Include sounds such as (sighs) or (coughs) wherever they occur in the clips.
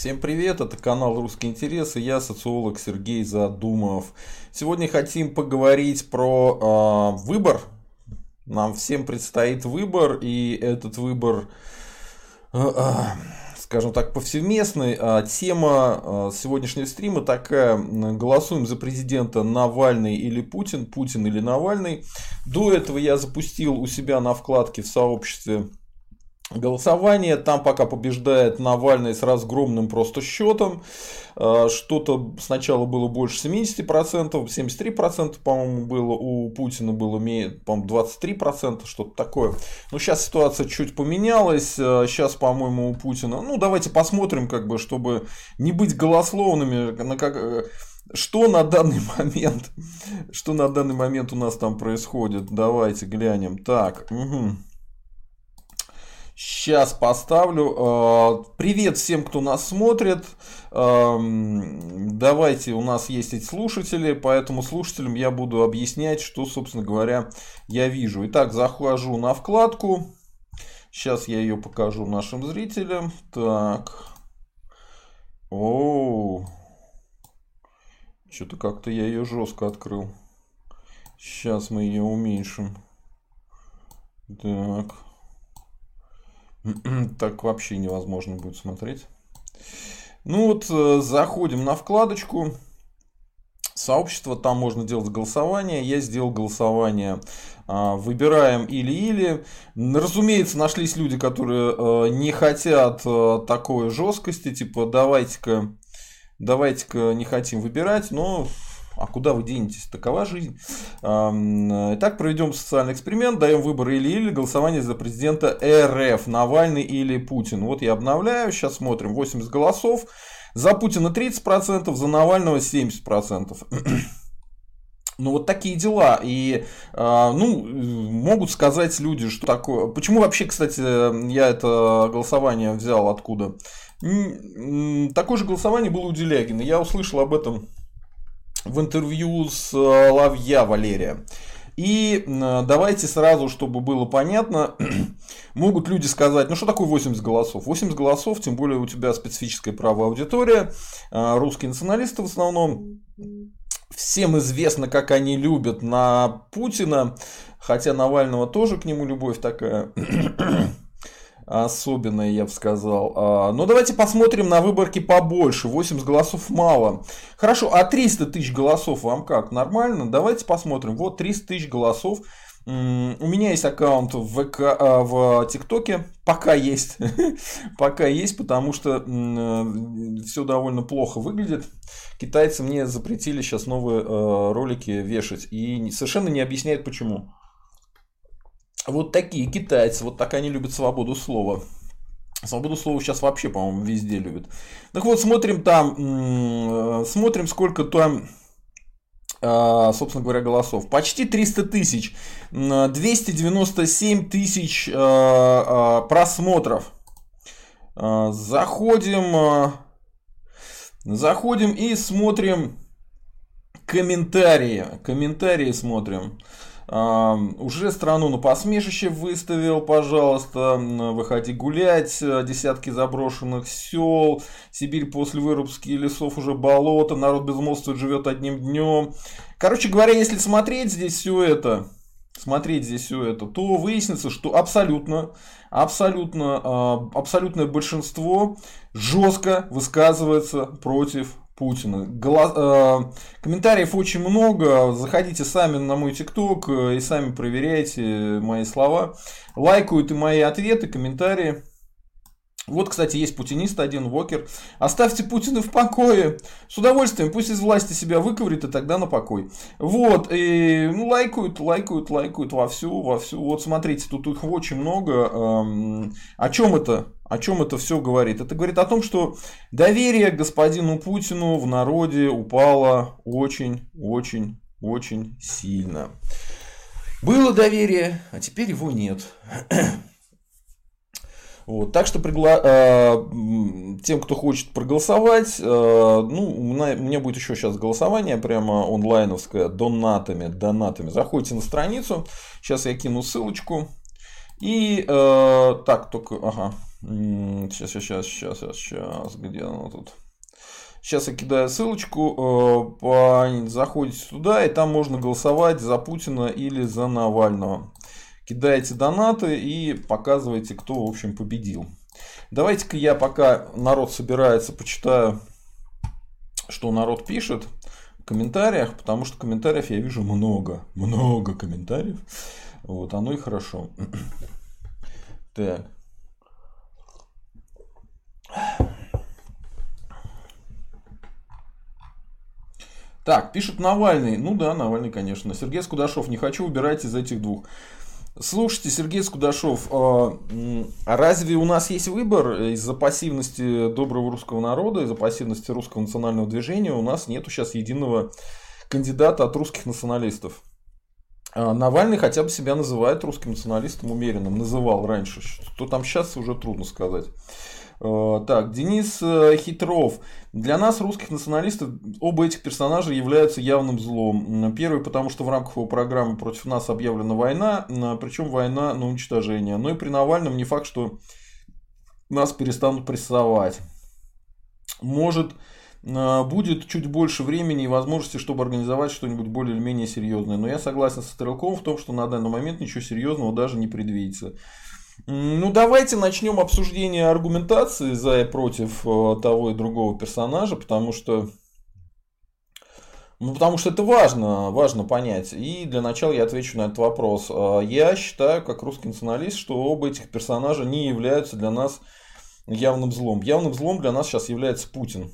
Всем привет, это канал «Русские интересы», я социолог Сергей Задумов. Сегодня хотим поговорить про э, выбор. Нам всем предстоит выбор, и этот выбор, э, э, скажем так, повсеместный. А тема э, сегодняшнего стрима такая, голосуем за президента Навальный или Путин, Путин или Навальный. До этого я запустил у себя на вкладке в сообществе Голосование там пока побеждает Навальный с разгромным просто счетом. Э, что-то сначала было больше 70%, 73% по-моему было, у Путина было по-моему, 23%, что-то такое. Но сейчас ситуация чуть поменялась, сейчас, э, по-моему, у Путина, ну давайте посмотрим, как бы, чтобы не быть голословными, на как, э, что на данный момент, (laughs) что на данный момент у нас там происходит, давайте глянем. Так, угу. Сейчас поставлю. Э, привет всем, кто нас смотрит. Эм, давайте, у нас есть эти слушатели, поэтому слушателям я буду объяснять, что, собственно говоря, я вижу. Итак, захожу на вкладку. Сейчас я ее покажу нашим зрителям. Так. О, что-то как-то я ее жестко открыл. Сейчас мы ее уменьшим. Так. (clears throat) так вообще невозможно будет смотреть. Ну вот, э, заходим на вкладочку. Сообщество, там можно делать голосование. Я сделал голосование. А, выбираем или-или. Разумеется, нашлись люди, которые э, не хотят э, такой жесткости. Типа, давайте-ка давайте-ка не хотим выбирать, но а куда вы денетесь? Такова жизнь. Итак, проведем социальный эксперимент, даем выбор или-или, голосование за президента РФ, Навальный или Путин. Вот я обновляю, сейчас смотрим, 80 голосов. За Путина 30%, за Навального 70%. Ну, вот такие дела. И, а, ну, могут сказать люди, что такое... Почему вообще, кстати, я это голосование взял откуда? Такое же голосование было у Делягина. Я услышал об этом в интервью с э, Лавья Валерия. И давайте сразу, чтобы было понятно, (clears throat) могут люди сказать, ну что такое 80 голосов? 80 голосов, тем более у тебя специфическая правая аудитория, э, русские националисты в основном. Всем известно, как они любят на Путина, хотя Навального тоже к нему любовь такая (clears throat) особенное, я бы сказал. А, но давайте посмотрим на выборки побольше. 80 голосов мало. Хорошо, а 300 тысяч голосов вам как? Нормально? Давайте посмотрим. Вот 300 тысяч голосов. У меня есть аккаунт в, ВК, а, в ТикТоке, пока есть, (laughs) пока есть, потому что все довольно плохо выглядит. Китайцы мне запретили сейчас новые э, ролики вешать и совершенно не объясняют почему. Вот такие китайцы, вот так они любят свободу слова. Свободу слова сейчас вообще, по-моему, везде любят. Так вот, смотрим там, смотрим, сколько там, а, собственно говоря, голосов. Почти 300 тысяч, 297 тысяч а, а, просмотров. Заходим, заходим и смотрим комментарии. Комментарии смотрим уже страну на посмешище выставил, пожалуйста, выходи гулять, э, десятки заброшенных сел, Сибирь после вырубки лесов уже болото, народ безмолвствует, живет одним днем. Короче говоря, если смотреть здесь все это, смотреть здесь все это, то выяснится, что абсолютно, абсолютно, а, абсолютное большинство жестко высказывается против Путина. Голо... Э, комментариев очень много. Заходите сами на мой ТикТок э, и сами проверяйте мои слова. Лайкают и мои ответы, комментарии. Вот, кстати, есть путинист один, Вокер. Оставьте Путина в покое. С удовольствием, пусть из власти себя выковырит, и тогда на покой. Вот, и, ну, лайкают, лайкают, лайкают вовсю, вовсю. Вот, смотрите, тут их очень много. Эм, о чем это? О чем это все говорит? Это говорит о том, что доверие к господину Путину в народе упало очень, очень, очень сильно. Было доверие, а теперь его нет. Вот, так что пригла... э, тем, кто хочет проголосовать, э, ну, у меня, у меня будет еще сейчас голосование прямо онлайновское, донатами, донатами. Заходите на страницу, сейчас я кину ссылочку. И э, так, только, ага, Сейчас, сейчас, сейчас, сейчас, сейчас, где оно тут? Сейчас я кидаю ссылочку, э, заходите туда, и там можно голосовать за Путина или за Навального. Кидаете донаты и показываете, кто, в общем, победил. Давайте-ка я, пока народ собирается, почитаю, что народ пишет в комментариях, потому что комментариев я вижу много, много комментариев. Вот, оно и хорошо. (clears throat) Так. Так, пишет Навальный. Ну да, Навальный, конечно. Сергей Скудашов. Не хочу убирать из этих двух. Слушайте, Сергей Скудашов, а, а разве у нас есть выбор из-за пассивности доброго русского народа, из-за пассивности русского национального движения? У нас нету сейчас единого кандидата от русских националистов. А, Навальный хотя бы себя называет русским националистом умеренным, называл раньше, что там сейчас уже трудно сказать. Э, так, Денис э, Хитров. Для нас, русских националистов, оба этих персонажа являются явным злом. Первый, потому что в рамках его программы против нас объявлена война, причем война на уничтожение. Но и при Навальном не факт, что нас перестанут прессовать. Может, э, будет чуть больше времени и возможности, чтобы организовать что-нибудь более или менее серьезное. Но я согласен со Стрелковым в том, что на данный момент ничего серьезного даже не предвидится. Ну, давайте начнем обсуждение аргументации за и против э, того и другого персонажа, потому что ну, потому что это важно, важно понять. И для начала я отвечу на этот вопрос. Э, я считаю, как русский националист, что оба этих персонажа не являются для нас явным злом. Явным злом для нас сейчас является Путин.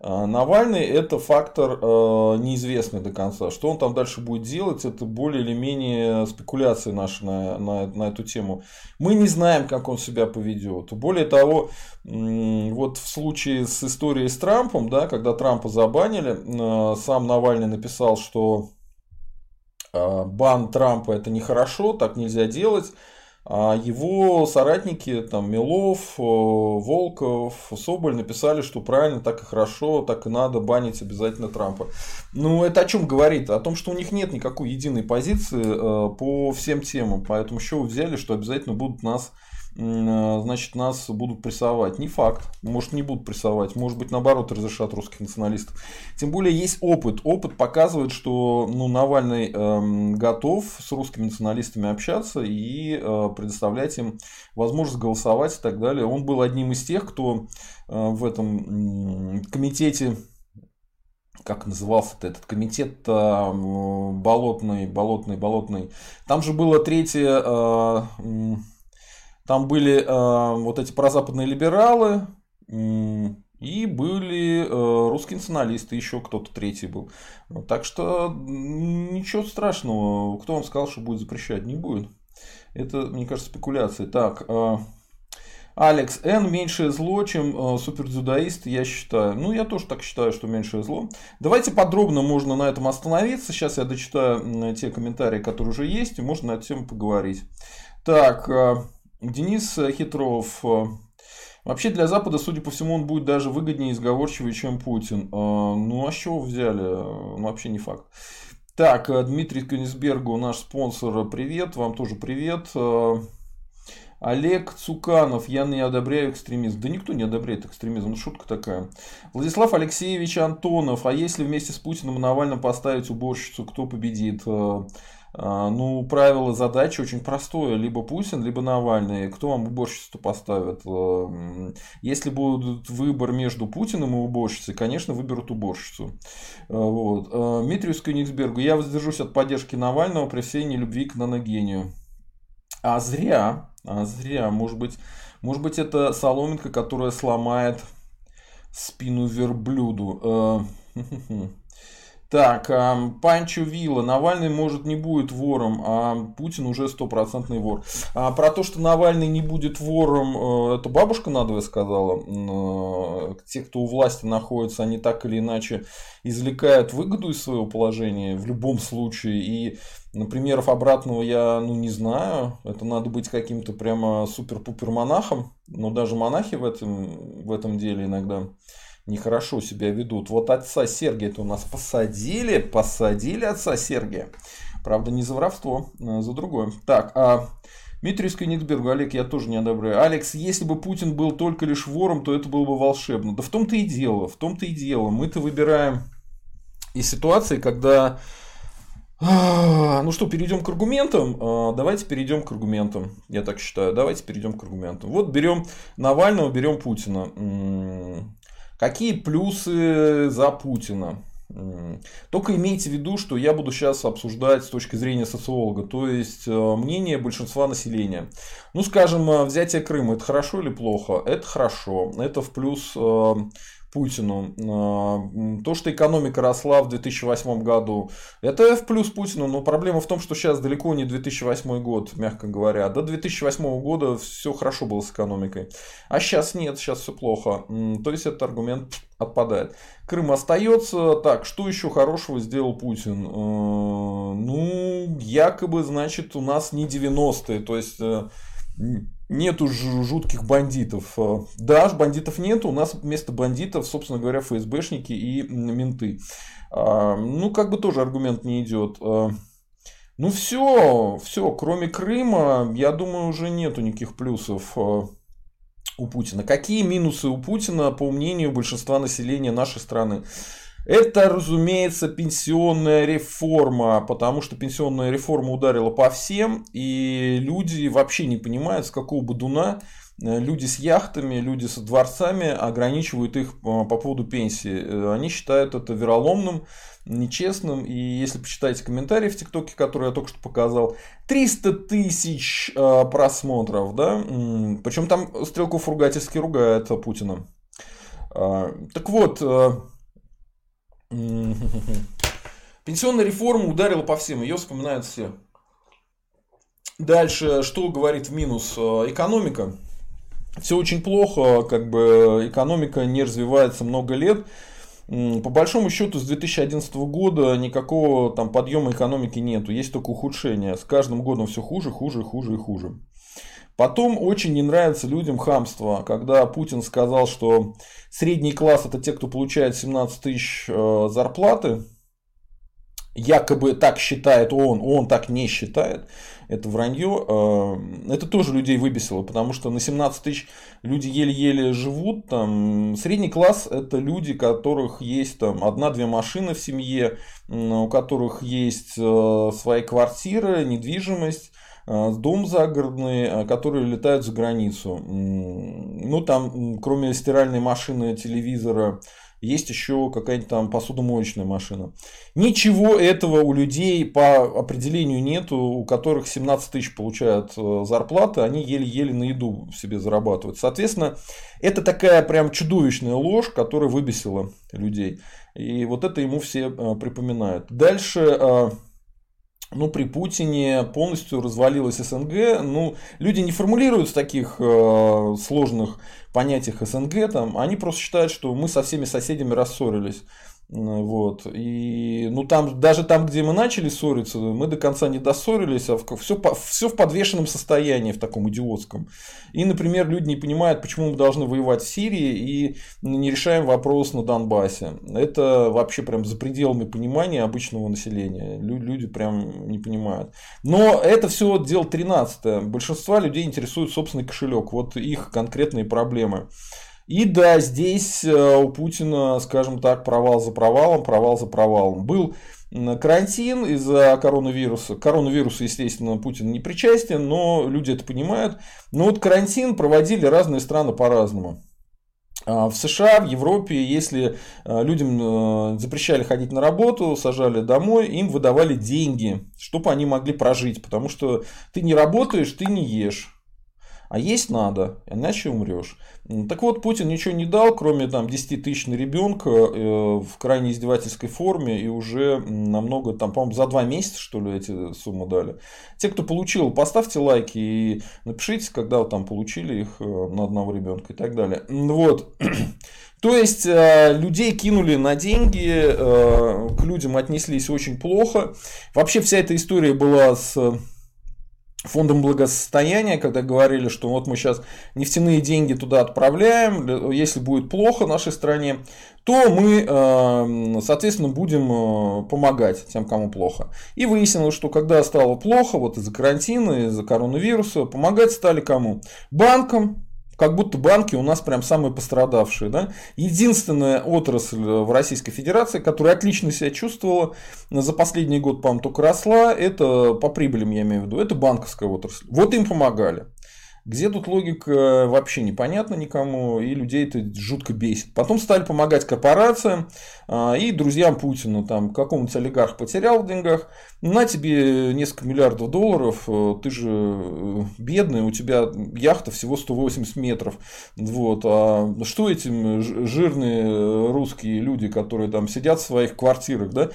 А, Навальный это фактор э, неизвестный до конца. Что он там дальше будет делать, это более или менее спекуляции наши на, на, на эту тему. Мы не знаем, как он себя поведет. Более того, вот в случае с историей с Трампом, да, когда Трампа забанили, э, сам Навальный написал, что э, бан Трампа это нехорошо, так нельзя делать. А его соратники, там, Милов, э, Волков, Соболь написали, что правильно, так и хорошо, так и надо банить обязательно Трампа. Ну, это о чем говорит? О том, что у них нет никакой единой позиции э, по всем темам. Поэтому еще взяли, что обязательно будут нас значит, нас будут прессовать. Не факт. Может, не будут прессовать. Может быть, наоборот, разрешат русских националистов. Тем более, есть опыт. Опыт показывает, что ну, Навальный э, готов с русскими националистами общаться и э, предоставлять им возможность голосовать и так далее. Он был одним из тех, кто э, в этом э, комитете как назывался этот комитет э, болотный, болотный, болотный. Там же было третье э, там были э, вот эти прозападные либералы и были э, русские националисты, еще кто-то третий был. Так что ничего страшного. Кто вам сказал, что будет запрещать? Не будет. Это, мне кажется, спекуляции. Так, э, Алекс Н меньшее зло, чем э, супердзюдоист, я считаю. Ну, я тоже так считаю, что меньшее зло. Давайте подробно можно на этом остановиться. Сейчас я дочитаю те комментарии, которые уже есть, и можно на эту тему поговорить. Так, э, Денис Хитров. Э, вообще для Запада, судя по всему, он будет даже выгоднее и изговорчивее, чем Путин. Э, ну а с чего взяли? Ну, вообще не факт. Так, э, Дмитрий Кенисбергу, наш спонсор, привет, вам тоже привет. Олег Цуканов, я не одобряю экстремизм. Да никто не одобряет экстремизм, ну шутка такая. Владислав Алексеевич Антонов, а если вместе с Путиным и Навальным поставить уборщицу, кто победит? А, ну, правило задачи очень простое. Либо Путин, либо Навальный. Кто вам уборщицу поставит? Э, если будет выбор между Путиным и уборщицей, конечно, выберут уборщицу. Э, вот. Э, Дмитрию Кёнигсбергу. Я воздержусь от поддержки Навального при всей нелюбви к наногению. А зря. А зря. Может быть, может быть, это соломинка, которая сломает спину верблюду. (laughs) Так, Панчо Вилла. Навальный, может, не будет вором, а Путин уже стопроцентный вор. А про то, что Навальный не будет вором, э, это бабушка надвое сказала. Э, те, кто у власти находится, они так или иначе извлекают выгоду из своего положения в любом случае. И примеров обратного я ну, не знаю. Это надо быть каким-то прямо супер-пупер монахом. Но даже монахи в этом, в этом деле иногда нехорошо себя ведут. Вот отца Сергия-то у нас посадили, посадили отца Сергия. Правда, не за воровство, а за другое. Так, а Дмитрий Скенигсбергу, Олег, я тоже не одобряю. Алекс, если бы Путин был только лишь вором, то это было бы волшебно. Да в том-то и дело, в том-то и дело. Мы-то выбираем из ситуации, когда... А, ну что, перейдем к аргументам. А, давайте перейдем к аргументам. Я так считаю. Давайте перейдем к аргументам. Вот берем Навального, берем Путина. Какие плюсы за Путина? Только имейте в виду, что я буду сейчас обсуждать с точки зрения социолога, то есть э, мнение большинства населения. Ну, скажем, э, взятие Крыма это хорошо или плохо? Это хорошо. Это в плюс э, Путину. А, то, что экономика росла в 2008 году, это в плюс Путину, но проблема в том, что сейчас далеко не 2008 год, мягко говоря. До 2008 года все хорошо было с экономикой. А сейчас нет, сейчас все плохо. То есть этот аргумент отпадает. Крым остается. Так, что еще хорошего сделал Путин? А, ну, якобы, значит, у нас не 90-е. То есть э, нету жутких бандитов. Э, да, бандитов нет, у нас вместо бандитов, собственно говоря, ФСБшники и менты. А, ну, как бы тоже аргумент не идет. А, ну, все, все, кроме Крыма, я думаю, уже нету никаких плюсов э, у Путина. Какие минусы у Путина, по мнению большинства населения нашей страны? Это, разумеется, пенсионная реформа, потому что пенсионная реформа ударила по всем, и люди вообще не понимают, с какого бодуна э, люди с яхтами, люди с дворцами ограничивают их э, по поводу пенсии. Э, они считают это вероломным, нечестным. И если почитаете комментарии в ТикТоке, которые я только что показал, 300 тысяч просмотров, да? Причем там Стрелков ругательски ругает Путина. Так вот, Пенсионная реформа ударила по всем, ее вспоминают все. Дальше, что говорит в минус э, экономика? Все очень плохо, как бы экономика не развивается много лет. По большому счету с 2011 года никакого там подъема экономики нету, есть только ухудшение. С каждым годом все хуже, хуже, хуже и хуже. Потом очень не нравится людям хамство, когда Путин сказал, что средний класс это те, кто получает 17 тысяч э, зарплаты. Якобы так считает он, он так не считает. Это вранье. Э, это тоже людей выбесило, потому что на 17 тысяч люди еле-еле живут. Там. Средний класс это люди, у которых есть там одна-две машины в семье, у которых есть э, свои квартиры, недвижимость дом загородный, э, которые летают за границу. Ну, там, кроме стиральной машины, телевизора, есть еще какая-нибудь там посудомоечная машина. Ничего этого у людей по определению нету, у которых 17 тысяч получают э, зарплаты, они еле-еле на еду себе зарабатывают. Соответственно, это такая прям чудовищная ложь, которая выбесила людей. И вот это ему все припоминают. Дальше ну, при Путине полностью развалилась СНГ. Ну, люди не формулируют в таких э, сложных понятиях СНГ, там, они просто считают, что мы со всеми соседями рассорились. Вот. И ну, там, даже там, где мы начали ссориться, мы до конца не доссорились, а все, все в подвешенном состоянии, в таком идиотском. И, например, люди не понимают, почему мы должны воевать в Сирии и не решаем вопрос на Донбассе. Это вообще прям за пределами понимания обычного населения. Люди прям не понимают. Но это все дело 13 Большинство людей интересует собственный кошелек. Вот их конкретные проблемы. И да, здесь э, у Путина, скажем так, провал за провалом, провал за провалом. Был карантин из-за коронавируса. Коронавирусу, естественно, Путин не причастен, но люди это понимают. Но вот карантин проводили разные страны по-разному. А в США, в Европе, если э, людям э, запрещали ходить на работу, сажали домой, им выдавали деньги, чтобы они могли прожить. Потому что ты не работаешь, ты не ешь. А есть надо, иначе умрешь. Так вот, Путин ничего не дал, кроме там, 10 тысяч на ребенка э, в крайне издевательской форме, и уже намного, там, по-моему, за два месяца, что ли, эти суммы дали. Те, кто получил, поставьте лайки и напишите, когда вы там получили их э, на одного ребенка и так далее. Вот. (clears throat) То есть э, людей кинули на деньги, к людям отнеслись очень плохо. Вообще вся эта история была с фондом благосостояния, когда говорили, что вот мы сейчас нефтяные деньги туда отправляем, если будет плохо нашей стране, то мы, э, соответственно, будем э, помогать тем, кому плохо. И выяснилось, что когда стало плохо, вот из-за карантина, из-за коронавируса, помогать стали кому? Банкам, как будто банки у нас прям самые пострадавшие. Да? Единственная отрасль в Российской Федерации, которая отлично себя чувствовала, за последний год, по-моему, только росла, это по прибылям, я имею в виду, это банковская отрасль. Вот им помогали. Где тут логика вообще непонятно никому, и людей это жутко бесит. Потом стали помогать корпорациям и друзьям Путина. Там какому-нибудь олигарх потерял в деньгах, на тебе несколько миллиардов долларов, э, ты же э, бедный, у тебя яхта всего 180 метров. Вот. А что этим жирные русские люди, которые там сидят в своих квартирах, да?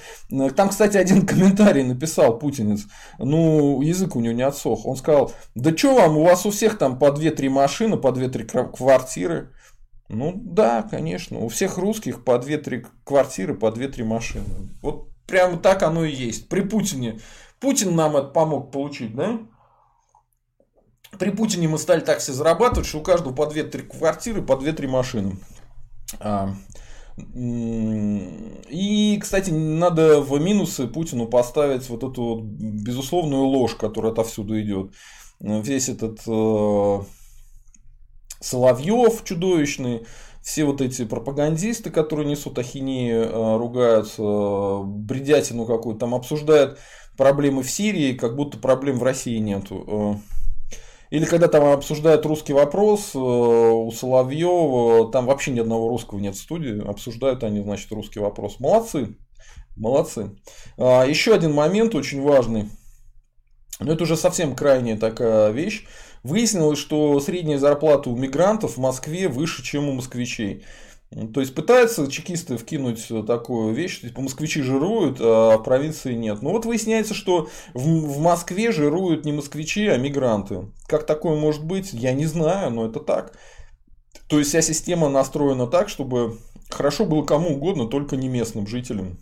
Там, кстати, один (laughs) комментарий написал путинец, ну, язык у него не отсох. Он сказал, да что вам, у вас у всех там по 2-3 машины, по 2-3 квартиры. Ну да, конечно, у всех русских по 2-3 квартиры, по 2-3 машины. Вот Прямо так оно и есть. При Путине. Путин нам это помог получить, да? При Путине мы стали так все зарабатывать, что у каждого по 2-3 квартиры, по 2-3 машины. А, и, кстати, надо в минусы Путину поставить вот эту вот безусловную ложь, которая отовсюду идет. Весь этот э, Соловьев чудовищный, все вот эти пропагандисты, которые несут ахинею, э, ругаются, э, бредятину какую-то там обсуждают проблемы в Сирии, как будто проблем в России нету. Э, или когда там обсуждают русский вопрос у Соловьева, там вообще ни одного русского нет в студии, обсуждают они, значит, русский вопрос. Молодцы, молодцы. А, еще один момент очень важный. Но это уже совсем крайняя такая вещь. Выяснилось, что средняя зарплата у мигрантов в Москве выше, чем у москвичей. То есть пытаются чекисты вкинуть такую вещь, типа москвичи жируют, а в провинции нет. Но вот выясняется, что в, в Москве жируют не москвичи, а мигранты. Как такое может быть, я не знаю, но это так. То есть вся система настроена так, чтобы хорошо было кому угодно, только не местным жителям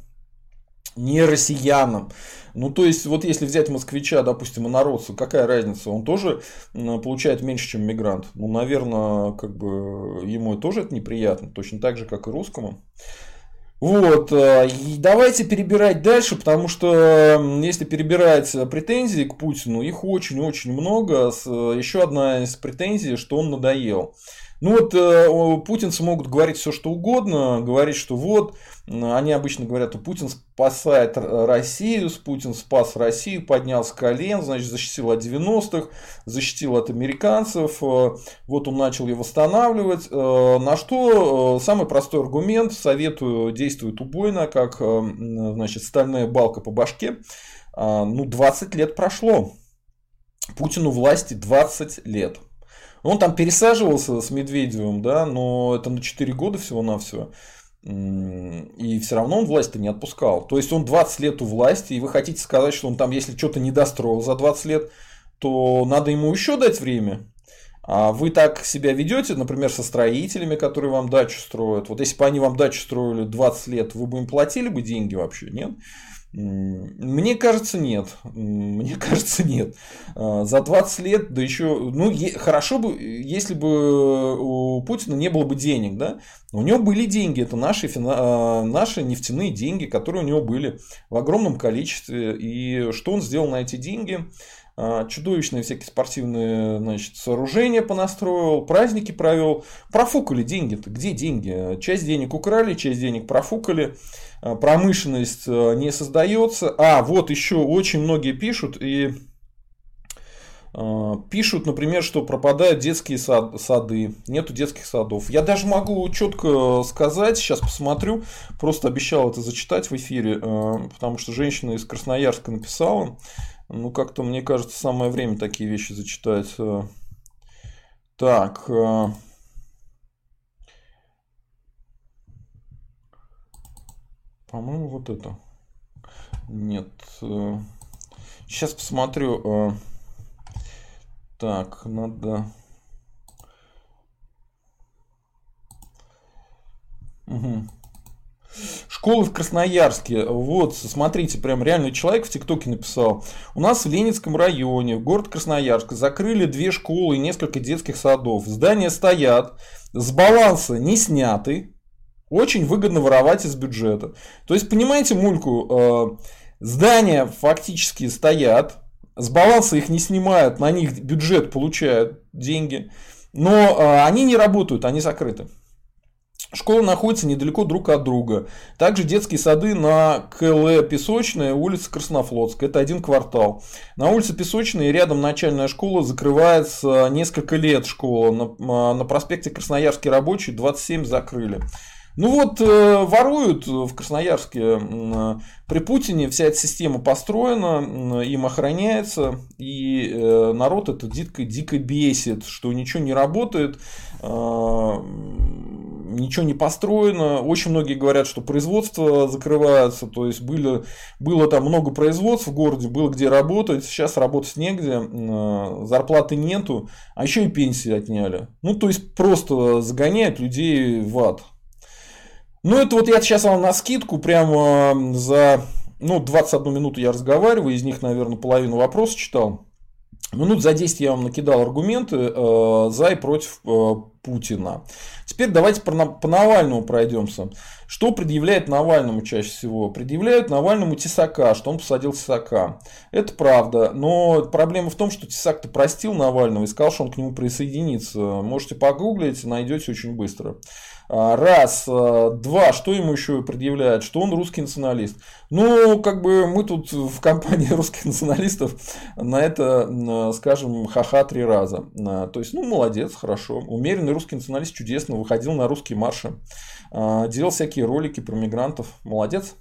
не россиянам. Ну, то есть, вот если взять москвича, допустим, инородца, какая разница? Он тоже получает меньше, чем мигрант. Ну, наверное, как бы ему тоже это неприятно, точно так же, как и русскому. Вот, э, и давайте перебирать дальше, потому что если перебирать претензии к Путину, их очень-очень много. Еще одна из претензий, что он надоел. Ну вот э, путинцы могут говорить все, что угодно, говорить, что вот, они обычно говорят, что Путин спасает Россию, Путин спас Россию, поднял с колен, значит, защитил от 90-х, защитил от американцев, э, вот он начал ее восстанавливать. Э, на что э, самый простой аргумент, советую, действует убойно, как, значит, стальная балка по башке. Ну, 20 лет прошло. Путину власти 20 лет. Он там пересаживался с Медведевым, да, но это на 4 года всего-навсего. И все равно он власть-то не отпускал. То есть он 20 лет у власти, и вы хотите сказать, что он там, если что-то не достроил за 20 лет, то надо ему еще дать время. А вы так себя ведете, например, со строителями, которые вам дачу строят. Вот если бы они вам дачу строили 20 лет, вы бы им платили бы деньги вообще, нет? Мне кажется, нет. Мне (laughs) кажется, нет. А, за 20 лет, да еще, ну, хорошо бы, если бы у Путина не было бы денег, да? У него были деньги, это наши, а, наши нефтяные деньги, которые у него были в огромном количестве. И что он сделал на эти деньги? А, чудовищные всякие спортивные значит, сооружения понастроил, праздники провел. Профукали деньги-то. Где деньги? Часть денег украли, часть денег профукали. А, промышленность а, не создается. А, вот еще очень многие пишут и Пишут, например, что пропадают детские сад, сады, нету детских садов. Я даже могу четко сказать, сейчас посмотрю, просто обещал это зачитать в эфире, потому что женщина из Красноярска написала, ну, как-то, мне кажется, самое время такие вещи зачитать. Э. Так. По-моему, вот это. Нет. Сейчас э. посмотрю. Так, надо... Угу. Школы в Красноярске. Вот, смотрите, прям реальный человек в ТикТоке написал. У нас в Ленинском районе, в город Красноярск, закрыли две школы и несколько детских садов. Здания стоят, с баланса не сняты. Очень выгодно воровать из бюджета. То есть, понимаете, мульку, э, здания фактически стоят, с баланса их не снимают, на них бюджет получают деньги, но э, они не работают, они закрыты. Школы находятся недалеко друг от друга. Также детские сады на КЛ Песочная, улица Краснофлотская. Это один квартал. На улице Песочной рядом начальная школа закрывается несколько лет школа. На, на проспекте Красноярский рабочий 27 закрыли. Ну вот, э, воруют в Красноярске. Э, при Путине вся эта система построена, э, им охраняется, и э, народ это дико, дико бесит, что ничего не работает, э, ничего не построено. Очень многие говорят, что производство закрывается, то есть были, было там много производств в городе, было где работать, сейчас работать негде, э, зарплаты нету, а еще и пенсии отняли. Ну, то есть просто загоняют людей в ад. Ну, это вот я сейчас вам на скидку прямо за ну, 21 минуту я разговариваю, из них, наверное, половину вопросов читал. Минут за 10 я вам накидал аргументы э, за и против э, Путина. Теперь давайте по, по Навальному пройдемся. Что предъявляет Навальному чаще всего? Предъявляют Навальному Тесака, что он посадил Тесака. Это правда, но проблема в том, что Тесак-то простил Навального и сказал, что он к нему присоединится. Можете погуглить, найдете очень быстро. А, раз. А, два. Что ему еще предъявляют? Что он русский националист. Ну, как бы мы тут в компании (laughs) русских националистов на это скажем ха-ха три раза. А, то есть, ну, молодец, хорошо. Умеренный русский националист чудесно выходил на русские марши. Делал всякие ролики про мигрантов. Молодец.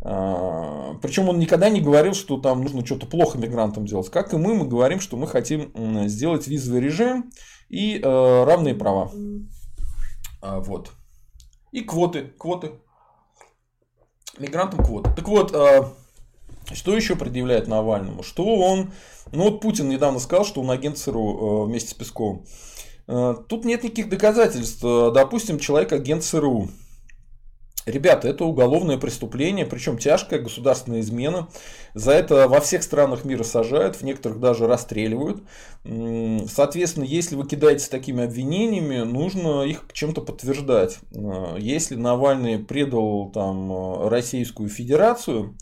Причем он никогда не говорил, что там нужно что-то плохо мигрантам делать. Как и мы, мы говорим, что мы хотим сделать визовый режим и равные права. А, вот. И квоты. Квоты. Мигрантам квоты. Так вот, а, что еще предъявляет Навальному? Что он... Ну вот Путин недавно сказал, что он агент ЦРУ а, вместе с Песковым. А, тут нет никаких доказательств. Допустим, человек агент ЦРУ. Ребята, это уголовное преступление, причем тяжкая государственная измена. За это во всех странах мира сажают, в некоторых даже расстреливают. Соответственно, если вы кидаете такими обвинениями, нужно их чем-то подтверждать. Э, если Навальный предал там, Российскую Федерацию,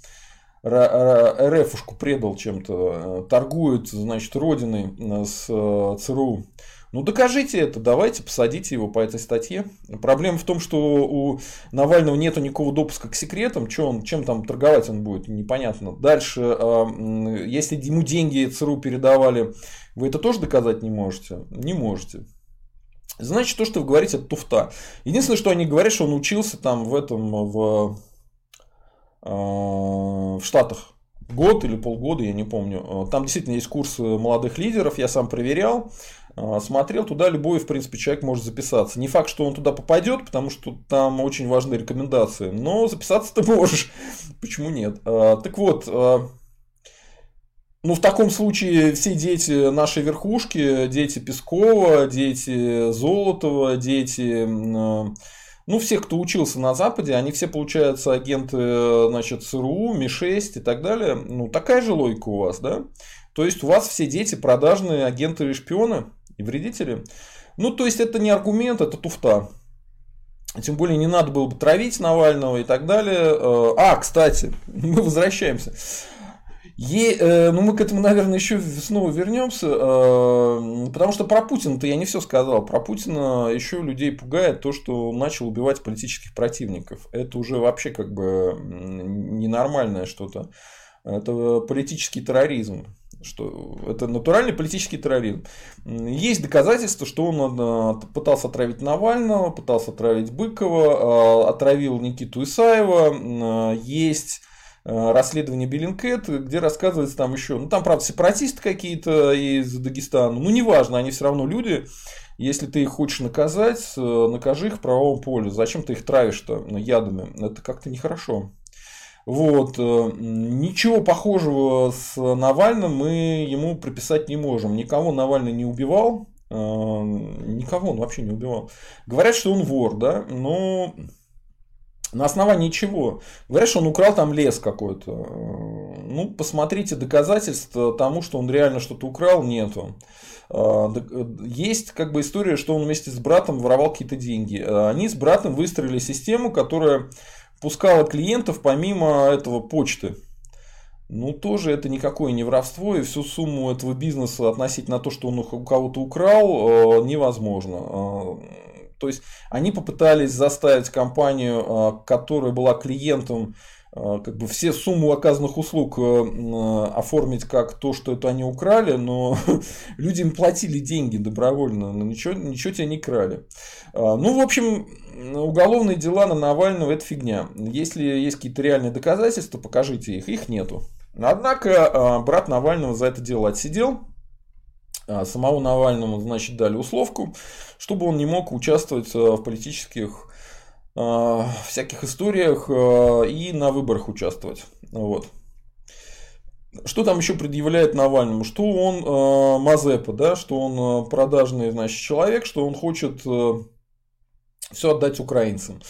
РФушку предал чем-то, э, торгует, значит, родиной э, с ЦРУ, ну докажите это, давайте посадите его по этой статье. Проблема в том, что у Навального нету никакого допуска к секретам, что он, чем там торговать он будет, непонятно. Дальше, а, если ему деньги ЦРУ передавали, вы это тоже доказать не можете? Не можете. Значит, то, что вы говорите, это туфта. Единственное, что они говорят, что он учился там в этом, в, а, в Штатах год или полгода, я не помню. Там действительно есть курс молодых лидеров, я сам проверял. А, смотрел, туда любой, в принципе, человек может записаться. Не факт, что он туда попадет, потому что там очень важны рекомендации, но записаться ты (laughs) можешь. Почему нет? А, так вот, а, ну, в таком случае все дети нашей верхушки, дети Пескова, дети Золотова, дети, ну, всех, кто учился на Западе, они все, получаются, агенты, значит, ЦРУ, Ми-6 и так далее. Ну, такая же логика у вас, да? То есть, у вас все дети продажные агенты и шпионы, и вредители. Ну, то есть, это не аргумент, это туфта. Тем более, не надо было бы травить Навального и так далее. Э, а, кстати, (laughs) мы возвращаемся. Е, э, ну, мы к этому, наверное, еще снова вернемся, э, потому что про Путина-то я не все сказал. Про Путина еще людей пугает то, что он начал убивать политических противников. Это уже вообще как бы ненормальное что-то. Это политический терроризм что это натуральный политический терроризм. Есть доказательства, что он э, пытался отравить Навального, пытался отравить Быкова, э, отравил Никиту Исаева. Э, есть расследование Беллинкет, где рассказывается там еще, ну там, правда, сепаратисты какие-то из Дагестана, ну неважно, они все равно люди, если ты их хочешь наказать, накажи их в правовом поле, зачем ты их травишь-то ядами, это как-то нехорошо. Вот. Э, ничего похожего с Навальным мы ему приписать не можем. Никого Навальный не убивал. Э, никого он вообще не убивал. Говорят, что он вор, да, но На основании чего? Говорят, что он украл там лес какой-то. Ну, посмотрите доказательства тому, что он реально что-то украл, нету. А, есть как бы история, что он вместе с братом воровал какие-то деньги. Они с братом выстроили систему, которая пускала клиентов помимо этого почты. Ну, тоже это никакое не воровство, и всю сумму этого бизнеса относить на то, что он у кого-то украл, невозможно. А, то есть они попытались заставить компанию, а, которая была клиентом, как бы все сумму оказанных услуг э, оформить как то, что это они украли, но (laughs) люди им платили деньги добровольно, но ничего, ничего тебе не крали. А, ну, в общем, уголовные дела на Навального это фигня. Если есть какие-то реальные доказательства, покажите их. Их нету. Однако брат Навального за это дело отсидел. А, самому Навальному, значит, дали условку, чтобы он не мог участвовать э, в политических э, всяких историях э, и на выборах участвовать. Вот. Что там еще предъявляет Навальному? Что он э, Мазепа, да, что он продажный, значит, человек, что он хочет э, все отдать украинцам.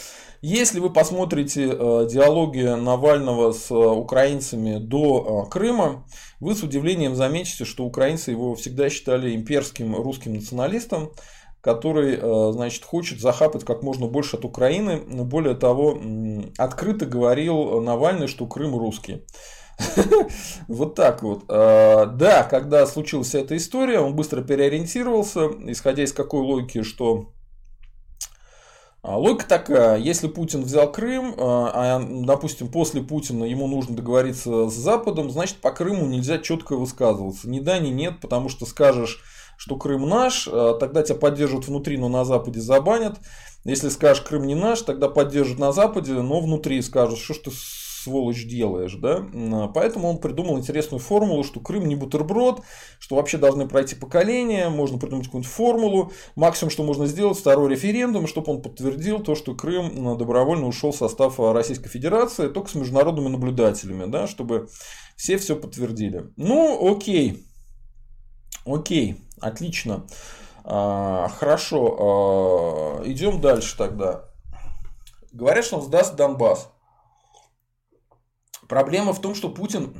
Если вы посмотрите э, диалоги Навального с э, украинцами до э, Крыма, вы с удивлением заметите, что украинцы его всегда считали имперским русским националистом, который, значит, хочет захапать как можно больше от Украины. Более того, открыто говорил Навальный, что Крым русский. (laughs) Вот так вот. Да, когда случилась эта история, он быстро переориентировался, исходя из какой логики, что а, логика такая, если Путин взял Крым, а, а, допустим, после Путина ему нужно договориться с Западом, значит, по Крыму нельзя четко высказываться. Ни да, ни нет, потому что скажешь, что Крым наш, тогда тебя поддержат внутри, но на Западе забанят. Если скажешь, Крым не наш, тогда поддержат на Западе, но внутри скажут, что ж ты сволочь делаешь, да. Поэтому он придумал интересную формулу, что Крым не бутерброд, что вообще должны пройти поколения, можно придумать какую-нибудь формулу. Максимум, что можно сделать, второй референдум, чтобы он подтвердил то, что Крым добровольно ушел в состав Российской Федерации, только с международными наблюдателями, да, чтобы все все подтвердили. Ну, окей. Окей, отлично. А, хорошо, а, идем дальше тогда. Говорят, что он сдаст Донбасс. Проблема в том, что Путин,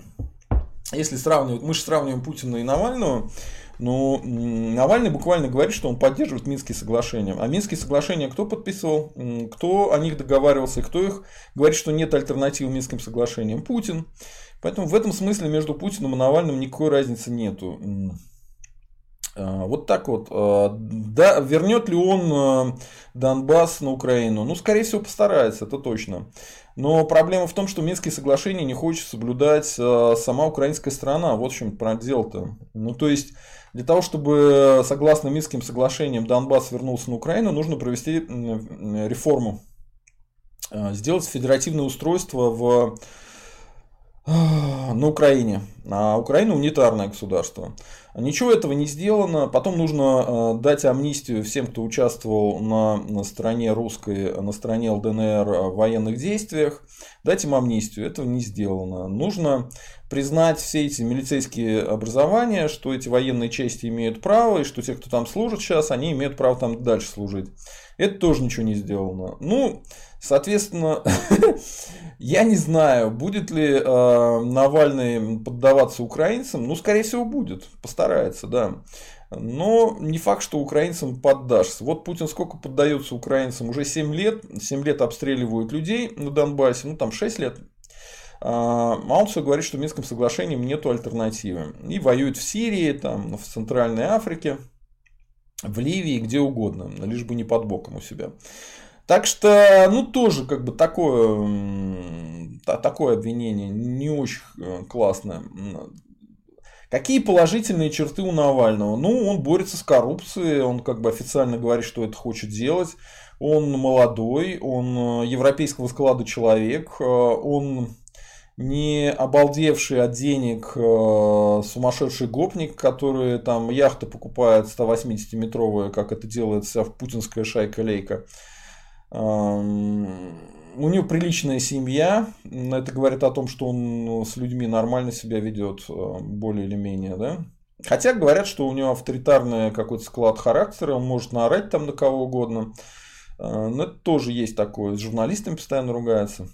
если сравнивать, мы же сравниваем Путина и Навального, но Навальный буквально говорит, что он поддерживает Минские соглашения. А Минские соглашения кто подписывал? Кто о них договаривался? Кто их говорит, что нет альтернативы Минским соглашениям? Путин. Поэтому в этом смысле между Путиным и Навальным никакой разницы нету. А, вот так вот. А, да, вернет ли он а, Донбасс на Украину? Ну, скорее всего, постарается, это точно. Но проблема в том, что Минские соглашения не хочет соблюдать сама украинская страна. Вот в чем дело-то. Ну, то есть, для того, чтобы, согласно Минским соглашениям, Донбасс вернулся на Украину, нужно провести реформу. Сделать федеративное устройство в (sighs) на Украине. А Украина унитарное государство. Ничего этого не сделано. Потом нужно э, дать амнистию всем, кто участвовал на, на стороне русской, на стороне ЛДНР в военных действиях. Дать им амнистию. Этого не сделано. Нужно признать все эти милицейские образования, что эти военные части имеют право, и что те, кто там служит сейчас, они имеют право там дальше служить. Это тоже ничего не сделано. Ну, соответственно, (laughs) я не знаю, будет ли э, Навальный поддаваться украинцам. Ну, скорее всего, будет. Постарается, да. Но не факт, что украинцам поддашься. Вот Путин сколько поддается украинцам? Уже 7 лет. 7 лет обстреливают людей на Донбассе. Ну, там 6 лет. А, он все говорит, что Минским соглашением нет альтернативы. И воюет в Сирии, там, в Центральной Африке в Ливии, где угодно, лишь бы не под боком у себя. Так что, ну, тоже как бы такое, такое обвинение не очень э, классное. Какие положительные черты у Навального? Ну, он борется с коррупцией, он как бы официально говорит, что это хочет делать. Он молодой, он э, европейского склада человек, э, он не обалдевший от денег сумасшедший гопник, который там яхты покупает 180-метровые, как это делает вся путинская шайка-лейка. У него приличная семья, это говорит о том, что он с людьми нормально себя ведет, э, более или менее, да. Хотя говорят, что у него авторитарный какой-то склад характера, он может наорать там на кого угодно. Ну, это тоже есть такое. С журналистами постоянно ругаются.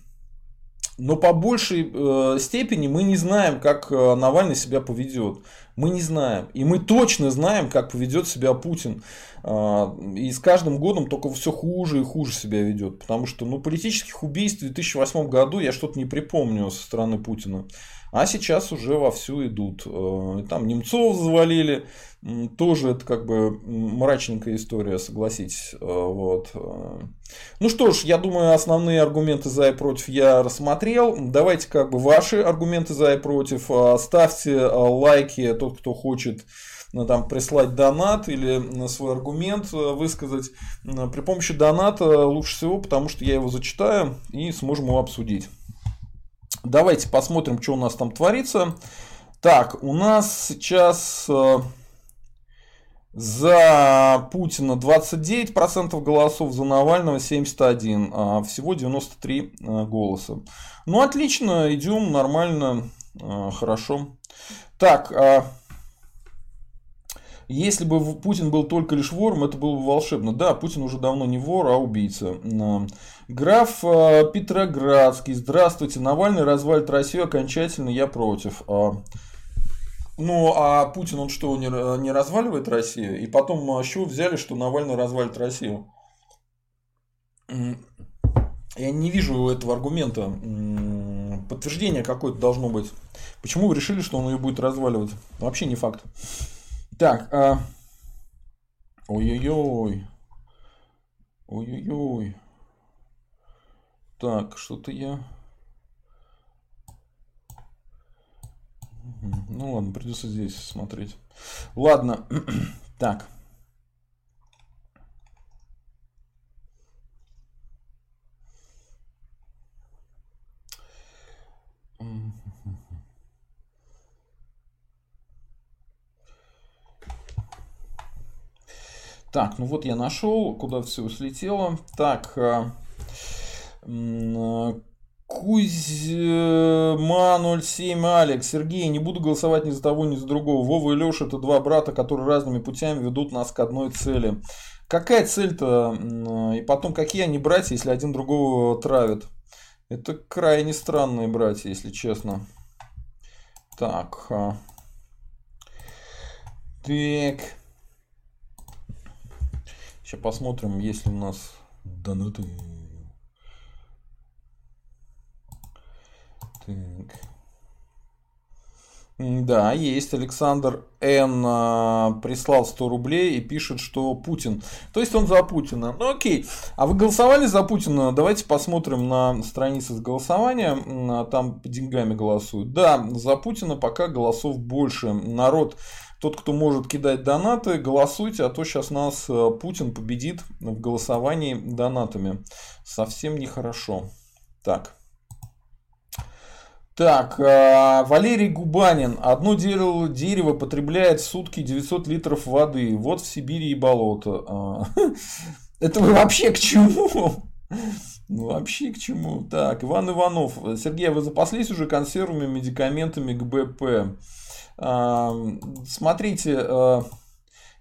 Но по большей э, степени мы не знаем, как э, Навальный себя поведет. Мы не знаем. И мы точно знаем, как поведет себя Путин. Э, и с каждым годом только все хуже и хуже себя ведет. Потому что ну, политических убийств в 2008 году я что-то не припомню со стороны Путина. А сейчас уже вовсю идут. Э, там Немцов завалили. Тоже это как бы мрачненькая история, согласитесь. Э, вот. Э. Ну что ж, я думаю, основные аргументы за и против я рассмотрел. Давайте как бы ваши аргументы за и против. Ставьте лайки, тот, кто хочет ну, там, прислать донат или свой аргумент высказать. При помощи доната лучше всего, потому что я его зачитаю и сможем его обсудить. Давайте посмотрим, что у нас там творится. Так, у нас сейчас э, за Путина 29% голосов, за Навального 71%, а всего 93 э, голоса. Ну, отлично, идем нормально, э, хорошо. Так, а если бы Путин был только лишь вором, это было бы волшебно. Да, Путин уже давно не вор, а убийца. Граф а, Петроградский. Здравствуйте. Навальный развалит Россию окончательно. Я против. А, ну, а Путин, он что, не, не разваливает Россию? И потом, а с чего взяли, что Навальный развалит Россию? Я не вижу этого аргумента. Подтверждение какое-то должно быть. Почему вы решили, что он ее будет разваливать? Вообще не факт. Так, а... ой-ой-ой. Ой-ой-ой. Так, что-то я... Ну ладно, придется здесь смотреть. Ладно, (clears throat) так. Так, ну вот я нашел, куда все слетело. Так, а, Кузьма 07 Алекс, Сергей, не буду голосовать ни за того, ни за другого. Вова и Леша это два брата, которые разными путями ведут нас к одной цели. Какая цель-то? И потом, какие они братья, если один другого травит? Это крайне странные братья, если честно. Так. А. Так. Сейчас посмотрим, есть ли у нас донаты. Так. Да, есть. Александр Н. А, прислал 100 рублей и пишет, что Путин. То есть он за Путина. Ну окей. А вы голосовали за Путина? Давайте посмотрим на странице с голосованием. А, там деньгами голосуют. Да, за Путина пока голосов больше. Народ тот, кто может кидать донаты, голосуйте, а то сейчас нас э, Путин победит в голосовании донатами. Совсем нехорошо. Так. Так, э, Валерий Губанин. Одно дерево, дерево потребляет в сутки 900 литров воды. Вот в Сибири и болото. А, (laughs) это вы вообще к чему? Ну, вообще к чему? Так, Иван Иванов. Сергей, а вы запаслись уже консервами, медикаментами к БП? Смотрите,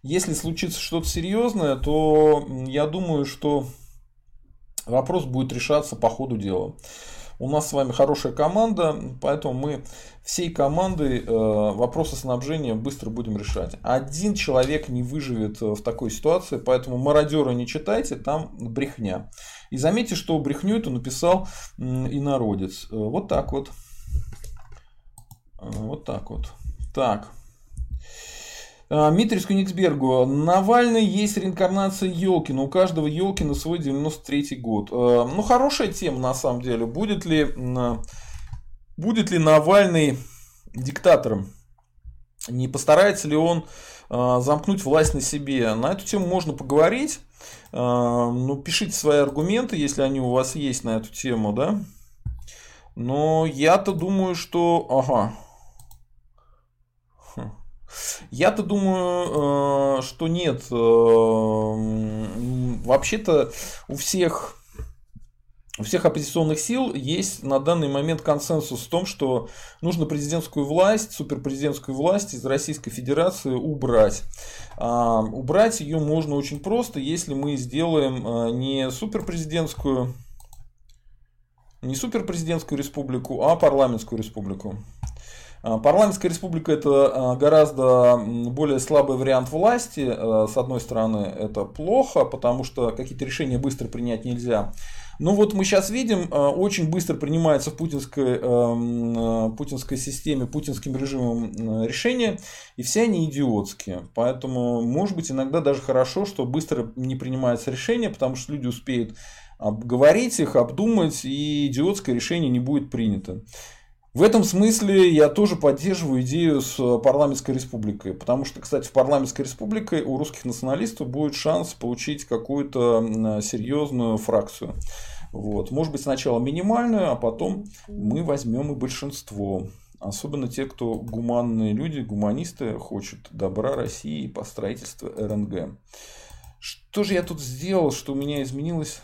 если случится что-то серьезное, то я думаю, что вопрос будет решаться по ходу дела. У нас с вами хорошая команда, поэтому мы всей командой э, вопросы снабжения быстро будем решать. Один человек не выживет э, в такой ситуации, поэтому мародеры не читайте, там брехня. И заметьте, что брехню эту написал инородец. Вот так вот. Вот так вот. Так. Митрис Кунигсбергу. Навальный есть реинкарнация Елкина. У каждого Елкина свой 93-й год. А, ну, хорошая тема на самом деле. Будет ли, будет ли Навальный диктатором? Не постарается ли он а, замкнуть власть на себе? На эту тему можно поговорить. А, ну, пишите свои аргументы, если они у вас есть на эту тему, да. Но я-то думаю, что... Ага, я-то думаю, э, что нет. Э, вообще-то у всех у всех оппозиционных сил есть на данный момент консенсус в том, что нужно президентскую власть, суперпрезидентскую власть из Российской Федерации убрать. А, убрать ее можно очень просто, если мы сделаем а, не суперпрезидентскую, не суперпрезидентскую республику, а парламентскую республику. А, парламентская республика это гораздо более слабый вариант власти. С одной стороны, это плохо, потому что какие-то решения быстро принять нельзя. Ну вот мы сейчас видим, очень быстро принимается в путинской, путинской системе, путинским режимом решения, и все они идиотские. Поэтому, может быть, иногда даже хорошо, что быстро не принимается решение, потому что люди успеют обговорить их, обдумать, и идиотское решение не будет принято. В этом смысле я тоже поддерживаю идею с парламентской республикой, потому что, кстати, в парламентской республике у русских националистов будет шанс получить какую-то серьезную фракцию. Вот. Может быть, сначала минимальную, а потом мы возьмем и большинство. Особенно те, кто гуманные люди, гуманисты, хочет добра России и по строительству РНГ. Что же я тут сделал, что у меня изменилась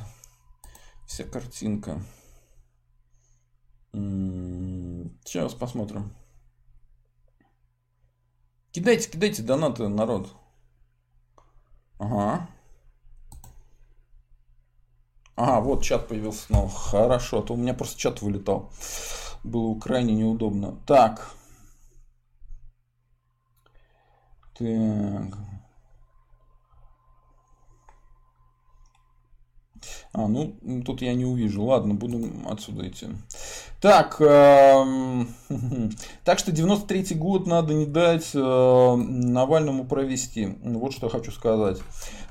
вся картинка? Сейчас посмотрим. Кидайте, кидайте донаты, народ. Ага. Ага, вот чат появился снова. Хорошо, а то у меня просто чат вылетал. Было крайне неудобно. Так. Так. А, ну, тут я не увижу. Ладно, буду отсюда идти. Так, э, (laughs) так что 93-й год надо не дать э, Навальному провести. Вот что я хочу сказать.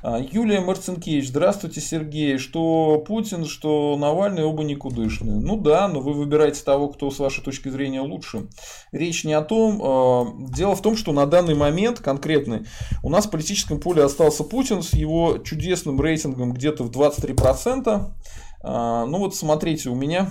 А, Юлия Марцинкевич, здравствуйте, Сергей. Что Путин, что Навальный оба никудышные. Ну да, но вы выбираете того, кто с вашей точки зрения лучше. Речь не о том. Э, дело в том, что на данный момент конкретный у нас в политическом поле остался Путин с его чудесным рейтингом где-то в 23%. Э, ну вот смотрите, у меня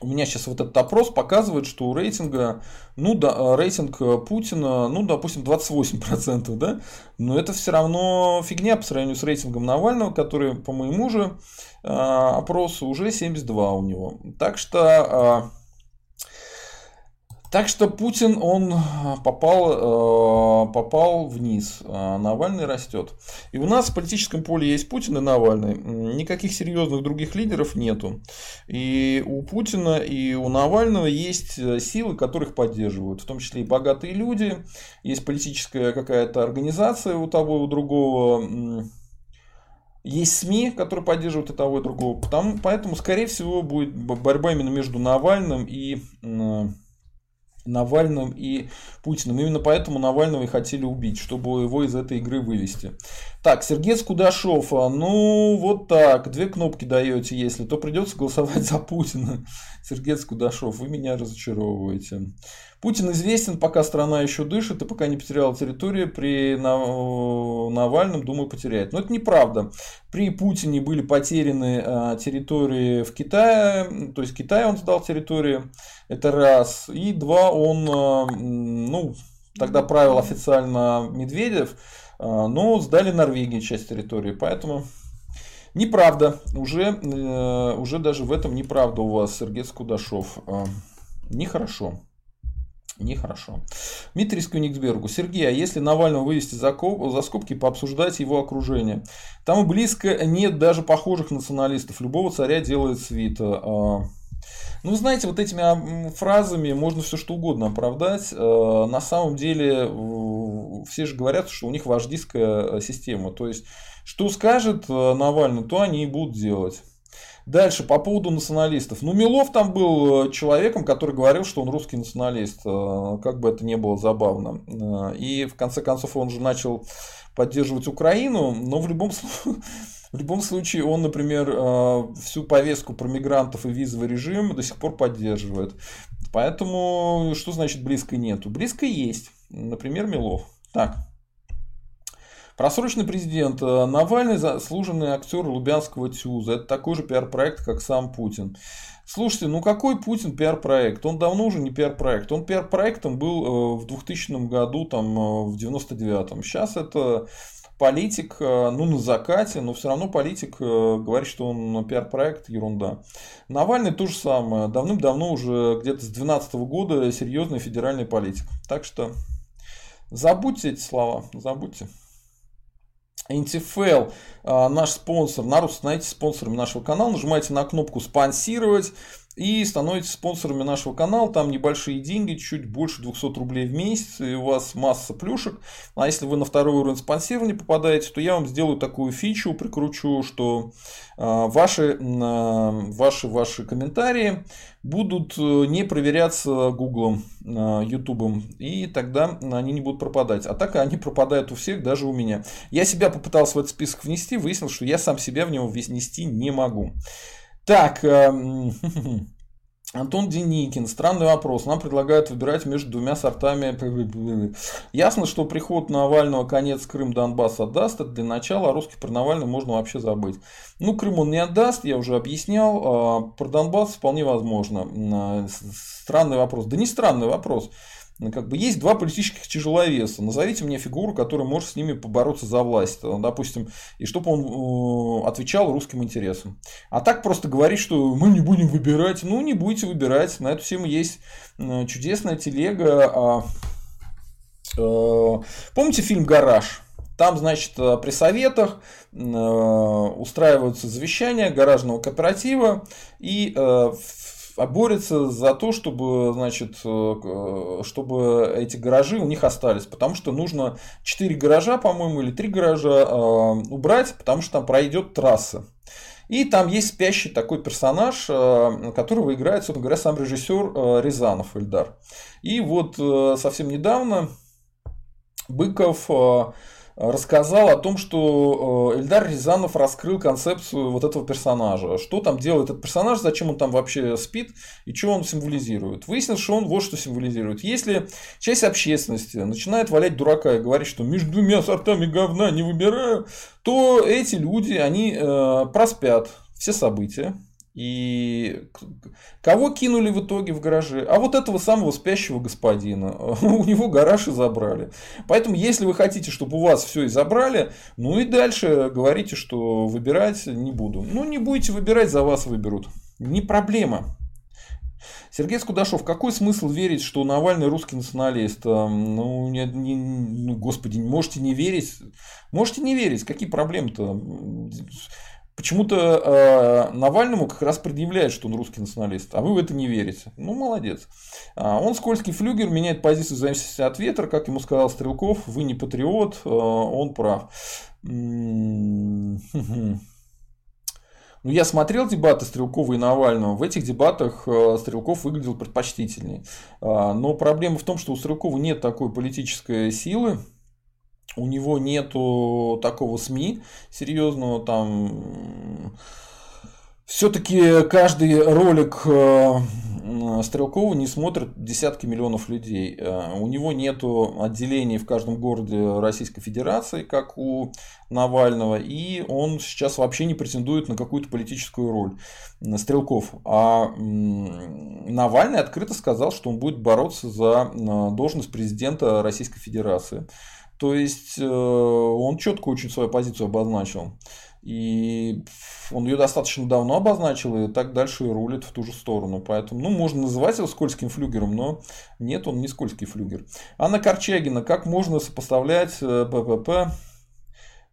у меня сейчас вот этот опрос показывает, что у рейтинга, ну да, э, рейтинг Путина, ну, допустим, 28%, да, но это все равно фигня по сравнению с рейтингом Навального, который, по моему же э, опросу, уже 72 у него. Так что э, так что Путин, он а, попал, э, попал вниз, а Навальный растет. И у нас в политическом поле есть Путин и Навальный. Никаких серьезных других лидеров нету. И у Путина и у Навального есть э, силы, которых поддерживают. В том числе и богатые люди. Есть политическая какая-то организация у того и у другого. Есть СМИ, которые поддерживают и того, и другого. Потому, поэтому, скорее всего, будет борьба именно между Навальным и Навальным и Путиным. Именно поэтому Навального и хотели убить, чтобы его из этой игры вывести. Так, Сергей Скудашов. А, ну, вот так. Две кнопки даете, если, то придется голосовать (laughs) за Путина. Сергей Скудашов, вы меня разочаровываете. Путин известен, пока страна еще дышит и пока не потеряла территорию. При Навальном, думаю, потеряет. Но это неправда. При Путине были потеряны а, территории в Китае. То есть Китай он сдал территории. Это раз. И два, он, а, ну, тогда правил официально Медведев, а, но сдали Норвегии часть территории. Поэтому Неправда. Уже, э, уже даже в этом неправда у вас, Сергей Скудашов. Нехорошо. Нехорошо. Дмитрий Скюниксбергу. Сергей, а если Навального вывести за, скобки, пообсуждать его окружение? Там и близко нет даже похожих националистов. Любого царя делает свита. Ну, знаете, вот этими фразами можно все что угодно оправдать. А, на самом деле, все же говорят, что у них вождистская система. То есть, что скажет э, Навальный, то они и будут делать. Дальше, по поводу националистов. Ну, Милов там был э, человеком, который говорил, что он русский националист. Э, как бы это ни было забавно. Э, и в конце концов он же начал поддерживать Украину, но в любом случае... (laughs) В любом случае, он, например, всю повестку про мигрантов и визовый режим до сих пор поддерживает. Поэтому, что значит близко нету? Близко есть. Например, Милов. Так, Просроченный президент. Э, Навальный заслуженный актер Лубянского ТЮЗа. Это такой же пиар-проект, как сам Путин. Слушайте, ну какой Путин пиар-проект? Он давно уже не пиар-проект. Он пиар-проектом был э, в 2000 году, там, э, в 99-м. Сейчас это политик, ну, на закате, но все равно политик говорит, что он пиар-проект, ерунда. Навальный то же самое. Давным-давно уже где-то с 2012 года серьезный федеральный политик. Так что забудьте эти слова, забудьте. NTFL, наш спонсор. Народ, становитесь спонсорами нашего канала. Нажимайте на кнопку «Спонсировать» и становитесь спонсорами нашего канала. Там небольшие деньги, чуть больше 200 рублей в месяц, и у вас масса плюшек. А если вы на второй уровень спонсирования попадаете, то я вам сделаю такую фичу, прикручу, что а, ваши, ваши, ваши комментарии будут э, не проверяться Гуглом, Ютубом, и тогда они не будут пропадать. А так они пропадают у всех, даже у меня. Я себя попытался в этот список внести, выяснил, что я сам себя в него внести не могу. Так, эм, (laughs) Антон Деникин, странный вопрос. Нам предлагают выбирать между двумя сортами. Ясно, что приход Навального конец Крым Донбасс отдаст. Это для начала, а русских про Навального можно вообще забыть. Ну, Крым он не отдаст, я уже объяснял. А про Донбасс вполне возможно. Э, странный вопрос. Да не странный вопрос. Ну, как бы есть два политических тяжеловеса. Назовите мне фигуру, которая может с ними побороться за власть, э, допустим, и чтобы он э, отвечал русским интересам. А так просто говорить, что мы не будем выбирать, ну не будете выбирать. На эту тему есть э, чудесная телега. А, помните фильм «Гараж»? Там, значит, при советах устраиваются завещания гаражного кооператива, и а борется за то, чтобы, значит, э, чтобы эти гаражи у них остались. Потому что нужно 4 гаража, по-моему, или 3 гаража э, убрать, потому что там пройдет трасса. И там есть спящий такой персонаж, э, которого играет, собственно говоря, сам режиссер Рязанов Эльдар. И вот совсем недавно Быков рассказал о том, что э, Эльдар Рязанов раскрыл концепцию вот этого персонажа. Что там делает этот персонаж, зачем он там вообще спит и что он символизирует. Выяснилось, что он вот что символизирует. Если часть общественности начинает валять дурака и говорить, что между двумя сортами говна не выбираю, то эти люди, они э, проспят все события, и кого кинули в итоге в гараже? А вот этого самого спящего господина. (laughs) У него гараж и забрали. Поэтому, если вы хотите, чтобы у вас все и забрали, ну и дальше говорите, что выбирать не буду. Ну, не будете выбирать, за вас выберут. Не проблема. Сергей Скудашов, какой смысл верить, что Навальный русский националист? Ну, не, не, ну, господи, можете не верить. Можете не верить, какие проблемы-то? Почему-то э, Навальному как раз предъявляют, что он русский националист, а вы в это не верите. Ну, молодец. А, он скользкий флюгер, меняет позицию в зависимости от ветра, как ему сказал Стрелков, вы не патриот, э, он прав. Ну, я смотрел дебаты Стрелкова и Навального. В этих дебатах э, Стрелков выглядел предпочтительнее. А, но проблема в том, что у Стрелкова нет такой политической силы, у него нету такого СМИ серьезного там. Все-таки каждый ролик э, Стрелкова не смотрят десятки миллионов людей. Э, у него нету отделений в каждом городе Российской Федерации, как у Навального, и он сейчас вообще не претендует на какую-то политическую роль Стрелков. А Навальный открыто сказал, что он будет бороться за э, должность президента Российской Федерации. То есть э, он четко очень свою позицию обозначил. И он ее достаточно давно обозначил, и так дальше и рулит в ту же сторону. Поэтому, ну, можно называть его скользким флюгером, но нет, он не скользкий флюгер. Анна Корчагина, как можно сопоставлять ППП? Э,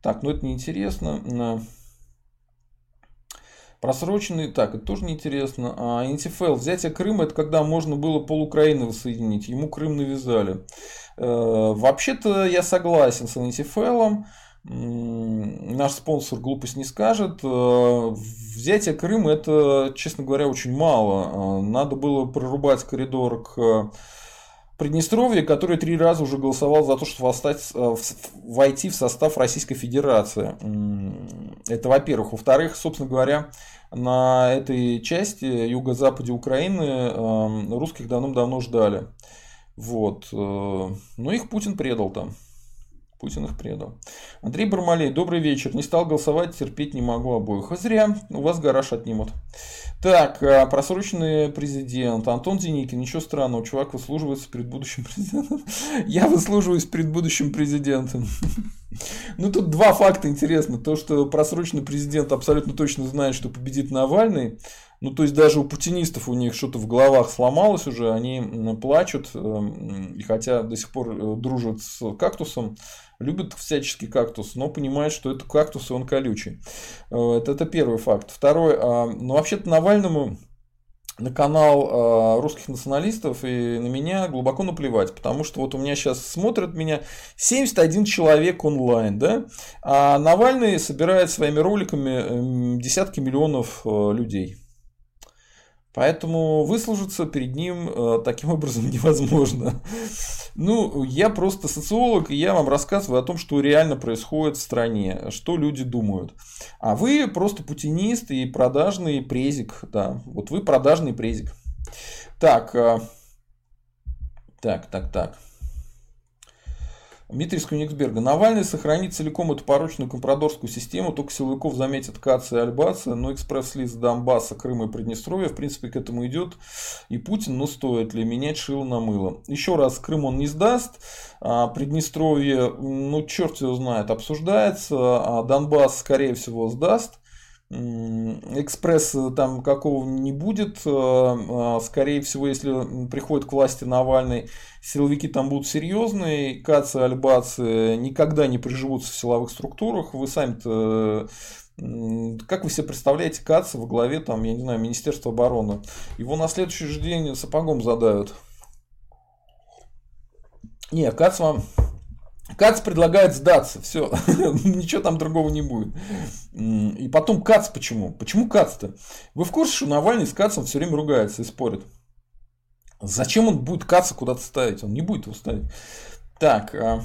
так, ну это неинтересно. Просроченный, так, это тоже неинтересно. А НТФЛ, взятие Крыма, это когда можно было пол Украины воссоединить. Ему Крым навязали. Э, вообще-то я согласен с НТФЛом. Наш спонсор глупость не скажет. Э, взятие Крыма это, честно говоря, очень мало. Э, надо было прорубать коридор к Приднестровье, который три раза уже голосовал за то, чтобы восстать, войти в состав Российской Федерации. Это во-первых. Во-вторых, собственно говоря, на этой части юго-западе Украины русских давным-давно ждали. Вот. Э, но их Путин предал там. Путин их предал. Андрей Бармалей, добрый вечер. Не стал голосовать, терпеть не могу обоих. А зря, у вас гараж отнимут. Так, а, просроченный президент. Антон Деникин, ничего странного, чувак выслуживается перед будущим (laughs) президентом. Я выслуживаюсь перед будущим президентом. (laughs) Ну, тут два факта интересно. То, что просроченный президент абсолютно точно знает, что победит Навальный. Ну, то есть, даже у путинистов у них что-то в головах сломалось уже, они плачут, эм, и хотя до сих пор э, дружат с кактусом, любят всяческий кактус, но понимают, что это кактус, и он колючий. Э, это, это первый факт. Второй, а, ну, вообще-то Навальному на канал э, русских националистов и на меня глубоко наплевать, потому что вот у меня сейчас смотрят меня 71 человек онлайн, да, а Навальный собирает своими роликами эм, десятки миллионов людей. Поэтому выслужиться перед ним э, таким образом (laughs) невозможно. Ну, я просто социолог, и я вам рассказываю о том, что реально происходит в стране, что люди думают. А вы просто путинист и продажный презик. Да, вот вы продажный презик. Так, э, так, так, так. Дмитрий Скуниксберга. Навальный сохранит целиком эту порочную компрадорскую систему, только силовиков заметят Каца и Альбаца, но экспресс-лист Донбасса, Крыма и Приднестровья, в принципе, к этому идет и Путин, но стоит ли менять шило на мыло. Еще раз, Крым он не сдаст, а Приднестровье, ну, черт его знает, обсуждается, а Донбасс, скорее всего, сдаст экспресса там какого не будет. Э, а, скорее всего, если приходит к власти Навальный, силовики там будут серьезные. Кацы, альбацы никогда не приживутся в силовых структурах. Вы сами-то как вы себе представляете Каца во главе, там, я не знаю, Министерства обороны? Его на следующий же день сапогом задают. Не, Кац вам Кац предлагает сдаться, все, (laughs) ничего там другого не будет. И потом Кац почему? Почему Кац-то? Вы в курсе, что Навальный с Кацом все время ругается и спорит? Зачем он будет Каца куда-то ставить? Он не будет его ставить. Так, а...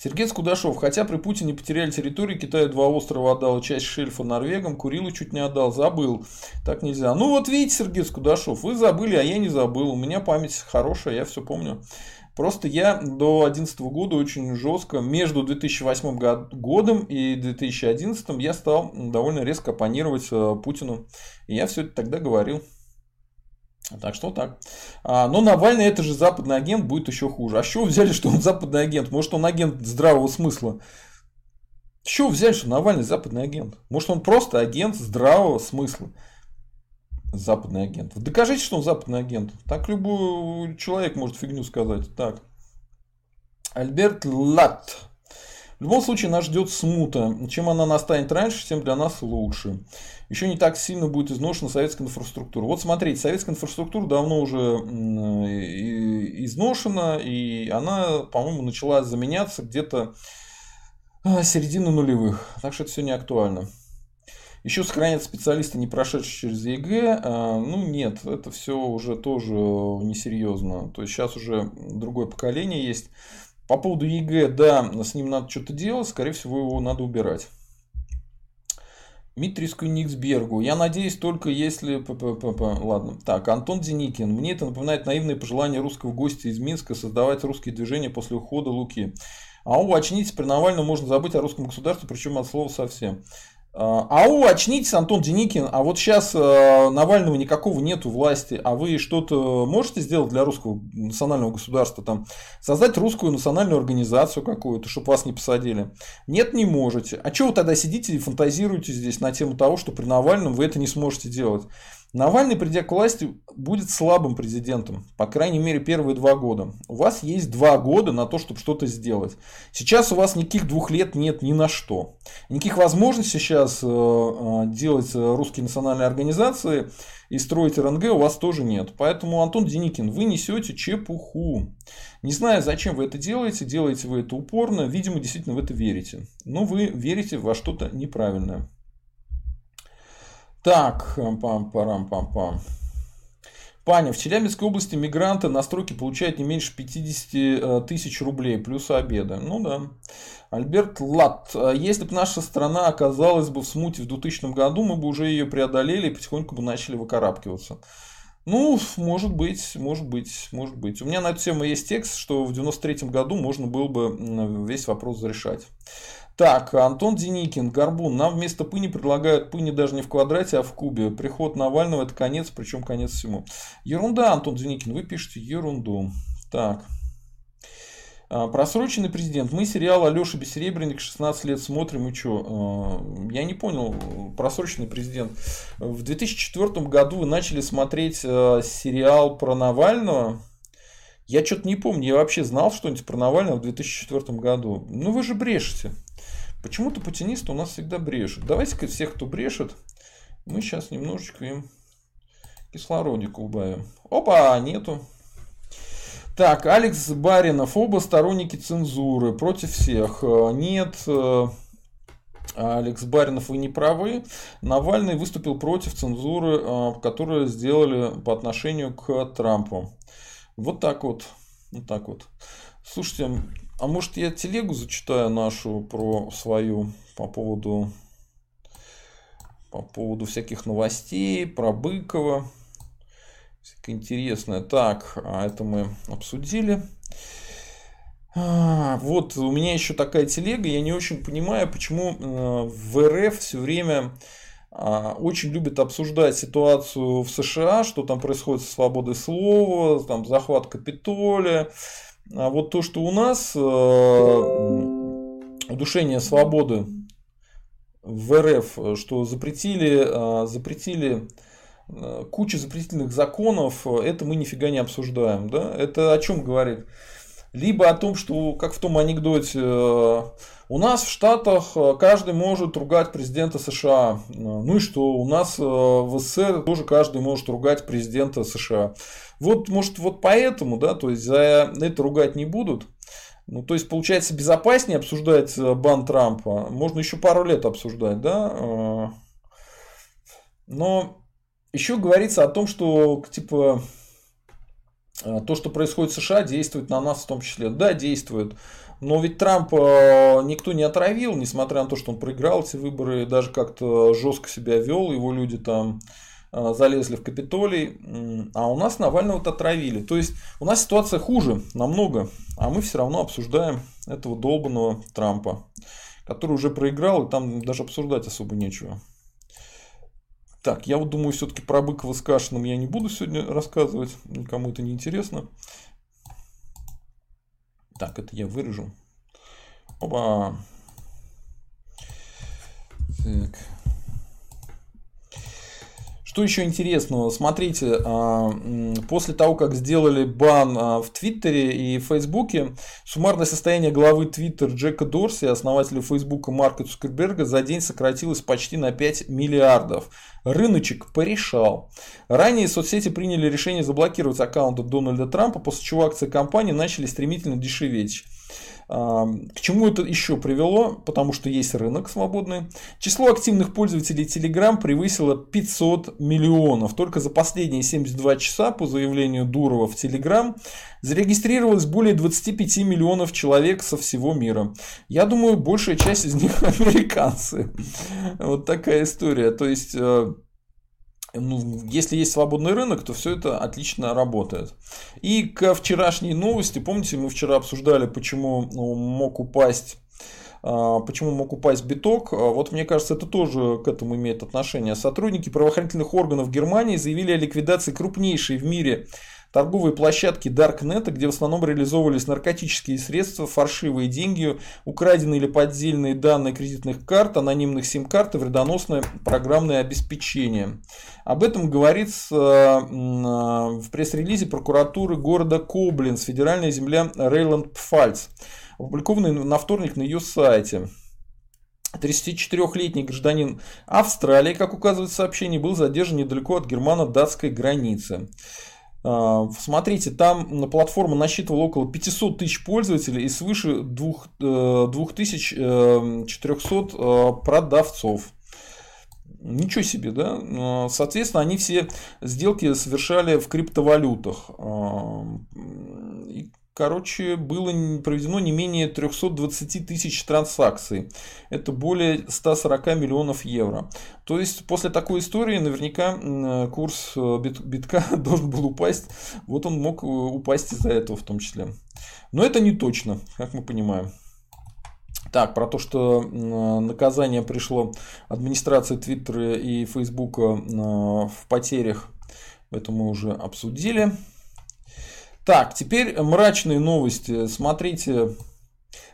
Сергей Скудашов. Хотя при Путине потеряли территорию, Китай два острова отдал, часть шельфа Норвегам, Курилу чуть не отдал, забыл. Так нельзя. Ну вот видите, Сергей Скудашов, вы забыли, а я не забыл. У меня память хорошая, я все помню. Просто я до 2011 года очень жестко, между 2008 годом и 2011 я стал довольно резко оппонировать э, Путину. И я все это тогда говорил. Так что так. А, но Навальный это же западный агент будет еще хуже. А что взяли, что он западный агент? Может он агент здравого смысла? Чего взяли, что Навальный западный агент? Может он просто агент здравого смысла? Западный агент. Докажите, что он западный агент. Так любой человек может фигню сказать. Так. Альберт Латт. В любом случае нас ждет смута. Чем она настанет раньше, тем для нас лучше. Еще не так сильно будет изношена советская инфраструктура. Вот смотрите, советская инфраструктура давно уже изношена, и она, по-моему, начала заменяться где-то а, середины нулевых. Так что это все не актуально. Еще сохранят специалисты, не прошедшие через ЕГЭ. А, ну нет, это все уже тоже несерьезно. То есть сейчас уже другое поколение есть. По поводу ЕГЭ, да, с ним надо что-то делать, скорее всего, его надо убирать. Дмитрий Скуниксбергу. Я надеюсь, только если... Ладно. Так, Антон Деникин. Мне это напоминает наивное пожелание русского гостя из Минска создавать русские движения после ухода Луки. А у очнитесь, при Навальном можно забыть о русском государстве, причем от слова совсем. А, ау, очнитесь, Антон Деникин, а вот сейчас э, Навального никакого нету власти, а вы что-то можете сделать для русского национального государства, там, создать русскую национальную организацию какую-то, чтобы вас не посадили? Нет, не можете. А что вы тогда сидите и фантазируете здесь на тему того, что при Навальном вы это не сможете делать? Навальный, придя к власти, будет слабым президентом, по крайней мере, первые два года. У вас есть два года на то, чтобы что-то сделать. Сейчас у вас никаких двух лет нет ни на что. Никаких возможностей сейчас э, э, делать русские национальные организации и строить РНГ у вас тоже нет. Поэтому, Антон Деникин, вы несете чепуху. Не знаю, зачем вы это делаете, делаете вы это упорно, видимо, действительно в это верите. Но вы верите во что-то неправильное. Так, пам-парам-пам-пам. Паня, в Челябинской области мигранты на стройке получают не меньше 50 э, тысяч рублей, плюс обеда. Ну да. Альберт Лат. Если бы наша страна оказалась бы в смуте в 2000 году, мы бы уже ее преодолели и потихоньку бы начали выкарабкиваться. Ну, может быть, может быть, может быть. У меня на эту тему есть текст, что в 93 году можно было бы весь вопрос зарешать. Так, Антон Деникин, Горбун. Нам вместо пыни предлагают пыни даже не в квадрате, а в кубе. Приход Навального это конец, причем конец всему. Ерунда, Антон Деникин, вы пишете ерунду. Так. А, просроченный президент. Мы сериал Алеша Бессеребренник 16 лет смотрим и что? А, я не понял, просроченный президент. В 2004 году вы начали смотреть а, сериал про Навального. Я что-то не помню, я вообще знал что-нибудь про Навального в 2004 году. Ну вы же брешете. Почему-то путинисты у нас всегда брешут. Давайте-ка всех, кто брешет, мы сейчас немножечко им кислородик убавим. Опа, нету. Так, Алекс Баринов, оба сторонники цензуры, против всех. Нет, Алекс Баринов, вы не правы. Навальный выступил против цензуры, а, которую сделали по отношению к Трампу. Вот так вот. Вот так вот. Слушайте, а может я телегу зачитаю нашу про свою по поводу по поводу всяких новостей, про Быкова. Всякое интересное. Так, а это мы обсудили. А, вот у меня еще такая телега. Я не очень понимаю, почему э, в РФ все время а, очень любят обсуждать ситуацию в США, что там происходит со свободой слова, там захват Капитолия. А вот то, что у нас э, удушение свободы в РФ, что запретили, э, запретили э, кучу запретительных законов, это мы нифига не обсуждаем. Да? Это о чем говорит? Либо о том, что, как в том анекдоте, у нас в Штатах каждый может ругать президента США. Ну и что? У нас в СССР тоже каждый может ругать президента США. Вот, может, вот поэтому, да, то есть за это ругать не будут. Ну, то есть, получается, безопаснее обсуждать э, бан Трампа. Можно еще пару лет обсуждать, да. Э. Но еще говорится о том, что, типа, э, то, что происходит в США, действует на нас в том числе. Да, действует. Но ведь Трамп никто не отравил, несмотря на то, что он проиграл эти выборы, даже как-то жестко себя вел, его люди там залезли в Капитолий, а у нас Навального-то отравили. То есть у нас ситуация хуже намного, а мы все равно обсуждаем этого долбанного Трампа, который уже проиграл, и там даже обсуждать особо нечего. Так, я вот думаю, все-таки про Быкова с Кашиным я не буду сегодня рассказывать, никому это не интересно. Так, это я вырежу. Опа. Так. Что еще интересного? Смотрите, а, после того, как сделали бан а, в Твиттере и Фейсбуке, суммарное состояние главы Твиттер Джека Дорси, основателя Фейсбука Марка Цукерберга, за день сократилось почти на 5 миллиардов. Рыночек порешал. Ранее соцсети приняли решение заблокировать аккаунты Дональда Трампа, после чего акции компании начали стремительно дешеветь. К чему это еще привело? Потому что есть рынок свободный. Число активных пользователей Telegram превысило 500 миллионов. Только за последние 72 часа, по заявлению Дурова в Telegram, зарегистрировалось более 25 миллионов человек со всего мира. Я думаю, большая часть из них (laughs) американцы. Вот такая история. То есть э, ну, если есть свободный рынок, то все это отлично работает. И к вчерашней новости, помните, мы вчера обсуждали, почему ну, мог упасть а, почему мог упасть биток. А, вот мне кажется, это тоже к этому имеет отношение. Сотрудники правоохранительных органов Германии заявили о ликвидации крупнейшей в мире торговые площадки Darknet, где в основном реализовывались наркотические средства, фальшивые деньги, украденные или поддельные данные кредитных карт, анонимных сим-карт и вредоносное программное обеспечение. Об этом говорится э, в пресс-релизе прокуратуры города Коблинс, федеральная земля Рейланд-Пфальц, опубликованный на вторник на ее сайте. 34-летний гражданин Австралии, как указывает сообщение, был задержан недалеко от германо-датской границы. А, смотрите, там платформа насчитывала около 500 тысяч пользователей и свыше 2400 э, э, продавцов. Ничего себе, да? Соответственно, они все сделки совершали в криптовалютах. А, короче, было проведено не менее 320 тысяч транзакций. Это более 140 миллионов евро. То есть, после такой истории наверняка курс э, битка (laughs) должен был упасть. Вот он мог э, упасть из-за этого в том числе. Но это не точно, как мы понимаем. Так, про то, что наказание пришло администрации Твиттера и Фейсбука в потерях, это мы уже обсудили. Так, теперь мрачные новости. Смотрите,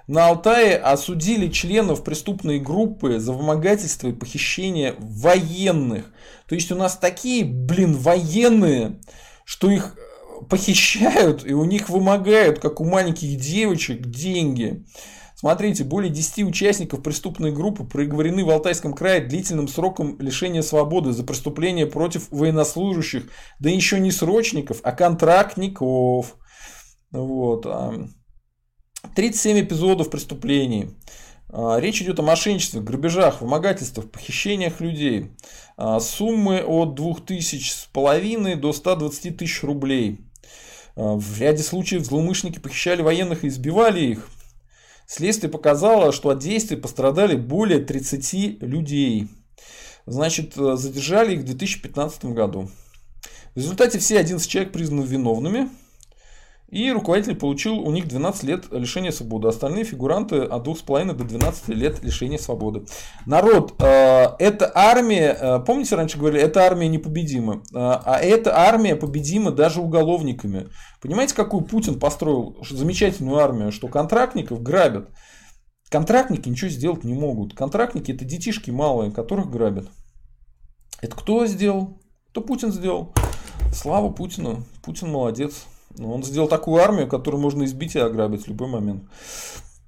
на Алтае осудили членов преступной группы за вымогательство и похищение военных. То есть у нас такие, блин, военные, что их похищают и у них вымогают, как у маленьких девочек, деньги. Смотрите, более 10 участников преступной группы приговорены в Алтайском крае длительным сроком лишения свободы за преступления против военнослужащих, да еще не срочников, а контрактников. Вот. 37 а, эпизодов преступлений. А, речь идет о мошенничестве, грабежах, вымогательствах, похищениях людей. А, суммы от 2500 до 120 тысяч рублей. В ряде случаев злоумышленники похищали военных и избивали их. Следствие показало, что от действий пострадали более 30 людей. Значит, э, задержали их в 2015 году. В результате все 11 человек признаны виновными. И руководитель получил у них 12 лет лишения свободы. Остальные фигуранты от 2,5 до 12 лет лишения свободы. Народ, э, эта армия, э, помните, раньше говорили, эта армия непобедима. Э, а эта армия победима даже уголовниками. Понимаете, какую Путин построил замечательную армию, что контрактников грабят. Контрактники ничего сделать не могут. Контрактники это детишки малые, которых грабят. Это кто сделал? Это Путин сделал. Слава Путину. Путин молодец. Ну, он сделал такую армию, которую можно избить и ограбить в любой момент.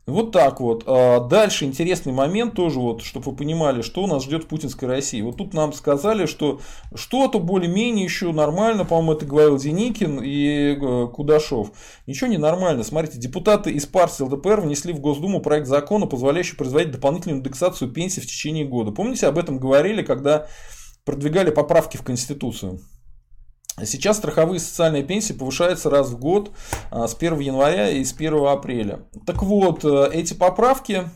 Вот так вот. А дальше интересный момент тоже, вот, чтобы вы понимали, что нас ждет в путинской России. Вот тут нам сказали, что что-то более-менее еще нормально, по-моему, это говорил Деникин и э, Кудашов. Ничего не нормально. Смотрите, депутаты из партии ЛДПР внесли в Госдуму проект закона, позволяющий производить дополнительную индексацию пенсий в течение года. Помните, об этом говорили, когда продвигали поправки в Конституцию? Сейчас страховые социальные пенсии повышаются раз в год а, с 1 января и с 1 апреля. Так вот, э, эти поправки,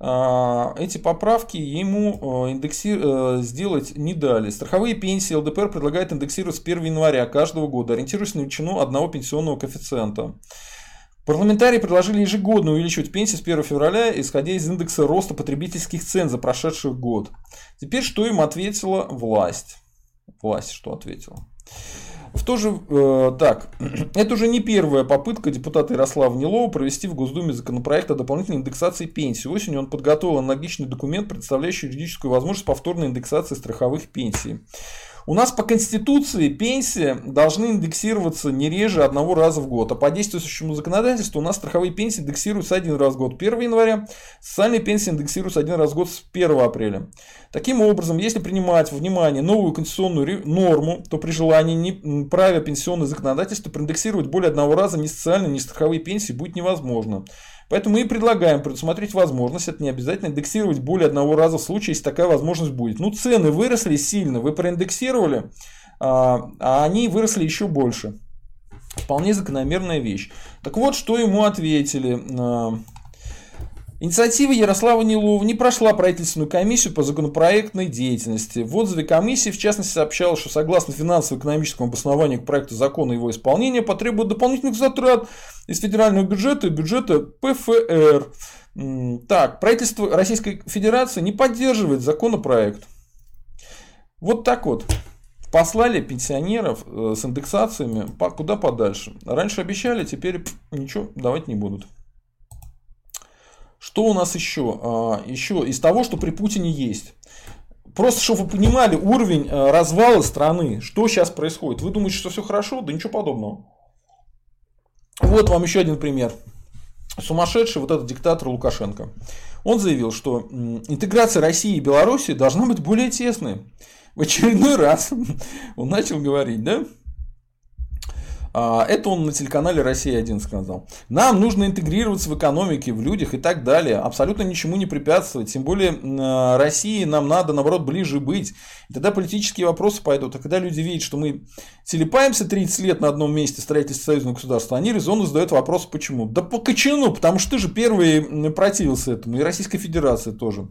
а, эти поправки ему э, индекси... Э, сделать не дали. Страховые пенсии ЛДПР предлагает индексировать с 1 января каждого года, ориентируясь на величину одного пенсионного коэффициента. Парламентарии предложили ежегодно увеличивать пенсии с 1 февраля, исходя из индекса роста потребительских цен за прошедший год. Теперь что им ответила власть? Власть что ответила? В то же, э, так, (clears throat) это уже не первая попытка депутата Ярослава Нилова провести в Госдуме законопроект о дополнительной индексации пенсии. Осенью он подготовил аналогичный документ, представляющий юридическую возможность повторной индексации страховых пенсий. У нас по Конституции пенсии должны индексироваться не реже одного раза в год. А по действующему законодательству у нас страховые пенсии индексируются один раз в год 1 января, социальные пенсии индексируются один раз в год с 1 апреля. Таким образом, если принимать во внимание новую конституционную норму, то при желании не правя пенсионное законодательство проиндексировать более одного раза ни социальные, ни страховые пенсии будет невозможно. Поэтому мы и предлагаем предусмотреть возможность, это не обязательно, индексировать более одного раза в случае, если такая возможность будет. Ну, цены выросли сильно, вы проиндексировали, а, а они выросли еще больше. Вполне закономерная вещь. Так вот, что ему ответили. Инициатива Ярослава Нилова не прошла правительственную комиссию по законопроектной деятельности. В отзыве комиссии, в частности, сообщалось, что согласно финансово-экономическому обоснованию к проекту закона его исполнения потребует дополнительных затрат из федерального бюджета и бюджета ПФР. Так, правительство Российской Федерации не поддерживает законопроект. Вот так вот. Послали пенсионеров э, с индексациями куда подальше. Раньше обещали, теперь ничего давать не будут. Что у нас еще? А, еще из того, что при Путине есть. Просто, чтобы вы понимали уровень э, развала страны, что сейчас происходит. Вы думаете, что все хорошо? Да ничего подобного. Вот вам еще один пример. Сумасшедший вот этот диктатор Лукашенко. Он заявил, что интеграция России и Беларуси должна быть более тесной. В очередной раз (laughs) он начал говорить, да? А, это он на телеканале «Россия-1» сказал. Нам нужно интегрироваться в экономике, в людях и так далее. Абсолютно ничему не препятствовать. Тем более а, России нам надо, наоборот, ближе быть. И тогда политические вопросы пойдут. А когда люди видят, что мы телепаемся 30 лет на одном месте строительства союзного государства, они резонно задают вопрос, почему. Да по кочану, потому что ты же первый противился этому. И Российская Федерация тоже.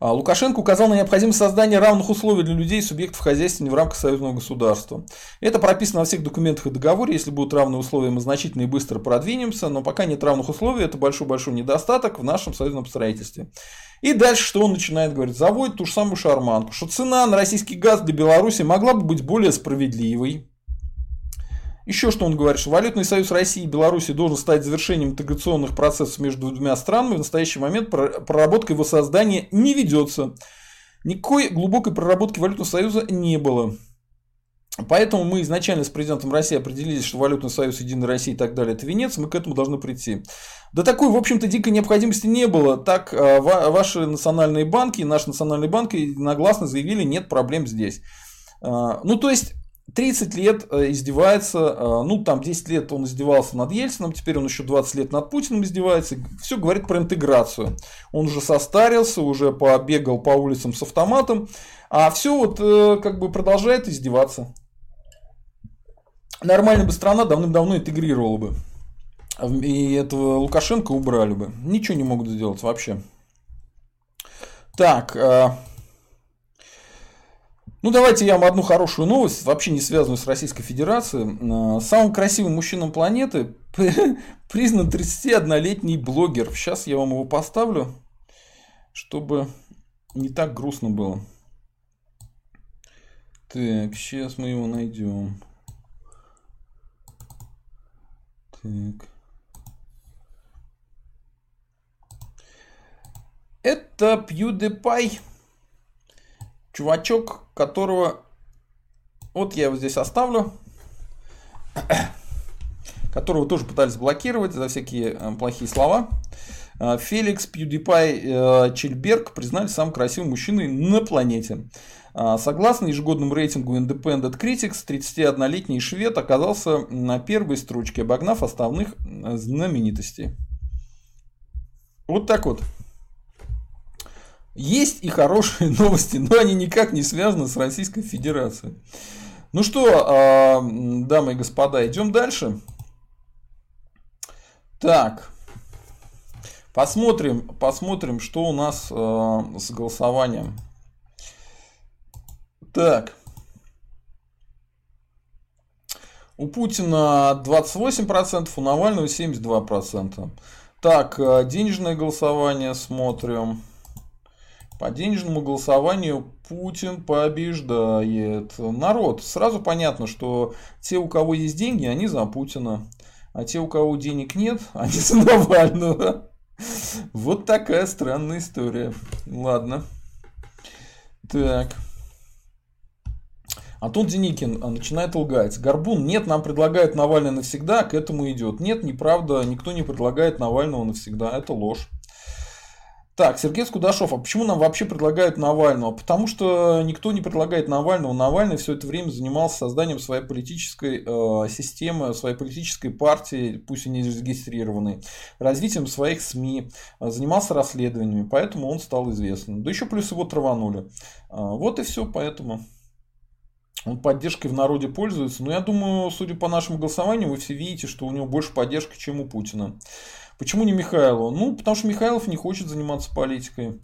А, Лукашенко указал на необходимость создания равных условий для людей и субъектов хозяйствования в рамках союзного государства. Это прописано во всех документах и договоре. Если будут равные условия, мы значительно и быстро продвинемся, но пока нет равных условий, это большой-большой недостаток в нашем союзном строительстве. И дальше что он начинает говорить? Заводит ту же самую шарманку, что цена на российский газ для Беларуси могла бы быть более справедливой, еще что он говорит, что валютный союз России и Беларуси должен стать завершением интеграционных процессов между двумя странами. В настоящий момент проработка его создания не ведется. Никакой глубокой проработки валютного союза не было. Поэтому мы изначально с президентом России определились, что валютный союз Единой России и так далее это венец, мы к этому должны прийти. Да такой, в общем-то, дикой необходимости не было. Так а, ваши национальные банки, наш национальный банк единогласно заявили, нет проблем здесь. А, ну, то есть, 30 лет э, издевается, э, ну там 10 лет он издевался над Ельцином, теперь он еще 20 лет над Путиным издевается, все говорит про интеграцию. Он уже состарился, уже побегал по улицам с автоматом, а все вот э, как бы продолжает издеваться. Нормально бы страна давным-давно интегрировала бы. И этого Лукашенко убрали бы. Ничего не могут сделать вообще. Так, ну, давайте я вам одну хорошую новость, вообще не связанную с Российской Федерацией. Э, самым красивым мужчином планеты (laughs) признан 31-летний блогер. Сейчас я вам его поставлю, чтобы не так грустно было. Так, сейчас мы его найдем. Так. Это PewDiePie чувачок, которого... Вот я его здесь оставлю. (coughs) Которого тоже пытались блокировать за всякие э, плохие слова. Э, Феликс Пьюдипай э, Чельберг признали самым красивым мужчиной на планете. Согласно ежегодному рейтингу Independent Critics, 31-летний швед оказался на первой строчке, обогнав основных знаменитостей. Вот так вот. Есть и хорошие (laughs) новости, но они никак не связаны с Российской Федерацией. Ну что, а, дамы и господа, идем дальше. Так, посмотрим, посмотрим, что у нас а, с голосованием. Так, у Путина 28%, у Навального 72%. Так, а, денежное голосование смотрим. По денежному голосованию Путин побеждает. Народ, сразу понятно, что те, у кого есть деньги, они за Путина. А те, у кого денег нет, (laughs) они за Навального. Вот такая странная история. Ладно. Так. Антон Деникин а, начинает лгать. Горбун, нет, нам предлагают Навального навсегда, к этому идет. Нет, неправда, никто не предлагает Навального навсегда, это ложь. Так, Сергей Скудашов, а почему нам вообще предлагают Навального? Потому что никто не предлагает Навального. Навальный все это время занимался созданием своей политической э, системы, своей политической партии, пусть и не зарегистрированной, развитием своих СМИ, э, занимался расследованиями, поэтому он стал известным. Да еще плюс его траванули. Э, вот и все, поэтому он поддержкой в народе пользуется. Но я думаю, судя по нашему голосованию, вы все видите, что у него больше поддержки, чем у Путина. Почему не Михайлова? Ну, потому что Михайлов не хочет заниматься политикой.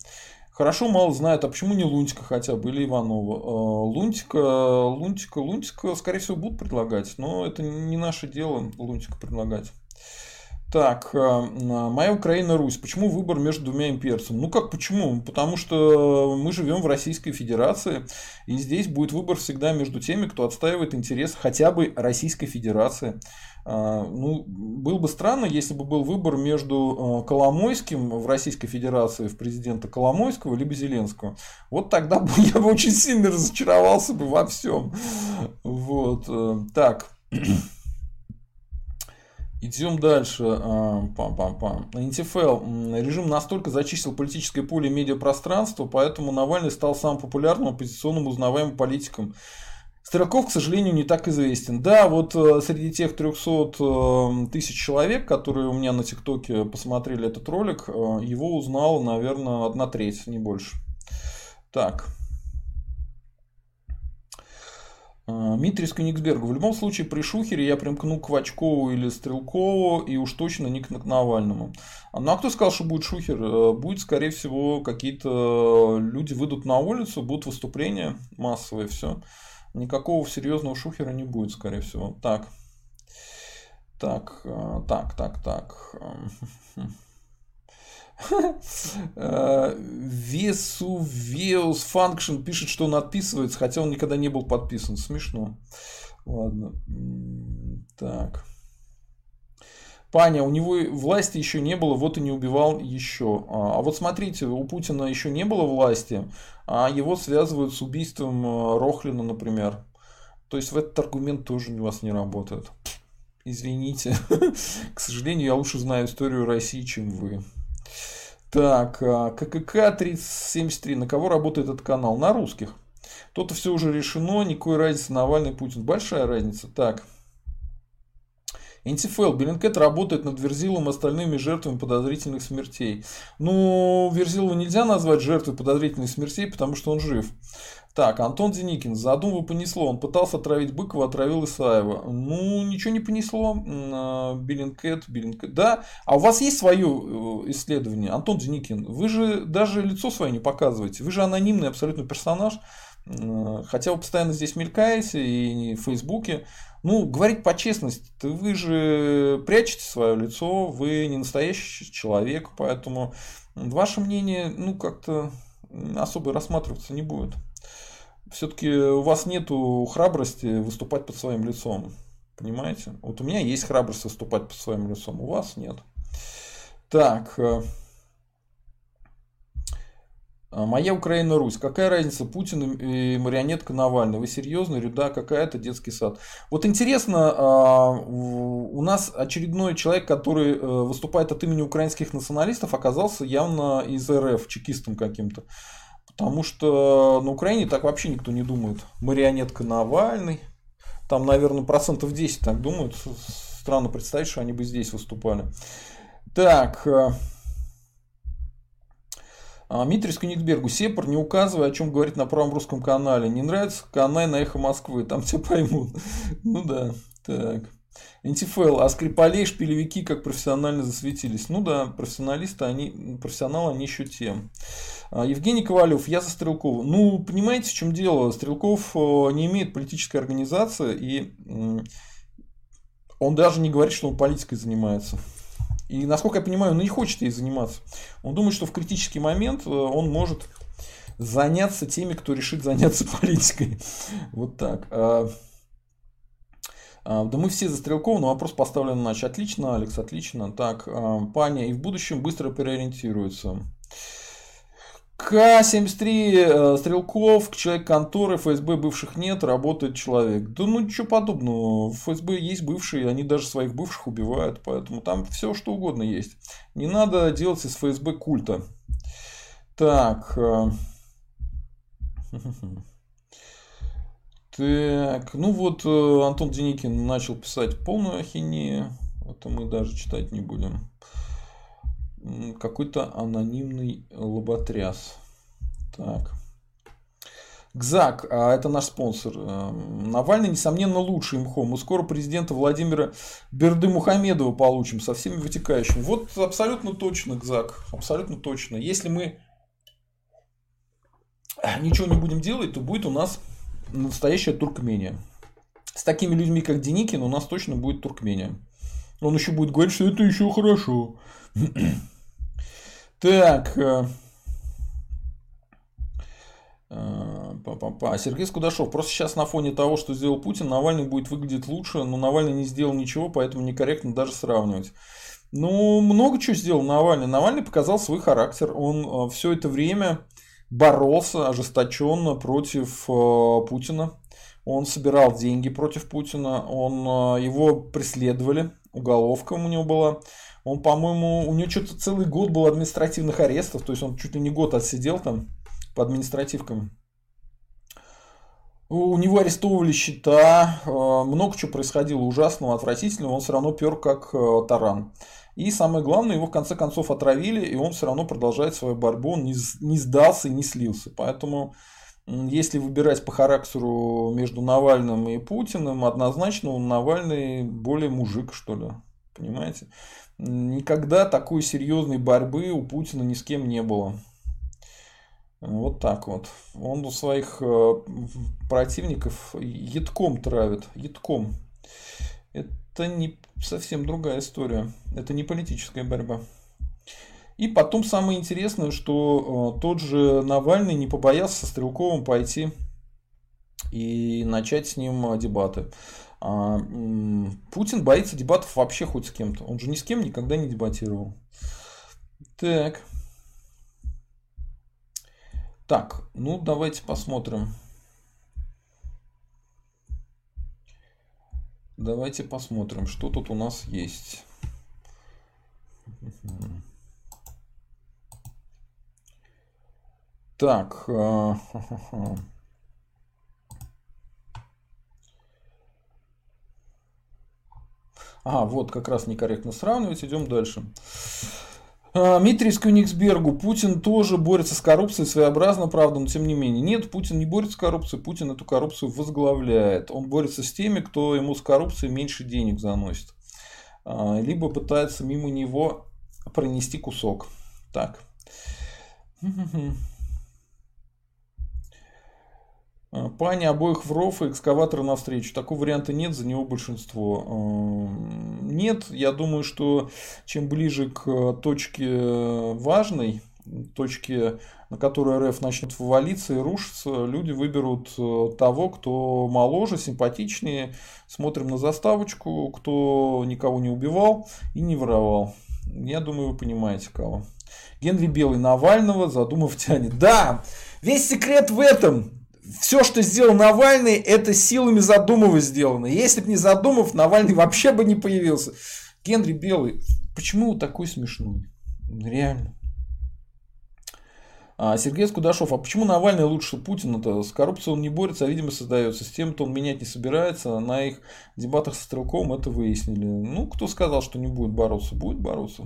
Хорошо мало знает, а почему не Лунтика хотя бы или Иванова? А, Лунтика, Лунтика, Лунтика, скорее всего, будут предлагать, но это не наше дело Лунтика предлагать. Так, а, моя Украина, Русь. Почему выбор между двумя имперцами? Ну как почему? Потому что мы живем в Российской Федерации, и здесь будет выбор всегда между теми, кто отстаивает интересы хотя бы Российской Федерации. А, ну, было бы странно, если бы был выбор между а, Коломойским в Российской Федерации, в президента Коломойского, либо Зеленского. Вот тогда бы (laughs) я бы очень сильно разочаровался бы во всем. Вот. Э, так. (clears throat) Идем дальше. А, пам-пам-пам. НТФЛ. Режим настолько зачистил политическое поле и медиапространство, поэтому Навальный стал самым популярным оппозиционным узнаваемым политиком. Стрелков, к сожалению, не так известен. Да, вот э, среди тех 300 э, тысяч человек, которые у меня на ТикТоке посмотрели этот ролик, э, его узнала, наверное, одна треть, не больше. Так. Дмитрий из Кенигсберга. В любом случае, при Шухере я примкну к Вачкову или Стрелкову и уж точно не к Навальному. Ну а кто сказал, что будет Шухер? Будет, скорее всего, какие-то люди выйдут на улицу, будут выступления массовые, все никакого серьезного шухера не будет, скорее всего. Так. Так, э, так, так, так. Весувеус Function пишет, что он отписывается, хотя он никогда не был подписан. Смешно. Ладно. Так. Паня, у него власти еще не было, вот и не убивал еще. А, а вот смотрите, у Путина еще не было власти, а его связывают с убийством э, Рохлина, например. То есть в этот аргумент тоже у вас не работает. Извините. (laughs) К сожалению, я лучше знаю историю России, чем вы. Так, а, ККК 3073. На кого работает этот канал? На русских. То-то все уже решено, никакой разницы Навальный Путин. Большая разница. Так. НТФЛ. Беллинкет работает над Верзилом и остальными жертвами подозрительных смертей. Ну, Верзилова нельзя назвать жертвой подозрительных смертей, потому что он жив. Так, Антон Деникин. Задумывал понесло. Он пытался отравить Быкова, отравил Исаева. Ну, ничего не понесло. А, Биллинкет, Биллинкет. Да. А у вас есть свое э, исследование? Антон Деникин, вы же даже лицо свое не показываете. Вы же анонимный абсолютно персонаж. Хотя вы постоянно здесь мелькаете и в Фейсбуке. Ну, говорить по честности, вы же прячете свое лицо, вы не настоящий человек, поэтому ваше мнение, ну, как-то особо рассматриваться не будет. Все-таки у вас нету храбрости выступать под своим лицом. Понимаете? Вот у меня есть храбрость выступать под своим лицом, у вас нет. Так, э, Моя Украина Русь. Какая разница, Путин и марионетка Навальный? Вы серьезно? Рюда какая-то детский сад. Вот интересно, а, у нас очередной человек, который э, выступает от имени украинских националистов, оказался явно из РФ, чекистом каким-то. Потому что на Украине так вообще никто не думает. Марионетка Навальный. Там, наверное, процентов 10 так думают. Странно представить, что они бы здесь выступали. Так, э, а, Митрис Кенигсбергу. Сепар, не указывай, о чем говорит на правом русском канале. Не нравится? Канай на эхо Москвы. Там тебя поймут. (laughs) Ну да. Так. НТФЛ, а Скрипалей, шпилевики как профессионально засветились. Ну да, профессионалисты, они, профессионалы, они еще тем. А, Евгений Ковалев, я за Стрелкова. Ну, понимаете, в чем дело? Стрелков э, не имеет политической организации, и он даже не говорит, что он политикой занимается. И, насколько я понимаю, он не хочет ей заниматься. Он думает, что в критический момент э, он может заняться теми, кто решит заняться (laughs) политикой. Вот так. А, а, да мы все за Стрелкова, но вопрос поставлен иначе. Отлично, Алекс, отлично. Так, а, Паня, и в будущем быстро переориентируется. К-73 э, Стрелков, человек конторы, ФСБ бывших нет, работает человек. Да ну ничего подобного. В ФСБ есть бывшие, они даже своих бывших убивают, поэтому там все что угодно есть. Не надо делать из ФСБ культа. Так. Э, (laughs) так, ну вот э, Антон Деникин начал писать полную ахинею. Это мы даже читать не будем какой-то анонимный лоботряс. Так. ГЗАК, а это наш спонсор. Эм, Навальный, несомненно, лучший МХО. Мы скоро президента Владимира Берды Мухамедова получим со всеми вытекающими. Вот абсолютно точно, ГЗАК. Абсолютно точно. Если мы ничего не будем делать, то будет у нас настоящая Туркмения. С такими людьми, как Деникин, у нас точно будет Туркмения. Он еще будет говорить, что это еще хорошо. (clears throat) Так. Э, э, Па-па-па. Сергей Скудашов. Просто сейчас на фоне того, что сделал Путин, Навальный будет выглядеть лучше, но Навальный не сделал ничего, поэтому некорректно даже сравнивать. Ну, много чего сделал Навальный. Навальный показал свой характер. Он э, все это время боролся ожесточенно против Путина. Он собирал деньги против Путина. Он, его преследовали. Уголовка у него была. Он, по-моему, у него что-то целый год был административных арестов, то есть он чуть ли не год отсидел там по административкам. У него арестовывали счета, э, много чего происходило ужасного, отвратительного, он все равно пер как э, таран. И самое главное, его в конце концов отравили, и он все равно продолжает свою борьбу, он не, не сдался и не слился. Поэтому, если выбирать по характеру между Навальным и Путиным, однозначно он Навальный более мужик, что ли. Понимаете? Никогда такой серьезной борьбы у Путина ни с кем не было. Вот так вот. Он у своих э, противников едком травит. Едком. Это не совсем другая история. Это не политическая борьба. И потом самое интересное, что э, тот же Навальный не побоялся со Стрелковым пойти и начать с ним дебаты. А, Путин боится дебатов вообще хоть с кем-то. Он же ни с кем никогда не дебатировал. Так. Так, ну давайте посмотрим. Давайте посмотрим, что тут у нас есть. Так. (laughs) А, вот как раз некорректно сравнивать. Идем дальше. А, Митрис Кёнигсбергу. Путин тоже борется с коррупцией своеобразно, правда, но тем не менее. Нет, Путин не борется с коррупцией, Путин эту коррупцию возглавляет. Он борется с теми, кто ему с коррупцией меньше денег заносит. А, либо пытается мимо него пронести кусок. Так. А, Пани обоих в ров и экскаватора навстречу. Такого варианта нет, за него большинство. А, нет, я думаю, что чем ближе к точке важной, точке, на которой РФ начнет вывалиться и рушиться, люди выберут э, того, кто моложе, симпатичнее. Смотрим на заставочку, кто никого не убивал и не воровал. Я думаю, вы понимаете кого. Генри Белый Навального задумав (laughs) тянет. Да, весь секрет в этом все, что сделал Навальный, это силами Задумова сделано. Если бы не Задумов, Навальный вообще бы не появился. Генри Белый, почему такой смешной? Реально. А, Сергей Скудашов, а почему Навальный лучше Путина-то? С коррупцией он не борется, а видимо создается. С тем-то он менять не собирается. На их дебатах со Стрелковым это выяснили. Ну, кто сказал, что не будет бороться? Будет бороться.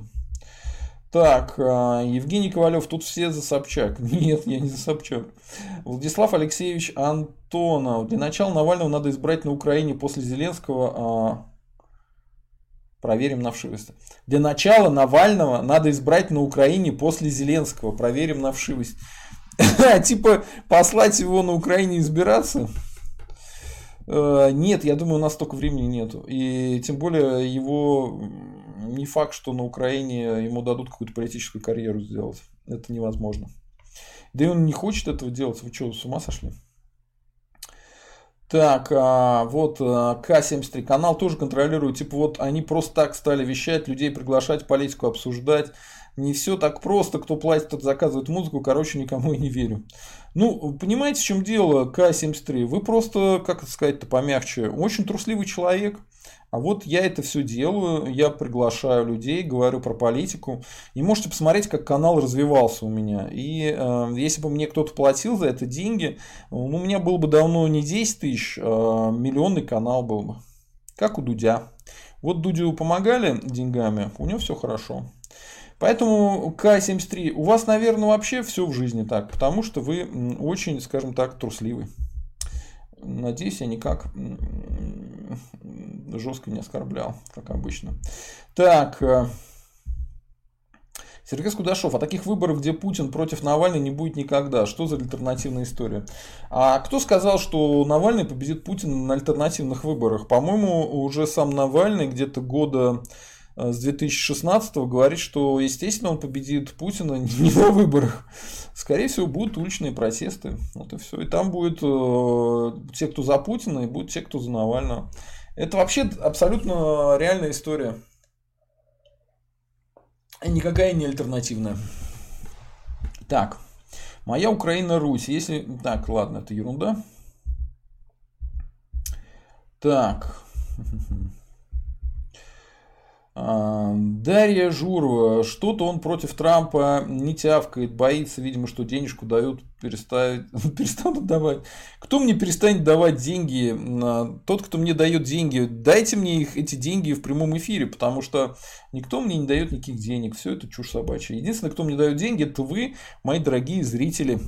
Так, а, Евгений Ковалев, тут все за Собчак. (laughs) Нет, я не за Собчак. Владислав Алексеевич Антонов. Для начала Навального надо избрать на Украине после Зеленского. А, проверим на вшивость. Для начала Навального надо избрать на Украине после Зеленского. Проверим на вшивость. (laughs) Типа послать его на Украине избираться? Э, нет, я думаю, у нас столько времени нету. И тем более его не факт, что на Украине ему дадут какую-то политическую карьеру сделать. Это невозможно. Да и он не хочет этого делать. Вы что, с ума сошли? Так, а, вот а, К-73 канал тоже контролирует. Типа вот они просто так стали вещать, людей приглашать, политику обсуждать. Не все так просто. Кто платит, тот заказывает музыку. Короче, никому и не верю. Ну, понимаете, в чем дело, К-73? Вы просто, как это сказать-то помягче, очень трусливый человек. А вот я это все делаю, я приглашаю людей, говорю про политику. И можете посмотреть, как канал развивался у меня. И э, если бы мне кто-то платил за это деньги, ну, у меня было бы давно не 10 тысяч, а миллионный канал был бы. Как у Дудя. Вот Дудю помогали деньгами, у него все хорошо. Поэтому К-73, у вас, наверное, вообще все в жизни так, потому что вы очень, скажем так, трусливый. Надеюсь, я никак жестко не оскорблял, как обычно. Так, э, Сергей Скудашов, а таких выборов, где Путин против Навального не будет никогда. Что за альтернативная история? А кто сказал, что Навальный победит Путина на альтернативных выборах? По-моему, уже сам Навальный где-то года с 2016 говорит, что, естественно, он победит Путина (laughs) не на выборах. Скорее всего, будут уличные протесты. Вот и все. И там будет э, те, кто за Путина, и будут те, кто за Навального. Это вообще абсолютно реальная история. И никакая не альтернативная. Так. Моя Украина Русь. Если. Так, ладно, это ерунда. Так. (laughs) Дарья Журова. Что-то он против Трампа не тявкает, боится, видимо, что денежку дают, перестанут, (laughs) перестанут давать. Кто мне перестанет давать деньги? Тот, кто мне дает деньги, дайте мне их, эти деньги в прямом эфире, потому что никто мне не дает никаких денег. Все это чушь собачья. Единственное, кто мне дает деньги, это вы, мои дорогие зрители.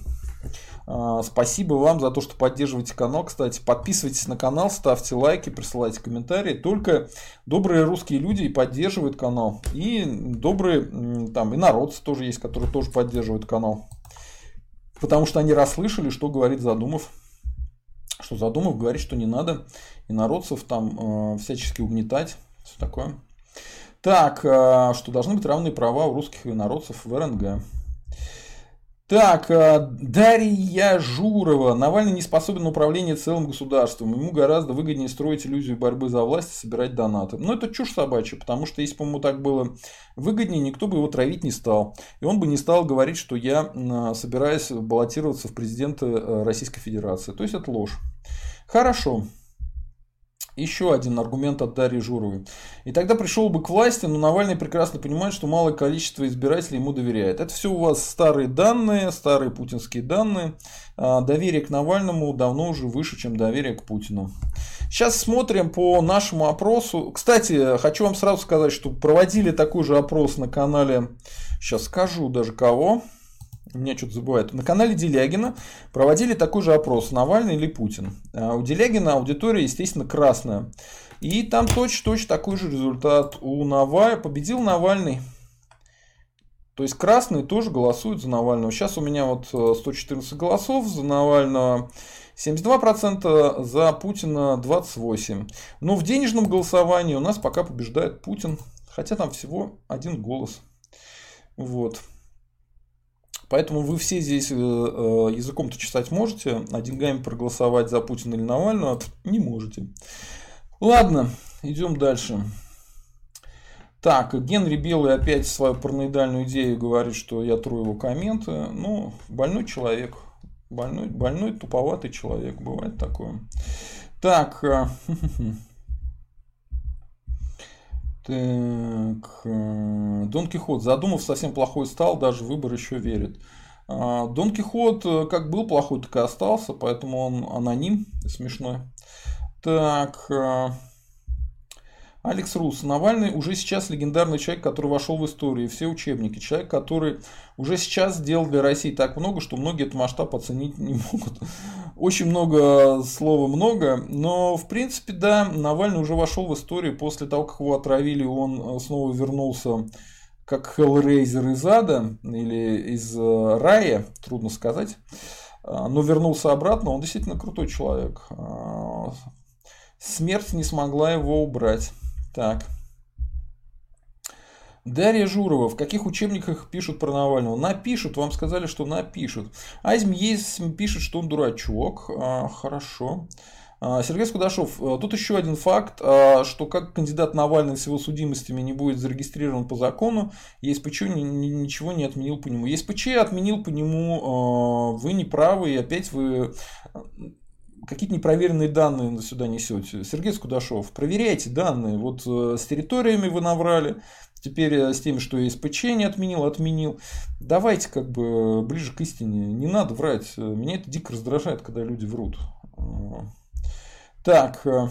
А, спасибо вам за то, что поддерживаете канал. Кстати, подписывайтесь на канал, ставьте лайки, присылайте комментарии. Только добрые русские люди поддерживают канал. И добрые, там, и народцы тоже есть, которые тоже поддерживают канал. Потому что они расслышали, что говорит Задумов. Что Задумов говорит, что не надо и народцев там э, всячески угнетать. Все такое. Так, э, что должны быть равные права у русских и народцев в РНГ. Так, э, Дарья Журова. Навальный не способен на управление целым государством. Ему гораздо выгоднее строить иллюзию борьбы за власть и собирать донаты. Но это чушь собачья, потому что если бы ему так было выгоднее, никто бы его травить не стал. И он бы не стал говорить, что я собираюсь баллотироваться в президенты э, Российской Федерации. То есть это ложь. Хорошо. Еще один аргумент от Дарьи Журовой. И тогда пришел бы к власти, но Навальный прекрасно понимает, что малое количество избирателей ему доверяет. Это все у вас старые данные, старые путинские данные. А, доверие к Навальному давно уже выше, чем доверие к Путину. Сейчас смотрим по нашему опросу. Кстати, хочу вам сразу сказать, что проводили такой же опрос на канале, сейчас скажу даже кого, меня что-то забывает. На канале Делягина проводили такой же опрос, Навальный или Путин. А у Делягина аудитория, естественно, красная. И там точно-точно такой же результат. У Навального победил Навальный. То есть красные тоже голосуют за Навального. Сейчас у меня вот 114 э, голосов за Навального. 72% за Путина 28%. Но в денежном голосовании у нас пока побеждает Путин. Хотя там всего один голос. Вот. Поэтому вы все здесь э, э, языком-то чесать можете, а деньгами проголосовать за Путина или Навального не можете. Ладно, идем дальше. Так, Генри Белый опять свою параноидальную идею говорит, что я тру его комменты. Ну, больной человек. Больной, больной туповатый человек. Бывает такое. Так. (laughs) Э, Так, э, Дон Кихот. Задумав, совсем плохой стал, даже выбор еще верит. А, Дон Кихот э, как был плохой, так и остался, поэтому он аноним смешной. Так, э, Алекс Рус. Навальный уже сейчас легендарный человек, который вошел в историю, все учебники. Человек, который уже сейчас сделал для России так много, что многие этот масштаб оценить не (laughs) могут. Очень много слова много, но в принципе, да, Навальный уже вошел в историю после того, как его отравили, он э, снова вернулся как Хеллрейзер из ада или из э, рая, трудно сказать, э, но вернулся обратно, он действительно крутой человек. Смерть не смогла его убрать. Так. Дарья Журова. В каких учебниках пишут про Навального? Напишут. Вам сказали, что напишут. Айзм есть пишет, что он дурачок. А, хорошо. А, Сергей Скудашов, а, тут еще один факт, а, что как кандидат Навальный с его судимостями не будет зарегистрирован по закону, ЕСПЧ ничего не отменил по нему. ЕСПЧ отменил по нему, вы не правы, и опять вы какие-то непроверенные данные сюда несете. Сергей Скудашов, проверяйте данные. Вот э, с территориями вы наврали, теперь э, с тем, что СПЧ не отменил, отменил. Давайте как бы ближе к истине. Не надо врать. Меня это дико раздражает, когда люди врут. Так. Э,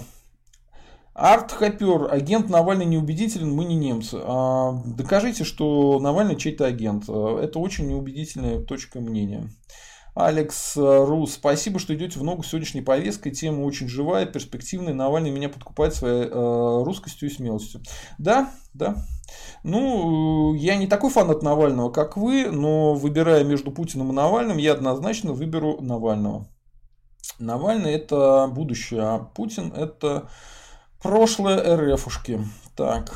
Арт Хопер, агент Навальный неубедителен, мы не немцы. А, докажите, что Навальный чей-то агент. Это очень неубедительная точка мнения. Алекс э, Рус, спасибо, что идете в ногу с сегодняшней повесткой. Тема очень живая, перспективная. Навальный меня подкупает своей э, русскостью и смелостью. Да, да. Ну, я не такой фанат Навального, как вы, но выбирая между Путиным и Навальным, я однозначно выберу Навального. Навальный это будущее, а Путин это прошлое РФушки. Так.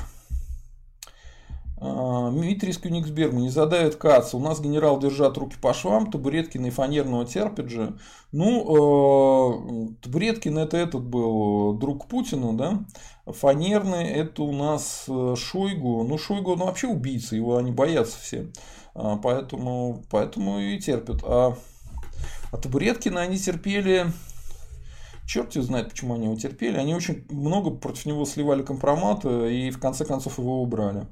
А, Дмитрий из Кёнигсберга не задает Каца. У нас генерал держат руки по швам, Табуреткин и Фанерного терпит же. Ну, э, Табуреткин это этот был друг Путина, да? Фанерный это у нас э, Шойгу. Ну, Шойгу он вообще убийца, его они боятся все. А, поэтому, поэтому и терпят. А, а Табуреткина они терпели Черт его знает, почему они его терпели. Они очень много против него сливали компромата и в конце концов его убрали.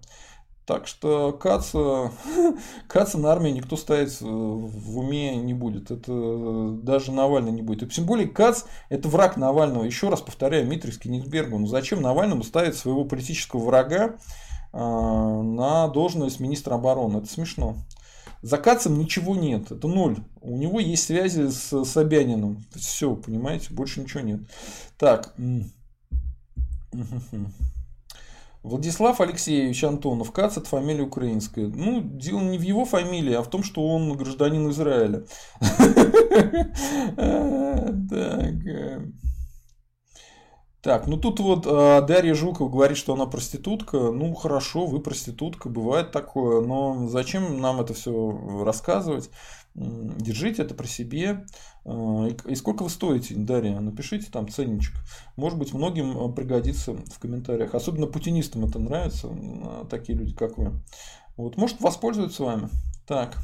Так что Каца, (laughs) Каца на армии никто ставить в уме не будет. Это даже Навальный не будет. И тем более Кац – это враг Навального. Еще раз повторяю, Митрий с Кенигсбергом. Ну зачем Навальному ставить своего политического врага а, на должность министра обороны? Это смешно. За Кацем ничего нет, это ноль. У него есть связи с Собяниным. Все, понимаете, больше ничего нет. Так. (laughs) Владислав Алексеевич Антонов, Кац это фамилия украинская. Ну, дело не в его фамилии, а в том, что он гражданин Израиля. (laughs) Так, ну тут вот э, Дарья Жукова говорит, что она проститутка. Ну хорошо, вы проститутка, бывает такое, но зачем нам это все рассказывать? Держите это при себе. Э, и сколько вы стоите, Дарья? Напишите там ценничек. Может быть, многим э, пригодится в комментариях. Особенно путинистам это нравится, э, такие люди, как вы. Вот, может, воспользуются вами. Так.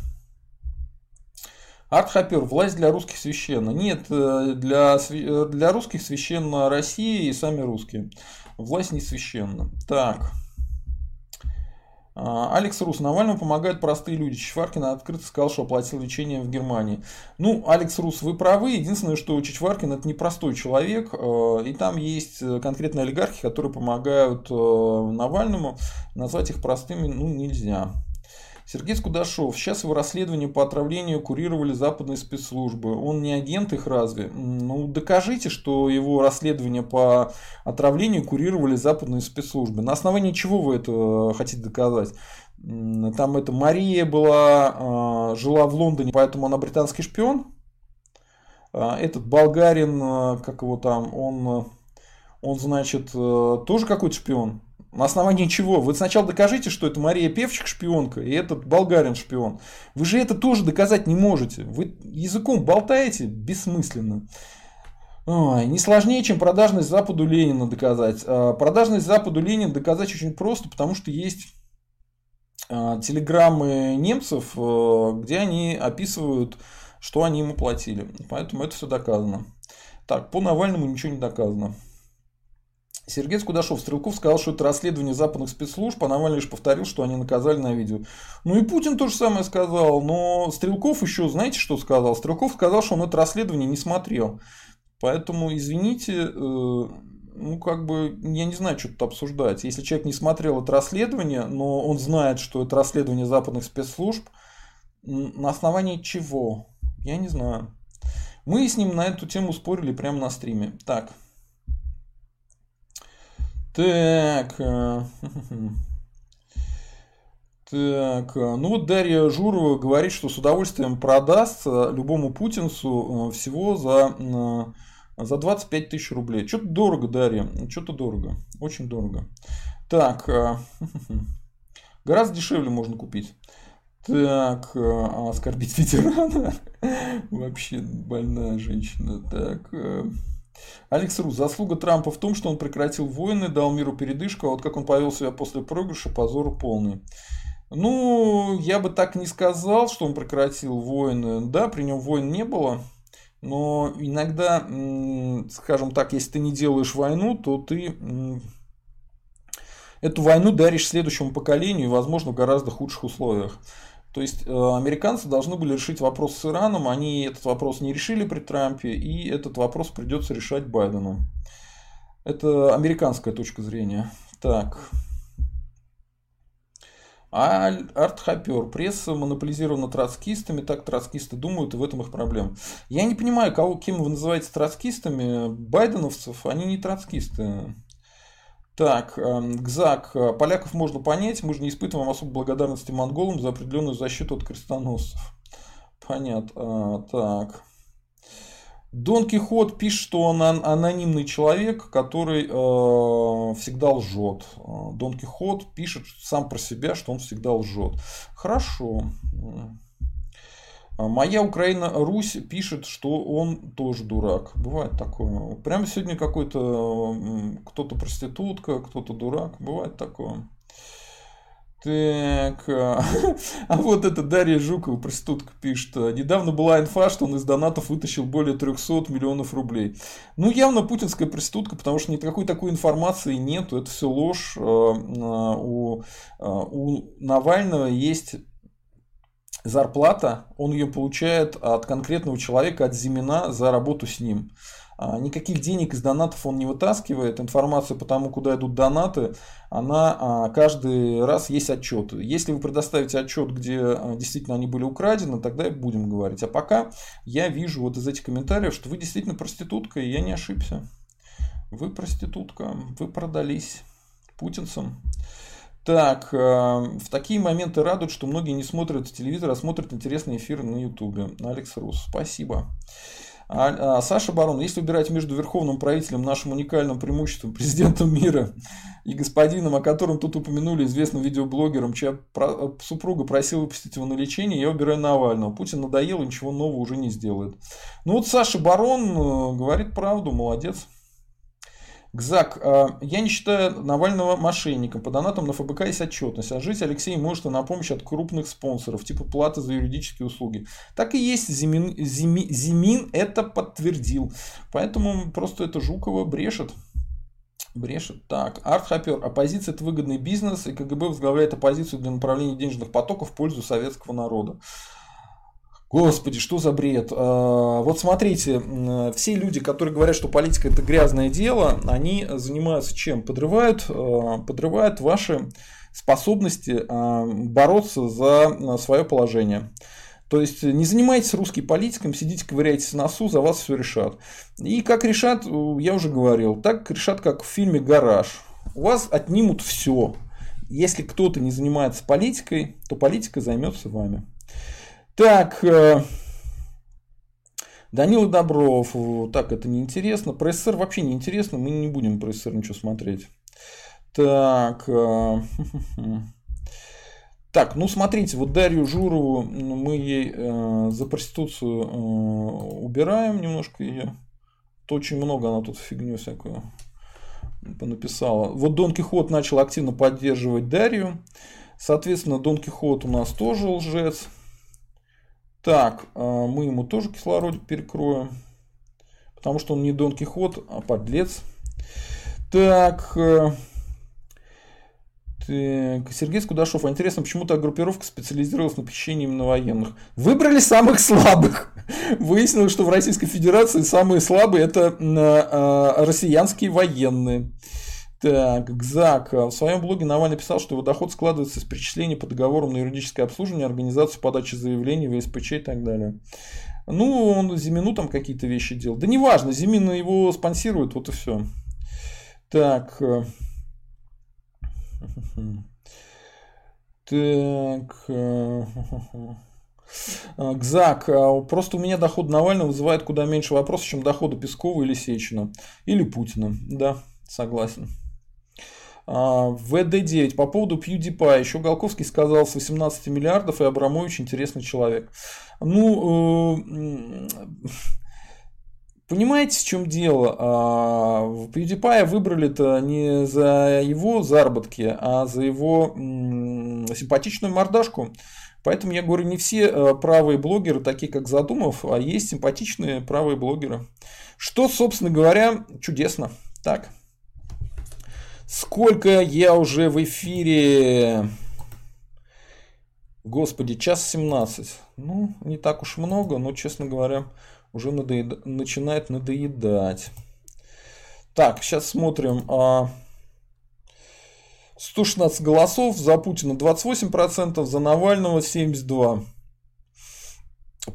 Артхапер, власть для русских священна. Нет, для, для русских священна Россия и сами русские. Власть не священна. Так. А, Алекс Рус. Навальному помогают простые люди. Чичваркин открыто сказал, что оплатил лечение в Германии. Ну, Алекс Рус, вы правы. Единственное, что Чичваркин это непростой человек. Э, и там есть конкретные олигархи, которые помогают э, Навальному. Назвать их простыми ну, нельзя. Сергей Скудашов. Сейчас его расследование по отравлению курировали западные спецслужбы. Он не агент их разве? Ну, докажите, что его расследование по отравлению курировали западные спецслужбы. На основании чего вы это э, хотите доказать? Там это Мария была, э, жила в Лондоне, поэтому она британский шпион. А этот болгарин, э, как его там, он, он значит, тоже какой-то шпион. На основании чего? Вы сначала докажите, что это Мария Певчик шпионка, и этот болгарин шпион. Вы же это тоже доказать не можете. Вы языком болтаете бессмысленно. Ой, не сложнее, чем продажность Западу Ленина доказать. А, продажность Западу Ленина доказать очень просто, потому что есть а, телеграммы немцев, а, где они описывают, что они ему платили. Поэтому это все доказано. Так, по Навальному ничего не доказано. Сергей Скудашов, Стрелков сказал, что это расследование западных спецслужб, а Навальный лишь повторил, что они наказали на видео. Ну и Путин то же самое сказал, но Стрелков еще, знаете, что сказал? Стрелков сказал, что он это расследование не смотрел. Поэтому, извините, э, ну, как бы, я не знаю, что тут обсуждать. Если человек не смотрел это расследование, но он знает, что это расследование западных спецслужб, на основании чего? Я не знаю. Мы с ним на эту тему спорили прямо на стриме. Так. Так. Э, (laughs) так, э, ну вот Дарья Журова говорит, что с удовольствием продаст любому путинцу э, всего за, за 25 тысяч рублей. Что-то дорого, Дарья, что-то дорого, очень дорого. Так, (laughs) гораздо дешевле можно купить. Так, оскорбить ветерана. (laughs) Вообще больная женщина. Так, Алекс Рус. Заслуга Трампа в том, что он прекратил войны, дал миру передышку, а вот как он повел себя после проигрыша, позор полный. Ну, я бы так не сказал, что он прекратил войны. Да, при нем войн не было. Но иногда, скажем так, если ты не делаешь войну, то ты эту войну даришь следующему поколению, возможно, в гораздо худших условиях. То есть э, американцы должны были решить вопрос с Ираном, они этот вопрос не решили при Трампе, и этот вопрос придется решать Байдену. Это американская точка зрения. Так. А артхопер. Пресса монополизирована троцкистами, так троцкисты думают, и в этом их проблема. Я не понимаю, кого, кем вы называете троцкистами. Байденовцев, они не троцкисты. Так, эм, Гзак. Э, поляков можно понять, мы же не испытываем особой благодарности монголам за определенную защиту от крестоносцев. Понятно. А, так. Дон Кихот пишет, что он анонимный человек, который э, всегда лжет. Э, Дон Кихот пишет сам про себя, что он всегда лжет. Хорошо. А моя Украина Русь пишет, что он тоже дурак. Бывает такое. Прямо сегодня какой-то кто-то проститутка, кто-то дурак. Бывает такое. Так, а, (laughs) а вот это Дарья Жукова, проститутка, пишет. Недавно была инфа, что он из донатов вытащил более 300 миллионов рублей. Ну, явно путинская проститутка, потому что никакой такой информации нету, это все ложь. А, у, у Навального есть зарплата, он ее получает от конкретного человека, от Зимина за работу с ним. А, никаких денег из донатов он не вытаскивает. Информация по тому, куда идут донаты, она а, каждый раз есть отчет. Если вы предоставите отчет, где а, действительно они были украдены, тогда и будем говорить. А пока я вижу вот из этих комментариев, что вы действительно проститутка, и я не ошибся. Вы проститутка, вы продались путинцам. Так, в такие моменты радуют, что многие не смотрят телевизор, а смотрят интересные эфиры на ютубе. Алекс Рус, спасибо. А, а, Саша Барон, если выбирать между верховным правителем, нашим уникальным преимуществом, (laughs) президентом мира и господином, о котором тут упомянули, известным видеоблогером, чья про, супруга просила выпустить его на лечение, я выбираю Навального. Путин надоел ничего нового уже не сделает. Ну вот Саша Барон э, говорит правду, молодец. Гзак, а, я не считаю Навального мошенником. По донатам на ФБК есть отчетность. А жить Алексей может на помощь от крупных спонсоров, типа платы за юридические услуги. Так и есть. Зимин, Зими, Зимин это подтвердил. Поэтому просто это Жукова брешет. Брешет. Так, Артхапер. Оппозиция это выгодный бизнес, и КГБ возглавляет оппозицию для направления денежных потоков в пользу советского народа. Господи, что за бред? А, вот смотрите, все люди, которые говорят, что политика это грязное дело, они занимаются чем? Подрывают, а, подрывают ваши способности а, бороться за свое положение. То есть не занимайтесь русской политикой, сидите, ковыряйтесь в носу, за вас все решат. И как решат, я уже говорил, так решат, как в фильме «Гараж». У вас отнимут все. Если кто-то не занимается политикой, то политика займется вами. Так, э, Данила Добров, так, это неинтересно. Про СССР вообще неинтересно, мы не будем про СССР ничего смотреть. Так, э, (laughs) так, ну смотрите, вот Дарью Журову мы ей э, за проституцию э, убираем немножко ее. То очень много она тут фигню всякую написала. Вот Дон Кихот начал активно поддерживать Дарью. Соответственно, Дон Кихот у нас тоже лжец. Так, а, мы ему тоже кислородик перекроем. Потому что он не Дон Кихот, а подлец. Так. Э, так, Сергей Скудашов, а интересно, почему то группировка специализировалась на похищении именно военных? Выбрали самых слабых. (laughs) Выяснилось, что в Российской Федерации самые слабые это а, россиянские военные. Так, ГЗАК. В своем блоге Навальный писал, что его доход складывается из перечислений по договорам на юридическое обслуживание, организацию подачи заявлений, ВСПЧ и так далее. Ну, он Зимину там какие-то вещи делал. Да неважно, Зимин его спонсирует, вот и все. Так. Так. Гзак, просто у меня доход Навального вызывает куда меньше вопросов, чем доходы Пескова или Сечина. Или Путина. Да, согласен. А, ВД9. По поводу PewDiePie. Еще Голковский сказал с 18 миллиардов, и Абрамович интересный человек. Ну, э, понимаете, в чем дело? А, PewDiePie выбрали-то не за его заработки, а за его симпатичную мордашку. Поэтому я говорю, не все э, правые блогеры, такие как Задумов, а есть симпатичные правые блогеры. Что, собственно говоря, чудесно. Так. Сколько я уже в эфире? Господи, час 17. Ну, не так уж много, но, честно говоря, уже надоед... начинает надоедать. Так, сейчас смотрим. 116 а, голосов, за Путина 28%, за Навального 72%.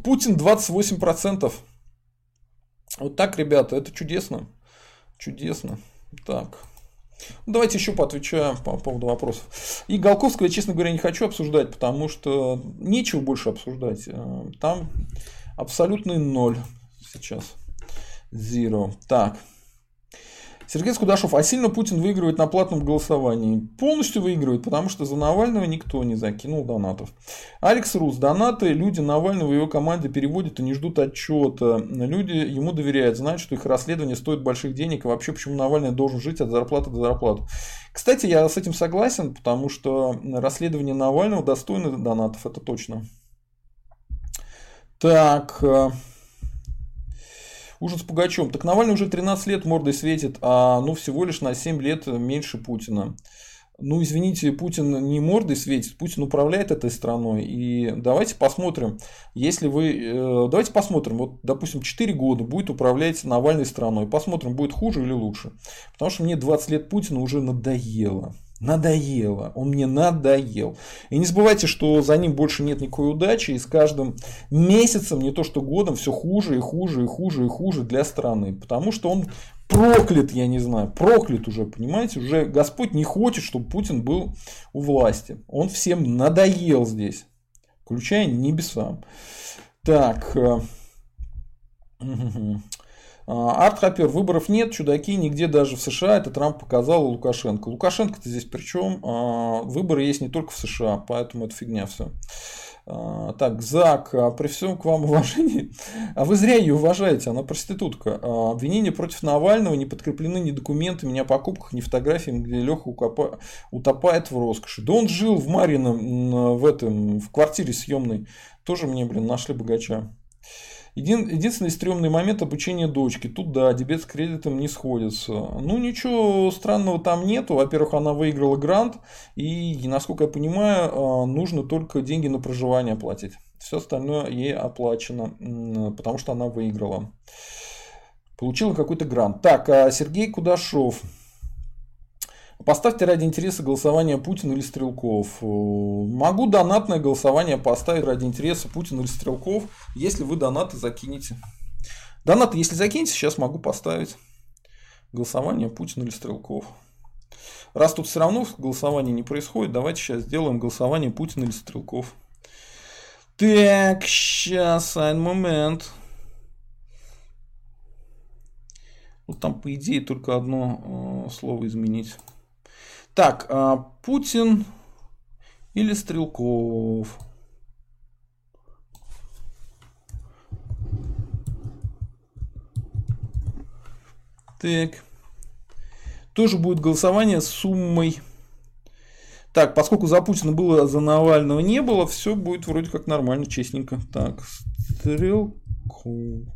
Путин 28%. Вот так, ребята, это чудесно. Чудесно. Так. Ну, давайте еще поотвечаем по поводу вопросов. И Голковского, я, честно говоря, не хочу обсуждать, потому что нечего больше обсуждать. Э, там абсолютный ноль сейчас. Zero. Так. Сергей Скудашов, а сильно Путин выигрывает на платном голосовании? Полностью выигрывает, потому что за Навального никто не закинул донатов. Алекс Рус, донаты люди Навального и его команды переводят и не ждут отчета. Люди ему доверяют, знают, что их расследование стоит больших денег, и вообще почему Навальный должен жить от зарплаты до зарплаты. Кстати, я с этим согласен, потому что расследование Навального достойно донатов, это точно. Так, ужас Пугачем. Так Навальный уже 13 лет мордой светит, а ну всего лишь на 7 лет меньше Путина ну, извините, Путин не мордой светит, Путин управляет этой страной. И давайте посмотрим, если вы... Э, давайте посмотрим, вот, допустим, 4 года будет управлять Навальной страной. Посмотрим, будет хуже или лучше. Потому что мне 20 лет Путина уже надоело. Надоело. Он мне надоел. И не забывайте, что за ним больше нет никакой удачи. И с каждым месяцем, не то что годом, все хуже и хуже и хуже и хуже для страны. Потому что он проклят, я не знаю, проклят уже, понимаете, уже Господь не хочет, чтобы Путин был у власти. Он всем надоел здесь, включая небесам. Так, (laughs) а, Артхапер, выборов нет, чудаки нигде даже в США, это Трамп показал Лукашенко. Лукашенко-то здесь причем, а, выборы есть не только в США, поэтому это фигня все. А, так, Зак, при всем к вам (laughs) уважении, а вы зря ее уважаете, она проститутка. Обвинения против Навального не подкреплены ни документами, ни о покупках, ни фотографиями, где Леха утопает в роскоши. Да он жил в Марином, в этом, в квартире съемной. Тоже мне, блин, нашли богача. Един, единственный стрёмный момент обучения дочки. Тут да, дебет с кредитом не сходится. Ну ничего странного там нету. Во-первых, она выиграла грант. И, насколько я понимаю, а, нужно только деньги на проживание платить. Все остальное ей оплачено, потому что она выиграла. Получила какой-то грант. Так, а Сергей Кудашов. Поставьте ради интереса голосование Путина или Стрелков. Э, могу донатное голосование поставить ради интереса Путина или Стрелков, если вы донаты закинете. Донаты, если закинете, сейчас могу поставить голосование Путина или Стрелков. Раз тут все равно голосование не происходит, давайте сейчас сделаем голосование Путина или Стрелков. Так, сейчас, один момент. Вот там, по идее, только одно э, слово изменить. Так, а, Путин или Стрелков? Так. Тоже будет голосование с суммой. Так, поскольку за Путина было, за Навального не было, все будет вроде как нормально, честненько. Так, Стрелков.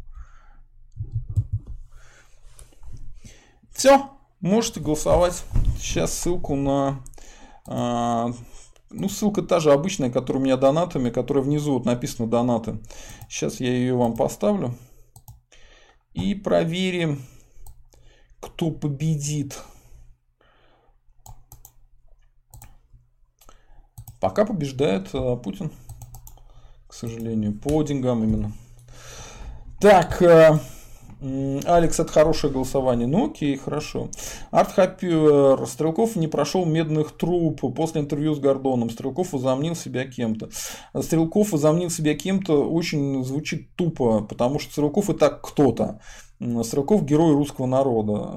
Все, можете голосовать. Сейчас ссылку на... А, ну, ссылка та же обычная, которая у меня донатами, которая внизу вот написано донаты. Сейчас я ее вам поставлю. И проверим, кто победит. Пока побеждает а, Путин, к сожалению, по деньгам именно. Так, а, Алекс, это хорошее голосование. Ну окей, хорошо. Арт Хаппер. Стрелков не прошел медных труб после интервью с Гордоном. Стрелков возомнил себя кем-то. Стрелков возомнил себя кем-то очень звучит тупо, потому что Стрелков и так кто-то. Стрелков герой русского народа.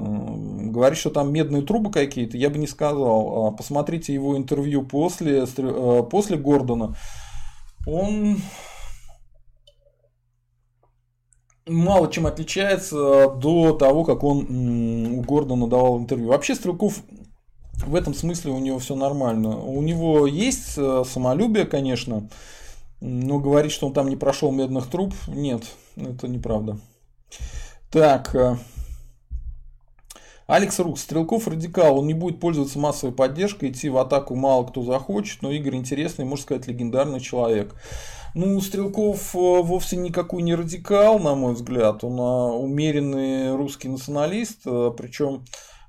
Говорит, что там медные трубы какие-то, я бы не сказал. А посмотрите его интервью после, э, после Гордона. Он мало чем отличается до того, как он у Гордона давал интервью. Вообще Стрелков в этом смысле у него все нормально. У него есть э, самолюбие, конечно, но говорить, что он там не прошел медных труб, нет, это неправда. Так, э, Алекс Рук, Стрелков радикал, он не будет пользоваться массовой поддержкой, идти в атаку мало кто захочет, но Игорь интересный, можно сказать, легендарный человек. Ну, Стрелков э, вовсе никакой не радикал, на мой взгляд. Он а, умеренный русский националист, э, причем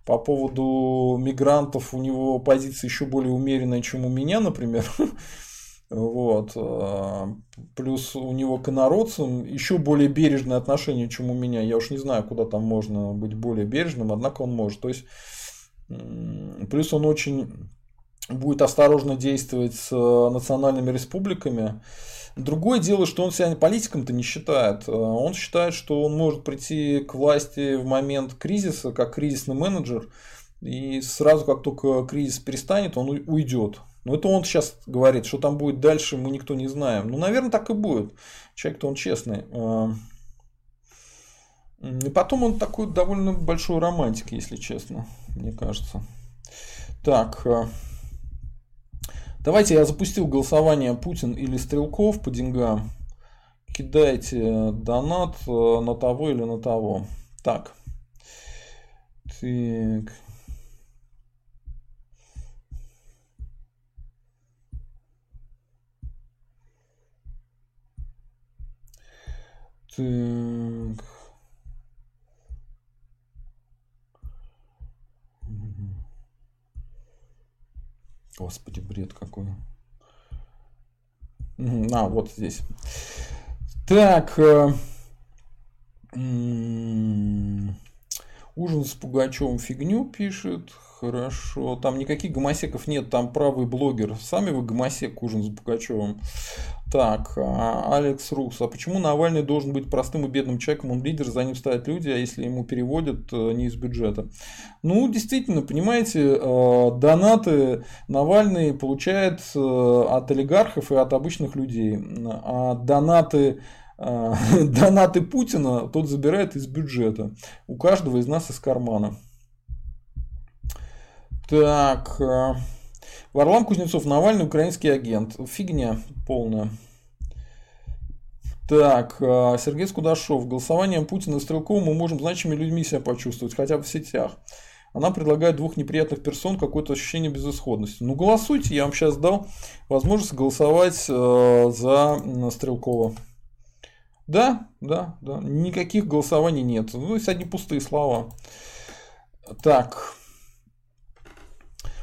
по поводу мигрантов у него позиция еще более умеренная, чем у меня, например. (laughs) Вот. Э, плюс у него к инородцам еще более бережное отношение, чем у меня. Я уж не знаю, куда там можно быть более бережным, однако он может. То есть, плюс он очень будет осторожно действовать с национальными республиками. Другое дело, что он себя политиком-то не считает. Э, он считает, что он может прийти к власти в момент кризиса, как кризисный менеджер, и сразу, как только кризис перестанет, он уйдет. Но это он сейчас говорит, что там будет дальше, мы никто не знаем. Ну, наверное, так и будет. Человек-то он честный. Э, и потом он такой довольно большой романтик, если честно, мне кажется. Так, э, давайте я запустил голосование Путин или Стрелков по деньгам. Кидайте донат э, на того или на того. Так. Так. Так. Господи, бред какой. А, вот здесь. Так. Э, ужин с Пугачевым фигню пишет. Хорошо. Там никаких гомосеков нет, там правый блогер. Сами вы гомосек ужин с Пугачевым. Так, а, Алекс Рус. А почему Навальный должен быть простым и бедным человеком? Он лидер, за ним стоят люди, а если ему переводят, э, не из бюджета. Ну, действительно, понимаете, э, донаты Навальный получает э, от олигархов и от обычных людей. А донаты (laughs) донаты Путина тот забирает из бюджета. У каждого из нас из кармана. Так. Э, Варлам Кузнецов, Навальный украинский агент. Фигня полная. Так, э, Сергей Скудашов. Голосованием Путина и Стрелкова мы можем значимыми людьми себя почувствовать, хотя бы в сетях. Она предлагает двух неприятных персон какое-то ощущение безысходности. Ну, голосуйте, я вам сейчас дал возможность голосовать э, за Стрелкова. Да, да, да. Никаких голосований нет. Ну, есть одни пустые слова. Так.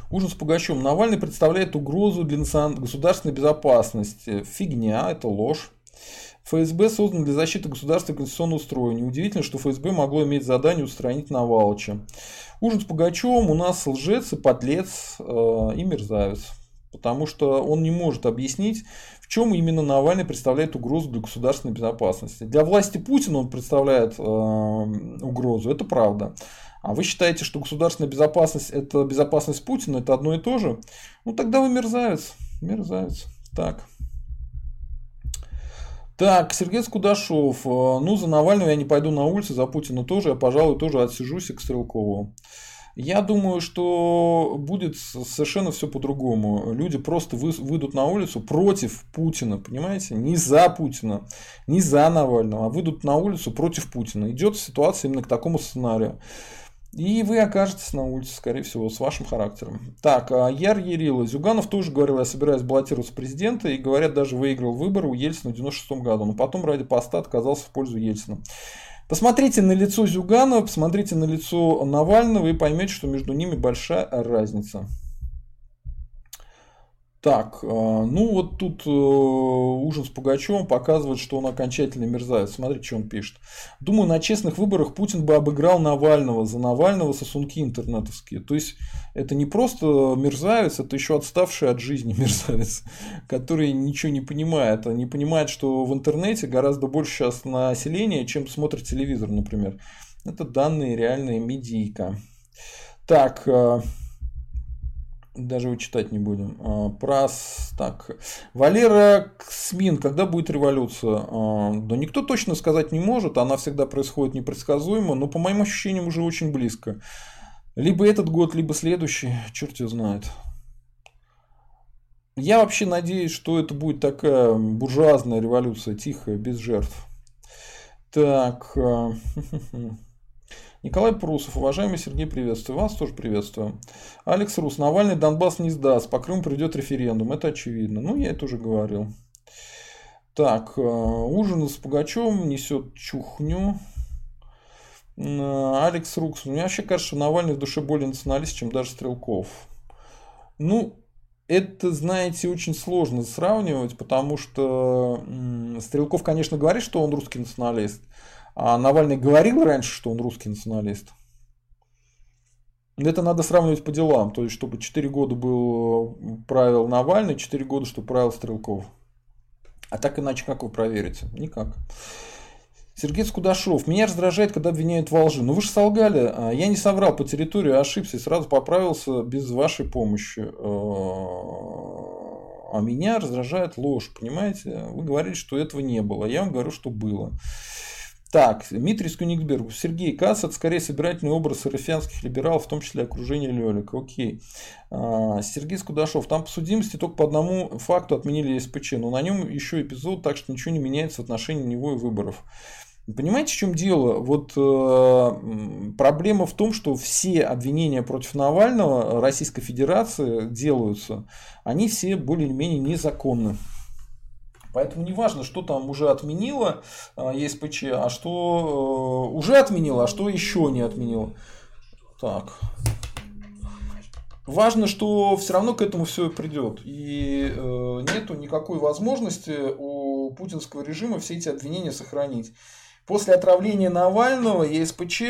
Ужин с Пугачевым. Навальный представляет угрозу для государственной безопасности. Фигня, это ложь. ФСБ создан для защиты государства и конституционного строя. Неудивительно, что ФСБ могло иметь задание устранить Навалыча. Ужин с Пугачевым у нас лжец и подлец э, и мерзавец. Потому что он не может объяснить, в чем именно Навальный представляет угрозу для государственной безопасности. Для власти Путина он представляет э, угрозу, это правда. А вы считаете, что государственная безопасность это безопасность Путина, это одно и то же? Ну тогда вы мерзавец. Мерзавец. Так. Так, Сергей Скудашов. Э, ну, за Навального я не пойду на улицу, за Путина тоже. Я, пожалуй, тоже отсижусь к Стрелкову. Я думаю, что будет совершенно все по-другому. Люди просто выйдут на улицу против Путина, понимаете? Не за Путина, не за Навального, а выйдут на улицу против Путина. Идет ситуация именно к такому сценарию. И вы окажетесь на улице, скорее всего, с вашим характером. Так, а Яр Ярила. Зюганов тоже говорил, я собираюсь баллотироваться президента. И, говорят, даже выиграл выборы у Ельцина в 96 году. Но потом ради поста отказался в пользу Ельцина. Посмотрите на лицо Зюганова, посмотрите на лицо Навального и поймете, что между ними большая разница. Так, э, ну вот тут э, ужин с Пугачевым показывает, что он окончательно мерзавец. Смотрите, что он пишет. Думаю, на честных выборах Путин бы обыграл Навального. За Навального сосунки интернетовские. То есть, это не просто мерзавец, это еще отставший от жизни (laughs) мерзавец, который ничего не понимает. А не понимает, что в интернете гораздо больше сейчас населения, чем смотрит телевизор, например. Это данные реальные медийка. Так, э, даже его не будем. А, Прас, так. Валера Ксмин, когда будет революция? А, да никто точно сказать не может, она всегда происходит непредсказуемо, но по моим ощущениям уже очень близко. Либо этот год, либо следующий, черт его знает. Я вообще надеюсь, что это будет такая буржуазная революция, тихая, без жертв. Так. (laughs) Николай Прусов, уважаемый Сергей, приветствую вас, тоже приветствую. Алекс Рус, Навальный Донбасс не сдаст, по Крыму придет референдум, это очевидно. Ну, я это уже говорил. Так, э, ужин с Пугачевым несет чухню. Алекс Рукс, мне вообще кажется, что Навальный в душе более националист, чем даже Стрелков. Ну, это, знаете, очень сложно сравнивать, потому что Стрелков, конечно, говорит, что он русский националист, а Навальный говорил раньше, что он русский националист. Это надо сравнивать по делам. То есть, чтобы 4 года был правил Навальный, 4 года, чтобы правил Стрелков. А так иначе как вы проверите? Никак. Сергей Скудашов. Меня раздражает, когда обвиняют во лжи. Ну вы же солгали. А, я не соврал по территории, ошибся и сразу поправился без вашей помощи. А, а меня раздражает ложь, понимаете? Вы говорите, что этого не было. Я вам говорю, что было. Так, Дмитрий Скюниксберг. Сергей это скорее собирательный образ рафианских либералов, в том числе окружение Лелика. Окей. А, Сергей Скудашов. Там по судимости только по одному факту отменили СПЧ, но на нем еще эпизод, так что ничего не меняется в отношении него и выборов. Понимаете, в чем дело? Вот э, проблема в том, что все обвинения против Навального Российской Федерации делаются, они все более-менее незаконны. Поэтому не важно, что там уже отменило э, ЕСПЧ, а что э, уже отменило, а что еще не отменило. Так. Важно, что все равно к этому все придет. И э, нету никакой возможности у путинского режима все эти обвинения сохранить. После отравления Навального ЕСПЧ,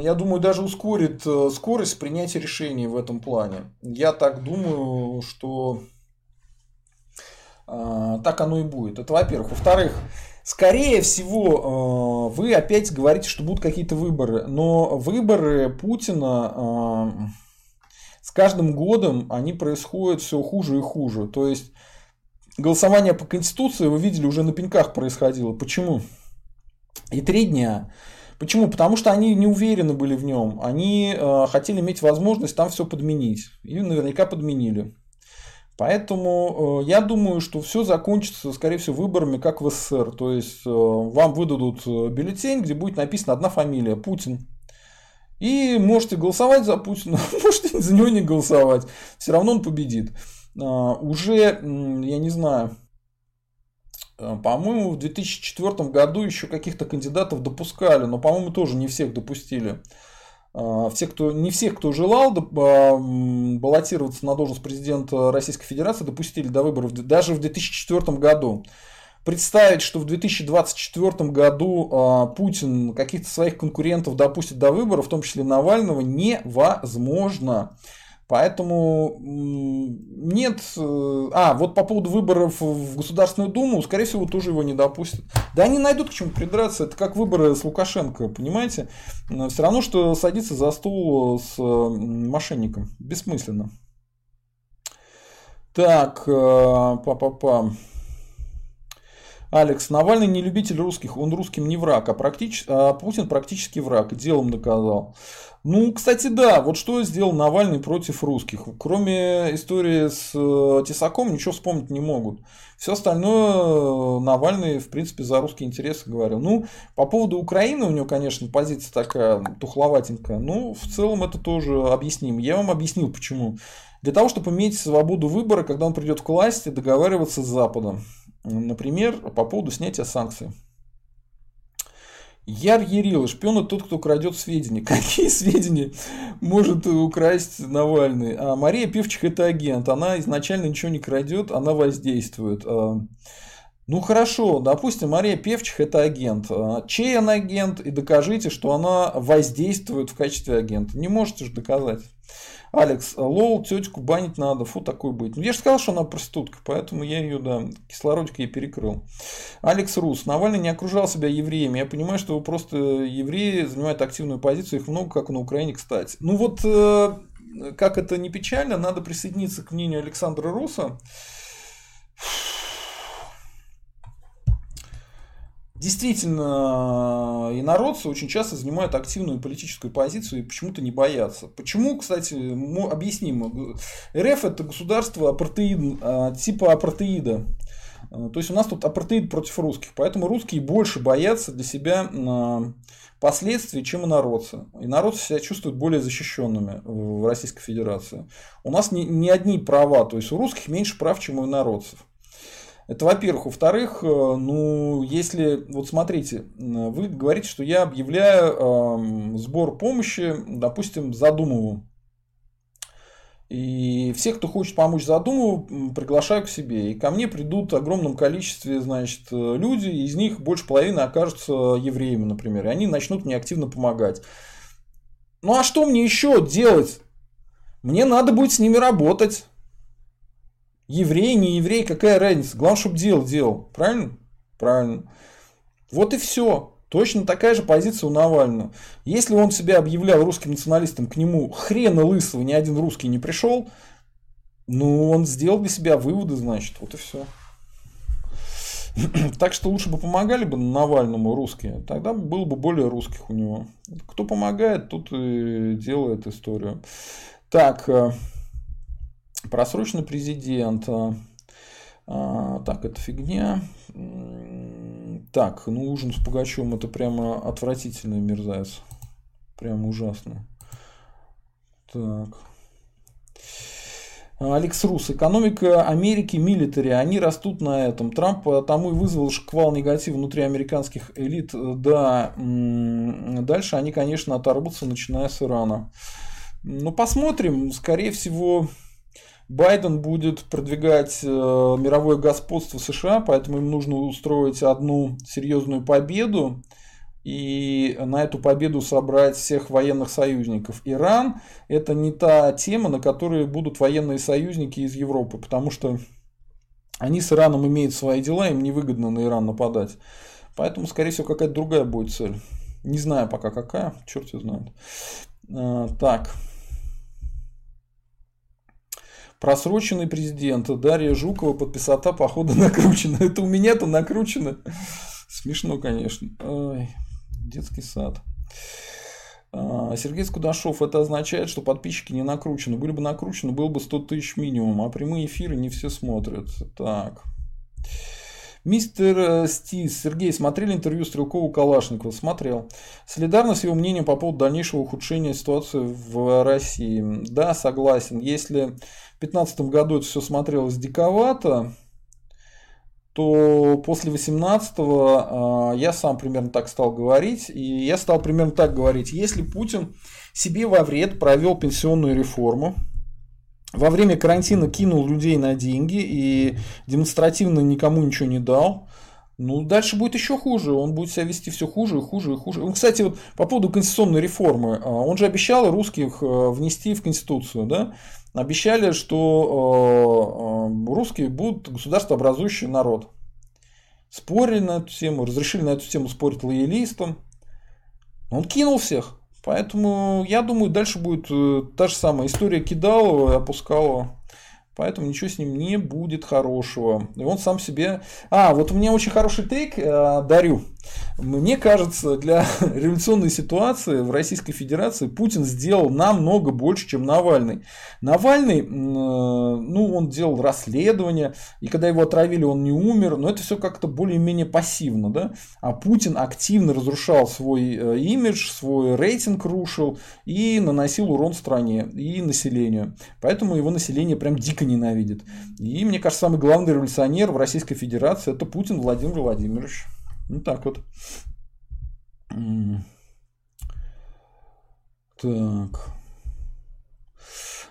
я думаю, даже ускорит э, скорость принятия решений в этом плане. Я так думаю, что так оно и будет. Это во-первых. Во-вторых, скорее всего, э, вы опять говорите, что будут какие-то выборы. Но выборы Путина с каждым годом они происходят все хуже и хуже. То есть голосование по Конституции, вы видели, уже на пеньках происходило. Почему? и три дня. Почему? Потому что они не уверены были в нем. Они э, хотели иметь возможность там все подменить. И наверняка подменили. Поэтому э, я думаю, что все закончится, скорее всего, выборами, как в СССР. То есть э, вам выдадут э, бюллетень, где будет написана одна фамилия Путин. И можете голосовать за Путина, (laughs) можете за него не голосовать. Все равно он победит. Э, уже, я не знаю, по-моему, в 2004 году еще каких-то кандидатов допускали, но, по-моему, тоже не всех допустили. Э, все, кто, не всех, кто желал а, баллотироваться на должность президента Российской Федерации, допустили до выборов даже в 2004 году. Представить, что в 2024 году а, Путин каких-то своих конкурентов допустит до выборов, в том числе Навального, невозможно. Поэтому нет... Э, а, вот по поводу выборов в Государственную Думу, скорее всего, тоже его не допустят. Да они найдут к чему придраться. Это как выборы с Лукашенко, понимаете? Все равно, что садиться за стол с мошенником. Бессмысленно. Так, па-па-па. Э, Алекс, Навальный не любитель русских, он русским не враг, а, практически, а Путин практически враг, делом доказал. Ну, кстати, да, вот что сделал Навальный против русских. Кроме истории с э, Тесаком ничего вспомнить не могут. Все остальное э, Навальный, в принципе, за русские интересы говорил. Ну, по поводу Украины у него, конечно, позиция такая тухловатенькая. Ну, в целом это тоже объясним. Я вам объяснил, почему. Для того, чтобы иметь свободу выбора, когда он придет к власти, договариваться с Западом. Например, по поводу снятия санкций. Яр Ярила, шпион это тот, кто крадет сведения. (laughs) Какие сведения может украсть Навальный? А Мария Певчих это агент. Она изначально ничего не крадет, она воздействует. А, ну хорошо, допустим, Мария Певчих это агент. А, чей она агент? И докажите, что она воздействует в качестве агента. Не можете же доказать. Алекс, лол, тетку банить надо, фу, такой быть. Ну, я же сказал, что она проститутка, поэтому я ее, да, кислородикой перекрыл. Алекс Рус, Навальный не окружал себя евреями. Я понимаю, что вы просто евреи занимают активную позицию, их много, как на Украине, кстати. Ну вот, э, как это не печально, надо присоединиться к мнению Александра Руса. Действительно, инородцы очень часто занимают активную политическую позицию и почему-то не боятся. Почему, кстати, объясним. РФ это государство апартеид, а, типа апартеида. А, то есть у нас тут апартеид против русских. Поэтому русские больше боятся для себя а, последствий, чем инородцы. Инородцы себя чувствуют более защищенными в Российской Федерации. У нас не, не одни права, то есть у русских меньше прав, чем у инородцев. Это во-первых. Во-вторых, э, ну, если, вот смотрите, вы говорите, что я объявляю э, сбор помощи, допустим, Задумову. И всех, кто хочет помочь Задумову, приглашаю к себе. И ко мне придут в огромном количестве, значит, люди, из них больше половины окажутся евреями, например. И они начнут мне активно помогать. Ну а что мне еще делать? Мне надо будет с ними работать. Еврей, не еврей, какая разница? Главное, чтобы дело делал. Правильно? Правильно. Вот и все. Точно такая же позиция у Навального. Если он себя объявлял русским националистом, к нему хрена лысого ни один русский не пришел, ну, он сделал для себя выводы, значит, вот и все. (clears throat) Так что лучше бы помогали бы Навальному русские, тогда было бы более русских у него. Кто помогает, тут и делает историю. Так, э, просроченный президент. Э, а, так, это фигня. Так, ну ужин с Пугачевым это прямо отвратительный мерзавец. Прямо ужасно. Так. Алекс Рус. Экономика Америки, милитари, они растут на этом. Трамп тому и вызвал шквал негатива внутри американских элит. Да, дальше они, конечно, оторвутся, начиная с Ирана. Ну, посмотрим. Скорее всего, Байден будет продвигать э, мировое господство США, поэтому им нужно устроить одну серьезную победу и на эту победу собрать всех военных союзников. Иран – это не та тема, на которой будут военные союзники из Европы, потому что они с Ираном имеют свои дела, им невыгодно на Иран нападать. Поэтому, скорее всего, какая-то другая будет цель. Не знаю пока какая, черт его знает. А, так. Просроченный президент Дарья Жукова подписота походу (laughs) накручена. Это у меня-то накручено. Смешно, конечно. Ой детский сад. А, Сергей Скудашов, это означает, что подписчики не накручены. Были бы накручены, было бы 100 тысяч минимум, а прямые эфиры не все смотрят. Так. Мистер э, Стис, Сергей, смотрели интервью Стрелкова Калашникова? Смотрел. Солидарно с его мнением по поводу дальнейшего ухудшения ситуации в России. Да, согласен. Если в 2015 году это все смотрелось диковато, то после 18-го э, я сам примерно так стал говорить, и я стал примерно так говорить, если Путин себе во вред провел пенсионную реформу, во время карантина кинул людей на деньги и демонстративно никому ничего не дал, ну, дальше будет еще хуже. Он будет себя вести все хуже и хуже и хуже. Он, кстати, вот по поводу конституционной реформы. А, он же обещал русских э, внести в Конституцию, да? Обещали, что э, э, русские будут государствообразующий народ. Спорили на эту тему, разрешили на эту тему спорить лоялистам. Он кинул всех. Поэтому я думаю, дальше будет та же самая история Кидалова и Опускалова. Поэтому ничего с ним не будет хорошего. И он сам себе... А, вот у меня очень хороший тейк, э, дарю. Мне кажется, для (laughs) революционной ситуации в Российской Федерации Путин сделал намного больше, чем Навальный. Навальный, э, ну, он делал расследование, и когда его отравили, он не умер, но это все как-то более-менее пассивно, да? А Путин активно разрушал свой э, имидж, свой рейтинг рушил и наносил урон стране и населению. Поэтому его население прям дико ненавидит. И мне кажется, самый главный революционер в Российской Федерации это Путин Владимир Владимирович. Ну так вот. Так.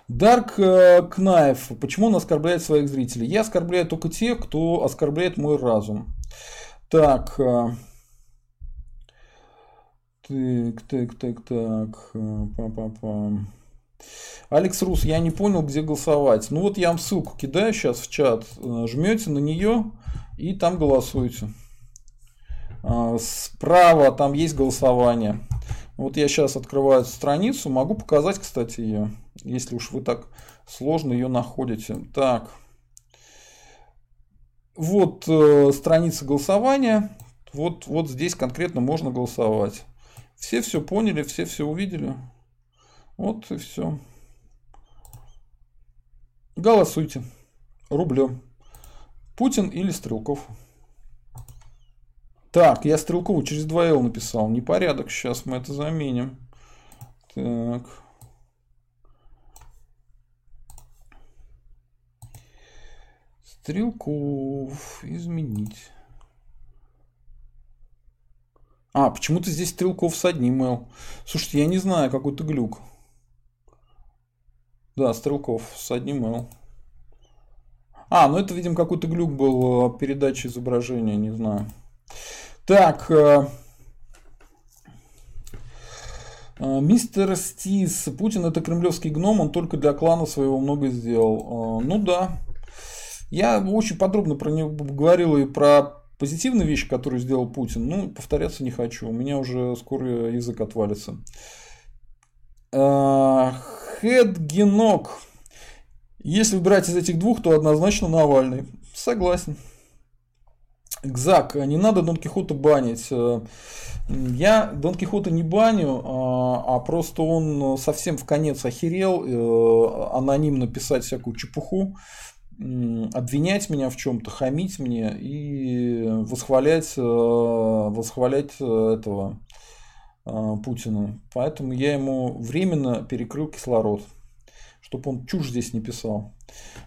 Дарк э, Кнаев. Почему он оскорбляет своих зрителей? Я оскорбляю только тех, кто оскорбляет мой разум. Так. Э, так, так, так, так. Па-па-па. Алекс Рус, я не понял, где голосовать. Ну вот я вам ссылку кидаю сейчас в чат. Э, жмете на нее и там голосуйте. А, справа там есть голосование. Вот я сейчас открываю страницу. Могу показать, кстати, ее. Если уж вы так сложно ее находите. Так. Вот э, страница голосования. Вот, вот здесь конкретно можно голосовать. Все все поняли, все все увидели. Вот и все. Голосуйте. Рублем. Путин или Стрелков. Так, я Стрелкову через 2Л написал. Непорядок. Сейчас мы это заменим. Так. Стрелков. Изменить. А, почему-то здесь Стрелков с одним L. Слушайте, я не знаю, какой-то глюк. Да, Стрелков с одним L. А, ну это, видимо, какой-то глюк был передачи изображения, не знаю. Так. Э, э, мистер Стис. Путин это кремлевский гном, он только для клана своего много сделал. Э, ну да. Я очень подробно про него говорил и про позитивные вещи, которые сделал Путин. Ну, повторяться не хочу. У меня уже скоро язык отвалится. Хедгенок. Если выбирать из этих двух, то однозначно Навальный. Согласен. Гзак, не надо Дон Кихота банить. Э, я Дон Кихота не баню, а, а просто он совсем в конец охерел э, анонимно писать всякую чепуху, обвинять меня в чем-то, хамить мне и восхвалять, э, восхвалять этого Путина. Поэтому я ему временно перекрыл кислород чтобы он чушь здесь не писал.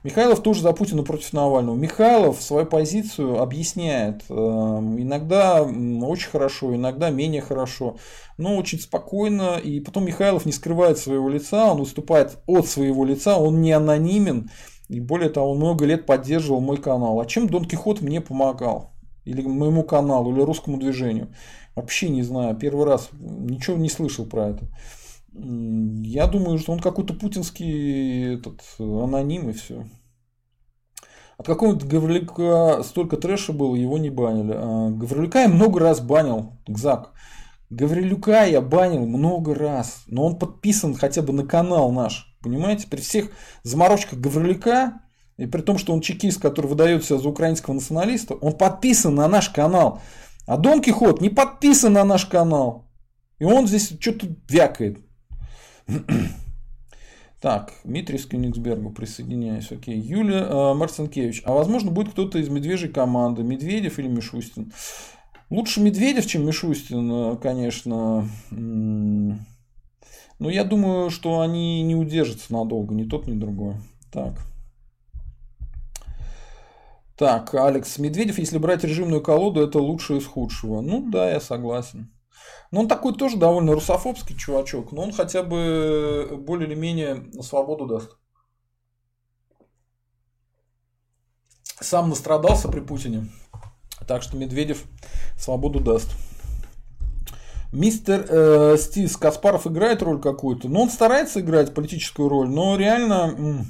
Михайлов тоже за Путина против Навального. Михайлов свою позицию объясняет. Эм, иногда очень хорошо, иногда менее хорошо, но очень спокойно. И потом Михайлов не скрывает своего лица, он выступает от своего лица, он не анонимен. И более того, он много лет поддерживал мой канал. А чем Дон Кихот мне помогал? Или моему каналу, или русскому движению? Вообще не знаю. Первый раз ничего не слышал про это. Я думаю, что он какой-то путинский этот, аноним и все. От какого-то Гаврилюка столько трэша было, его не банили. А Гаврилюка я много раз банил, Гзак. Гаврилюка я банил много раз, но он подписан хотя бы на канал наш. Понимаете, при всех заморочках Гаврилюка, и при том, что он чекист, который выдает себя за украинского националиста, он подписан на наш канал. А Дон Кихот не подписан на наш канал. И он здесь что-то вякает. (clears throat) Так, Дмитрий с Кёнигсбергу присоединяюсь. Окей. Юлия э, Марцинкевич. А возможно будет кто-то из медвежьей команды. Медведев или Мишустин? Лучше Медведев, чем Мишустин, э, конечно. Но я думаю, что они не удержатся надолго. Ни тот, ни другой. Так. Так, Алекс Медведев, если брать режимную колоду, это лучшее из худшего. Ну да, я согласен. Ну, он такой тоже довольно русофобский чувачок, но он хотя бы более или менее свободу даст. Сам настрадался при Путине. Так что Медведев свободу даст. Мистер э, Стис Каспаров играет роль какую-то. Ну, он старается играть политическую роль, но реально,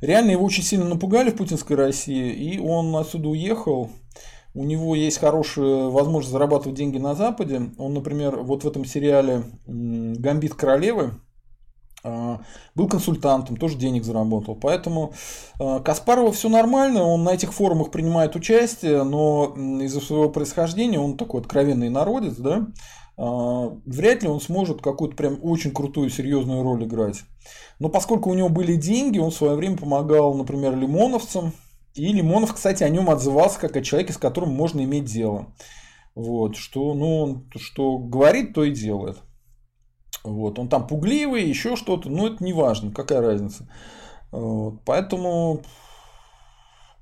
реально его очень сильно напугали в путинской России, и он отсюда уехал у него есть хорошая возможность зарабатывать деньги на Западе. Он, например, вот в этом сериале «Гамбит королевы» а, был консультантом, тоже денег заработал. Поэтому а, Каспарова все нормально, он на этих форумах принимает участие, но из-за своего происхождения он такой откровенный народец, да, а, вряд ли он сможет какую-то прям очень крутую, серьезную роль играть. Но поскольку у него были деньги, он в свое время помогал, например, лимоновцам, и Лимонов, кстати, о нем отзывался как о человеке, с которым можно иметь дело. Вот, что, ну, он, что говорит, то и делает. Вот, он там пугливый, еще что-то, но это не важно, какая разница. Вот, поэтому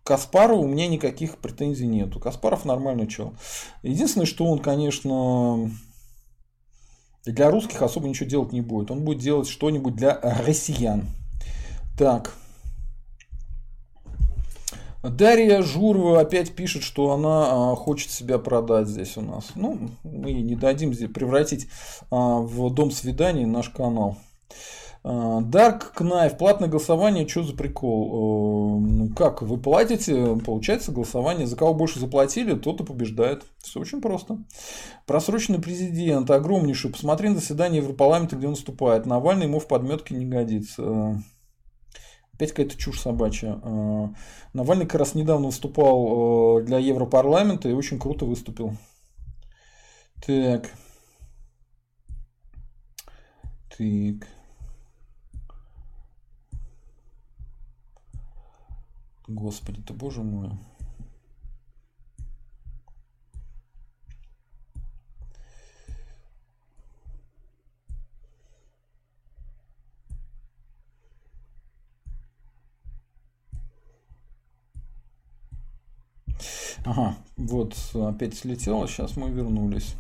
Каспару у меня никаких претензий нету. Каспаров нормальный чел. Единственное, что он, конечно, для русских особо ничего делать не будет. Он будет делать что-нибудь для россиян. Так. Дарья Журова опять пишет, что она а, хочет себя продать здесь у нас. Ну, мы не дадим здесь превратить а, в дом свиданий наш канал. Дарк Кнайф, платное голосование, что за прикол? Э, ну как, вы платите, получается голосование, за кого больше заплатили, тот и побеждает. Все очень просто. Просроченный президент, огромнейший, посмотри на заседание Европарламента, где он выступает. Навальный ему в подметке не годится. Опять какая-то чушь собачья. А, Навальный как раз недавно выступал э, для Европарламента и очень круто выступил. Так. Так. Господи, ты боже мой. Ага, вот, опять слетело, сейчас мы вернулись.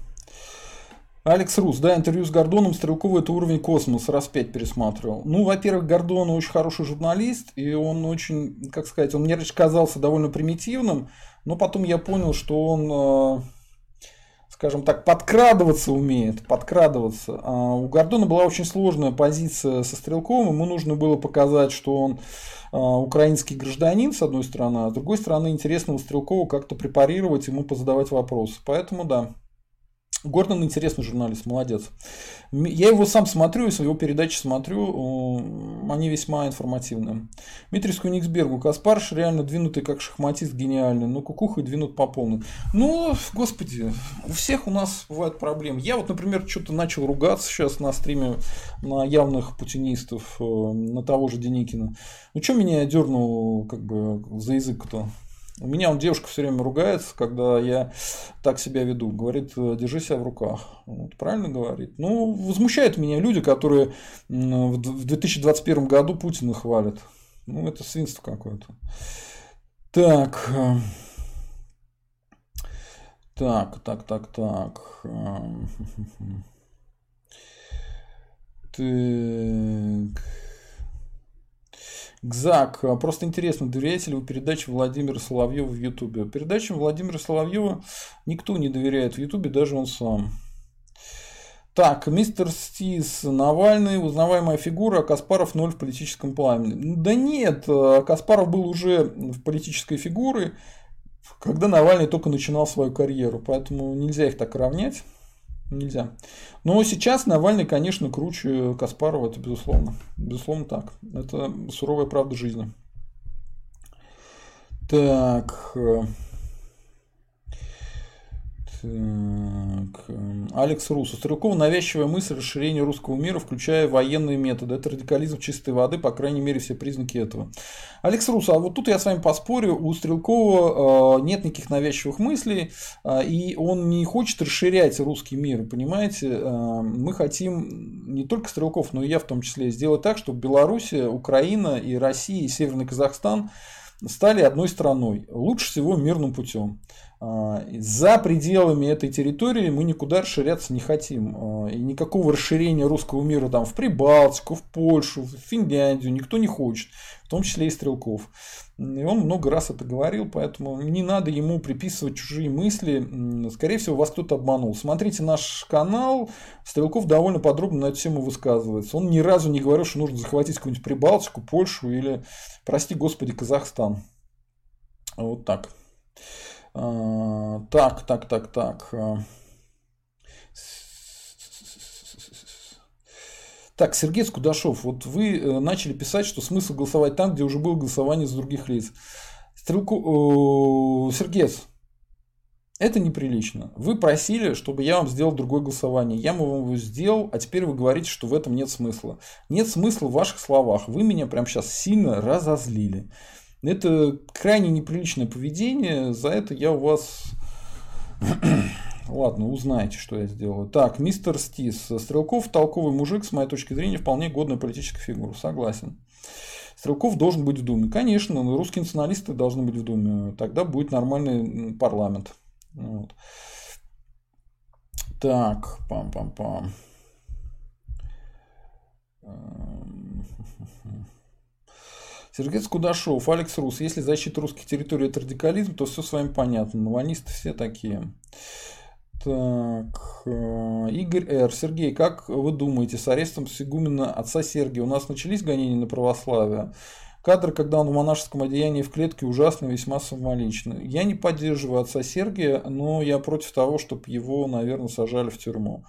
Алекс Рус, да, интервью с Гордоном Стрелковым это уровень космос, раз пять пересматривал. Ну, во-первых, Гордон очень хороший журналист, и он очень, как сказать, он мне казался довольно примитивным, но потом я понял, что он, э, скажем так, подкрадываться умеет, подкрадываться. А у Гордона была очень сложная позиция со Стрелковым, ему нужно было показать, что он а, украинский гражданин, с одной стороны, а с другой стороны, интересного Стрелкова как-то препарировать, ему позадавать вопросы. Поэтому да, Гордон интересный журналист, молодец. Я его сам смотрю, его передачи смотрю, они весьма информативные. Дмитрий Скуниксбергу, Каспарш реально двинутый как шахматист гениальный, но кукуха двинут по полной. Ну, господи, у всех у нас бывают проблемы. Я вот, например, что-то начал ругаться сейчас на стриме на явных путинистов, э, на того же Деникина. Ну, что меня дернул как бы за язык-то? У меня он девушка все время ругается, когда я так себя веду. Говорит, держи себя в руках. Вот, правильно говорит. Ну, возмущают меня люди, которые в 2021 году Путина хвалят. Ну, это свинство какое-то. Так. Э, так, так, так, так. (laughs) Так. Гзак, а, просто интересно, доверяете ли вы передаче Владимира Соловьева в Ютубе? Передачам Владимира Соловьева никто не доверяет в Ютубе, даже он сам. Так, мистер Стис, Навальный, узнаваемая фигура, а Каспаров ноль в политическом пламени. Да нет, а, Каспаров был уже в политической фигурой, когда Навальный только начинал свою карьеру, поэтому нельзя их так равнять. Нельзя. Но сейчас Навальный, конечно, круче Каспарова, это безусловно. Безусловно так. Это суровая правда жизни. Так. Э, так, эм, Алекс Рус. У Стрелкова навязчивая мысль расширения русского мира, включая военные методы. Это радикализм чистой воды, по крайней мере, все признаки этого. Алекс Рус, а вот тут я с вами поспорю, у Стрелкова э, нет никаких навязчивых мыслей, э, и он не хочет расширять русский мир, понимаете? Э, мы хотим не только Стрелков, но и я в том числе сделать так, чтобы Белоруссия, Украина и Россия и Северный Казахстан стали одной страной, лучше всего мирным путем. А, за пределами этой территории мы никуда расширяться не хотим. А, и никакого расширения русского мира там, в Прибалтику, в Польшу, в Финляндию никто не хочет, в том числе и Стрелков. И он много раз это говорил, поэтому не надо ему приписывать чужие мысли. Скорее всего, вас кто-то обманул. Смотрите наш канал, Стрелков довольно подробно на эту тему высказывается. Он ни разу не говорил, что нужно захватить какую-нибудь Прибалтику, Польшу или, прости господи, Казахстан. Вот так. А, так, так, так, так. А. Так, Сергей Скудашов, вот вы э, начали писать, что смысл голосовать там, где уже было голосование за других лиц. Стрелку... Сергей, это неприлично. Вы просили, чтобы я вам сделал другое голосование. Я вам его сделал, а теперь вы говорите, что в этом нет смысла. Нет смысла в ваших словах. Вы меня прямо сейчас сильно разозлили. Это крайне неприличное поведение. За это я у вас... (clears throat) Ладно, узнаете, что я сделаю. Так, мистер Стис. Стрелков толковый мужик, с моей точки зрения, вполне годная политическая фигура. Согласен. Стрелков должен быть в Думе. Конечно, но русские националисты должны быть в Думе. Тогда будет нормальный парламент. Вот. Так, пам-пам-пам. Сергей Скудашов, Алекс Рус. Если защита русских территорий это радикализм, то все с вами понятно. Навалисты все такие. Так, э, Игорь Р. Сергей, как вы думаете, с арестом Сигумина отца Сергия у нас начались гонения на православие? Кадр, когда он в монашеском одеянии в клетке, ужасно, весьма самоличный. Я не поддерживаю отца Сергия, но я против того, чтобы его, наверное, сажали в тюрьму.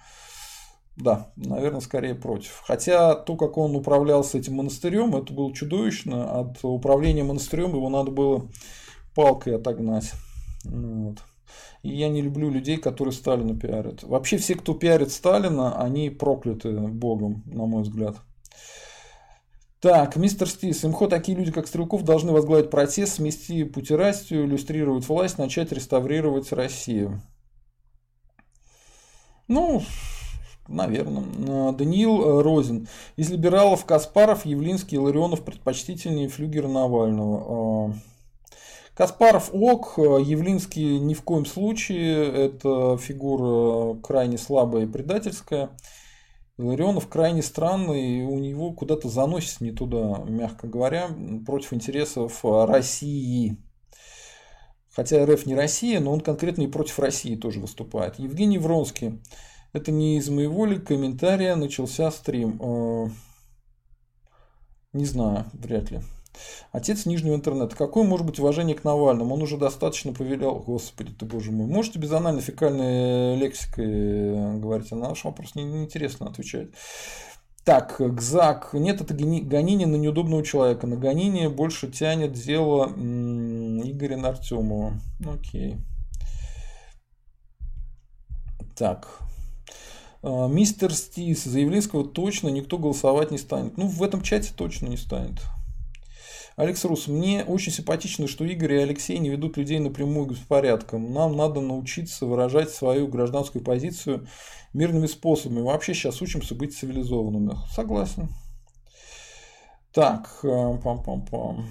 Да, наверное, скорее против. Хотя то, как он управлялся этим монастырем, это было чудовищно. От управления монастырем его надо было палкой отогнать. Вот. И я не люблю людей, которые Сталина пиарят. Вообще все, кто пиарит Сталина, они прокляты Богом, на мой взгляд. Так, мистер Стис, МХО такие люди, как Стрелков, должны возглавить протест, смести путирастию, иллюстрировать власть, начать реставрировать Россию. Ну, Наверное. Даниил э, Розин. Из либералов Каспаров, Явлинский, Ларионов предпочтительнее флюгера Навального. А, Каспаров ок, э, Явлинский ни в коем случае. Это фигура крайне слабая и предательская. Ларионов крайне странный, у него куда-то заносит не туда, мягко говоря, против интересов России. Хотя РФ не Россия, но он конкретно и против России тоже выступает. Евгений Вронский. Это не из моего ли комментария начался стрим. Э, не знаю, вряд ли. Отец нижнего интернета. Какое может быть уважение к Навальному? Он уже достаточно повелял. Господи ты, боже мой. Можете без анально-фекальной лексикой э, говорить? А на наш вопрос неинтересно отвечать. Так, ГЗАК. Нет, это гонение на неудобного человека. На гонение больше тянет дело Игоря Артемова. Окей. Так. А, мистер Стис. За Явлинского точно никто голосовать не станет. Ну, в этом чате точно не станет. Алекс Рус, мне очень симпатично, что Игорь и Алексей не ведут людей напрямую к беспорядкам. Нам надо научиться выражать свою гражданскую позицию мирными способами. Вообще сейчас учимся быть цивилизованными. Согласен. Так, э, пам-пам-пам.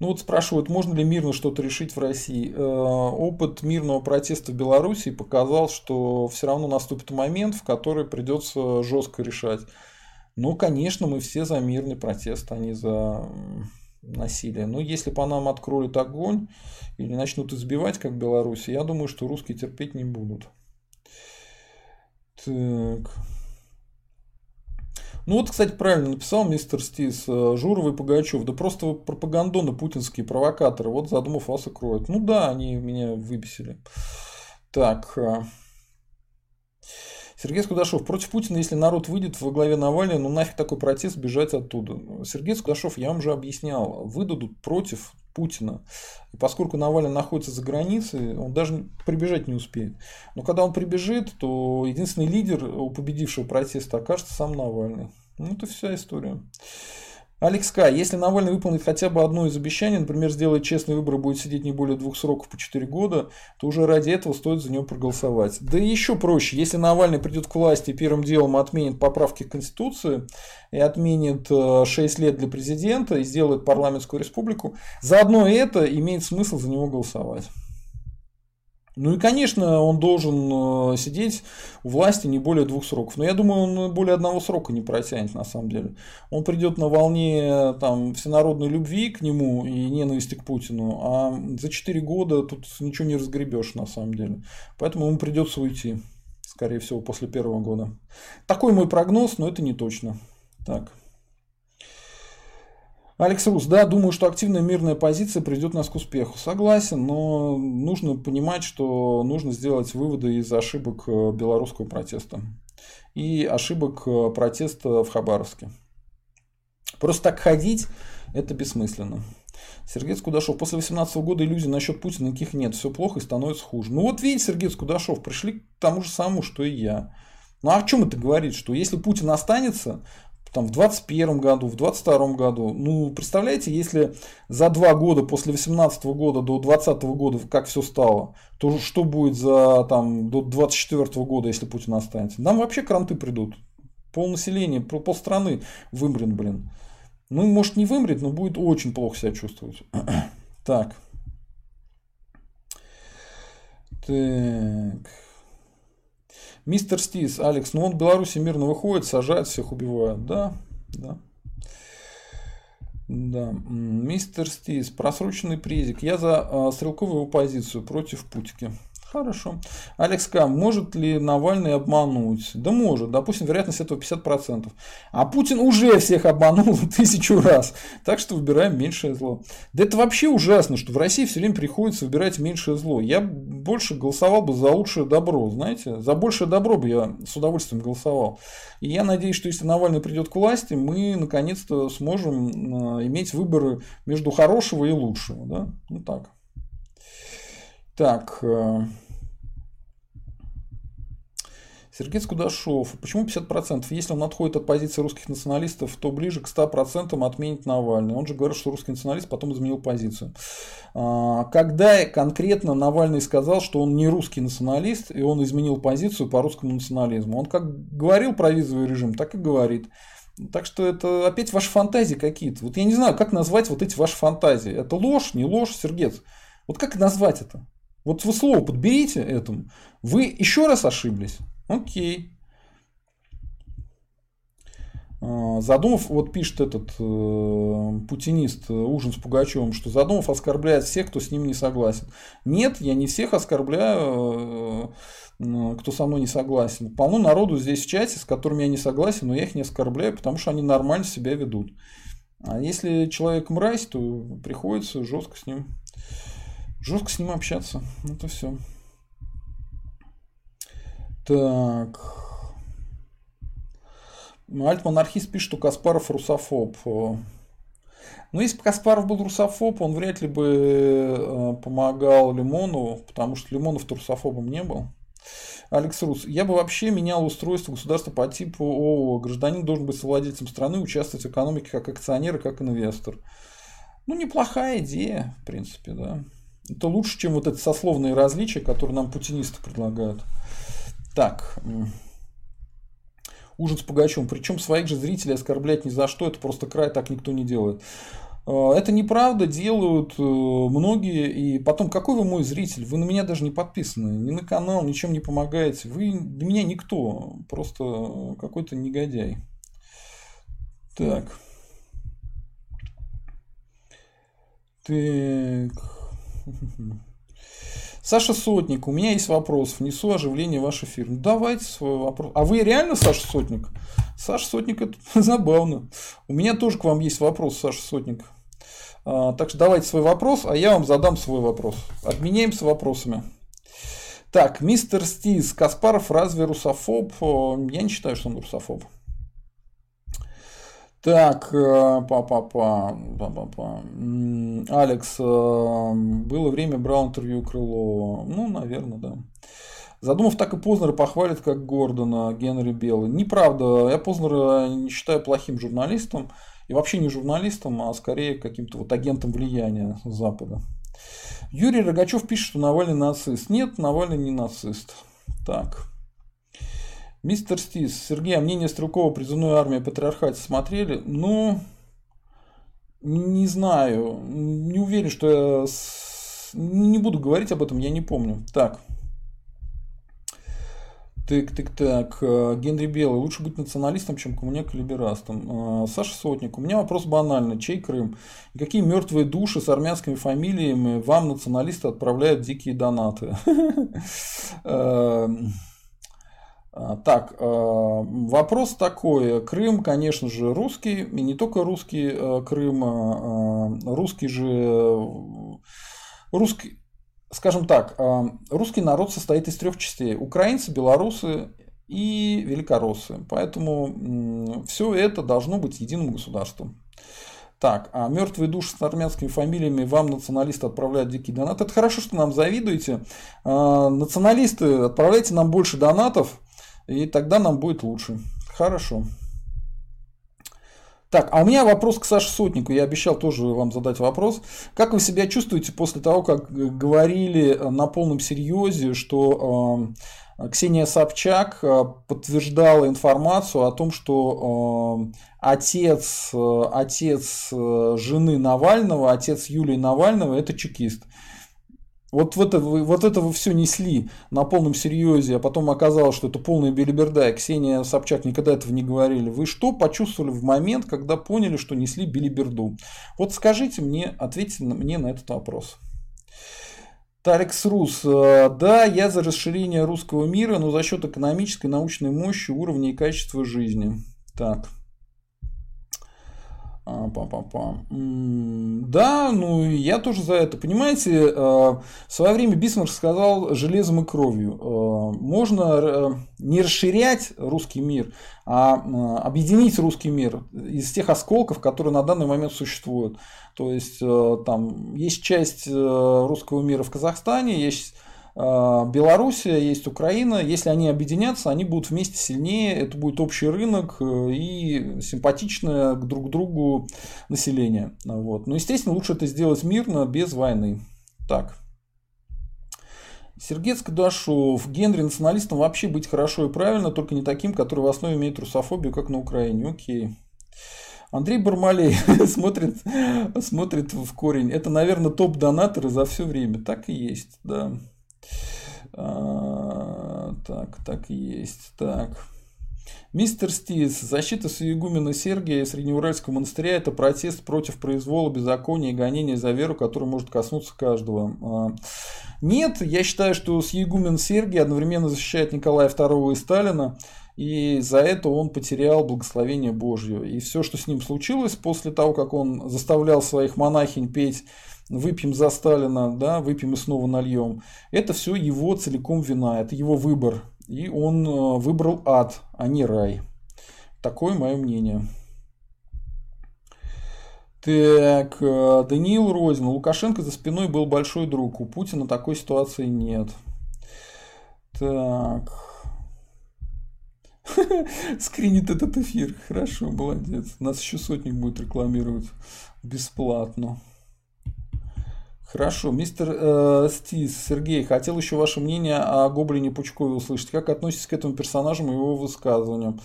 Ну вот спрашивают, можно ли мирно что-то решить в России. Э, опыт мирного протеста в Беларуси показал, что все равно наступит момент, в который придется жестко решать. Ну, конечно, мы все за мирный протест, а не за насилие. Но если по нам откроют огонь или начнут избивать, как в Беларуси, я думаю, что русские терпеть не будут. Так. Ну вот, кстати, правильно написал мистер Стис, э, Журов и Пугачев. Да просто пропагандоны путинские провокаторы. Вот задумав вас и кроют. Ну да, они меня выбесили. Так. Э, Сергей Скудашов. Против Путина, если народ выйдет во главе Навального, ну нафиг такой протест, бежать оттуда. Сергей Скудашов, я вам же объяснял, выдадут против Путина. И поскольку Навальный находится за границей, он даже прибежать не успеет. Но когда он прибежит, то единственный лидер у победившего протеста окажется сам Навальный. Ну, это вся история. Алекс К. Если Навальный выполнит хотя бы одно из обещаний, например, сделает честный выбор и будет сидеть не более двух сроков по 4 года, то уже ради этого стоит за него проголосовать. Да и еще проще, если Навальный придет к власти и первым делом отменит поправки к Конституции и отменит 6 э, лет для президента и сделает парламентскую республику, заодно это имеет смысл за него голосовать. Ну и, конечно, он должен э, сидеть у власти не более двух сроков. Но я думаю, он более одного срока не протянет, на самом деле. Он придет на волне там, всенародной любви к нему и ненависти к Путину, а за 4 года тут ничего не разгребешь, на самом деле. Поэтому ему придется уйти, скорее всего, после первого года. Такой мой прогноз, но это не точно. Так. Алекс Рус, да, думаю, что активная мирная позиция приведет нас к успеху. Согласен, но нужно понимать, что нужно сделать выводы из ошибок э, белорусского протеста и ошибок э, протеста в Хабаровске. Просто так ходить – это бессмысленно. Сергей Скудашов. После 2018 года иллюзий насчет Путина никаких нет. Все плохо и становится хуже. Ну вот видите, Сергей Скудашов, пришли к тому же самому, что и я. Ну а о чем это говорит? Что если Путин останется, там, в 2021 году, в 2022 году. Ну, представляете, если за два года после 2018 года до 2020 года как все стало, то что будет за там, до 2024 года, если Путин останется? Нам вообще кранты придут. Пол населения, пол страны вымрет, блин. Ну, может не вымрет, но будет очень плохо себя чувствовать. (clears throat) так. Так. Мистер Стис, Алекс, ну он в Беларуси мирно выходит, сажает, всех убивает. Да, да. Да, мистер Стис, просроченный призик. Я за э, стрелковую позицию против Путики. Хорошо. Алекс К. Может ли Навальный обмануть? Да может. Допустим, вероятность этого 50%. А Путин уже всех обманул (laughs) тысячу раз. Так что выбираем меньшее зло. Да это вообще ужасно, что в России все время приходится выбирать меньшее зло. Я больше голосовал бы за лучшее добро, знаете. За большее добро бы я с удовольствием голосовал. И я надеюсь, что если Навальный придет к власти, мы наконец-то сможем э, иметь выборы между хорошего и лучшего. Да? Ну так. Так. Э, Сергей Скудашов. Почему 50%? Если он отходит от позиции русских националистов, то ближе к 100% отменит Навальный. Он же говорит, что русский националист потом изменил позицию. А, когда конкретно Навальный сказал, что он не русский националист, и он изменил позицию по русскому национализму? Он как говорил про визовый режим, так и говорит. Так что это опять ваши фантазии какие-то. Вот я не знаю, как назвать вот эти ваши фантазии. Это ложь, не ложь, Сергец. Вот как назвать это? Вот вы слово подберите этому. Вы еще раз ошиблись. Окей. А, задумав, вот пишет этот э, путинист э, Ужин с Пугачевым, что Задумов оскорбляет всех, кто с ним не согласен. Нет, я не всех оскорбляю, э, кто со мной не согласен. Полно народу здесь в чате, с которыми я не согласен, но я их не оскорбляю, потому что они нормально себя ведут. А если человек мразь, то приходится жестко с ним, жестко с ним общаться. Это все. Так. Альт-монархист пишет, что Каспаров русофоб. Но если бы Каспаров был русофоб, он вряд ли бы э, помогал Лимону, потому что Лимонов русофобом не был. Алекс Рус, я бы вообще менял устройство государства по типу ООО. Гражданин должен быть совладельцем страны, участвовать в экономике как акционер и как инвестор. Ну, неплохая идея, в принципе, да. Это лучше, чем вот эти сословные различия, которые нам путинисты предлагают. Так. Ужин с Пугачевым. Причем своих же зрителей оскорблять ни за что. Это просто край, так никто не делает. Э, это неправда, делают э, многие. И потом, какой вы мой зритель? Вы на меня даже не подписаны, ни на канал, ничем не помогаете. Вы для меня никто, просто какой-то негодяй. Так. Так. Саша Сотник, у меня есть вопрос. Внесу оживление в ваш эфир. Ну, давайте свой вопрос. А вы реально Саша Сотник? Саша Сотник, это (laughs) забавно. У меня тоже к вам есть вопрос, Саша Сотник. А, так что давайте свой вопрос, а я вам задам свой вопрос. Обменяемся вопросами. Так, мистер Стиз, Каспаров разве русофоб? Я не считаю, что он русофоб. Так, па-па-па, э, па-па-па. Алекс, э, было время, брал интервью Крылова. Ну, наверное, да. Задумав так и Познера похвалит, как Гордона, Генри Белый. Неправда, я Познера не считаю плохим журналистом. И вообще не журналистом, а скорее каким-то вот агентом влияния Запада. Юрий Рогачев пишет, что Навальный нацист. Нет, Навальный не нацист. Так. Мистер Стис, Сергей, а мнение Стрелкова призывной армии патриархате смотрели? Ну, не знаю. Не уверен, что я... Не буду говорить об этом, я не помню. Так. Так, так, так. Э, Генри Белый. Лучше быть националистом, чем коммуняк-либерастом. Э, Саша Сотник. У меня вопрос банальный. Чей Крым? Какие мертвые души с армянскими фамилиями вам, националисты, отправляют дикие донаты? (laughs) Э, так, вопрос такой. Крым, конечно же, русский, и не только русский Крым, русский же... Русский, скажем так, э, русский народ состоит из трех частей. Украинцы, белорусы и великороссы. Поэтому все это должно быть единым государством. Так, а мертвые души с армянскими фамилиями вам националисты отправляют дикий донат. Это хорошо, что нам завидуете. Э, националисты, отправляйте нам больше донатов, и тогда нам будет лучше. Хорошо. Так, а у меня вопрос к Саше Сотнику. Я обещал тоже вам задать вопрос. Как вы себя чувствуете после того, как говорили на полном серьезе, что э, Ксения Собчак э, подтверждала информацию о том, что э, отец, э, отец э, жены Навального, отец Юлии Навального, это чекист. Вот, в это, вот это вы все несли на полном серьезе, а потом оказалось, что это полная белиберда, и Ксения Собчак никогда этого не говорили. Вы что почувствовали в момент, когда поняли, что несли белиберду? Вот скажите мне, ответьте мне на этот вопрос. Тарикс Рус. Э, да, я за расширение русского мира, но за счет экономической, научной мощи, уровня и качества жизни. Так. Пам-пам-пам. Да, ну я тоже за это. Понимаете, э, в свое время Бисмарк сказал железом и кровью. Э, можно э, не расширять русский мир, а объединить русский мир из тех осколков, которые на данный момент существуют. То есть там есть часть русского мира в Казахстане, есть а, Белоруссия, есть Украина. Если они объединятся, они будут вместе сильнее. Это будет общий рынок э, и симпатичное друг другу население. Вот. Но, естественно, лучше это сделать мирно, без войны. Так. Сергей Скадашов. Генри националистом вообще быть хорошо и правильно, только не таким, который в основе имеет русофобию, как на Украине. Окей. Андрей Бармалей (laughs) смотрит, смотрит в корень. Это, наверное, топ-донаторы за все время. Так и есть, да. А, так, так и есть. Так. Мистер Стиз, защита Суегумена Сергия Среднеуральского монастыря – это протест против произвола, беззакония и гонения за веру, который может коснуться каждого. А, нет, я считаю, что Суегумен Сергий одновременно защищает Николая II и Сталина, и за это он потерял благословение Божье. И все, что с ним случилось после того, как он заставлял своих монахинь петь выпьем за Сталина, да, выпьем и снова нальем, это все его целиком вина, это его выбор. И он э, выбрал ад, а не рай. Такое мое мнение. Так, э, Даниил Розин. Лукашенко за спиной был большой друг. У Путина такой ситуации нет. Так. (laughs) Скринит этот эфир. Хорошо, молодец. Нас еще сотник будет рекламировать бесплатно. Хорошо, мистер э, Стис, Сергей, хотел еще ваше мнение о Гоблине Пучкове услышать. Как относитесь к этому персонажу и его высказываниям?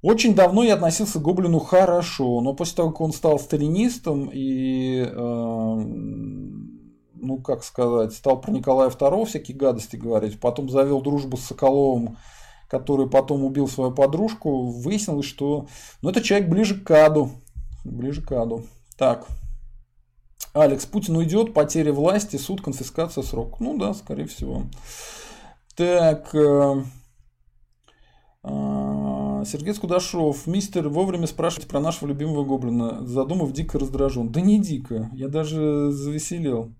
Очень давно я относился к Гоблину хорошо, но после того, как он стал сталинистом и, э, ну как сказать, стал про Николая II всякие гадости говорить, потом завел дружбу с Соколовым, который потом убил свою подружку, выяснилось, что ну, это человек ближе к аду. Ближе к аду. Так. Алекс, Путин уйдет, потеря власти, суд, конфискация, срок. Ну да, скорее всего. Так. Э, а, Сергей Скудашов, мистер, вовремя спрашивать про нашего любимого гоблина, задумав дико раздражен. Да не дико, я даже завеселел.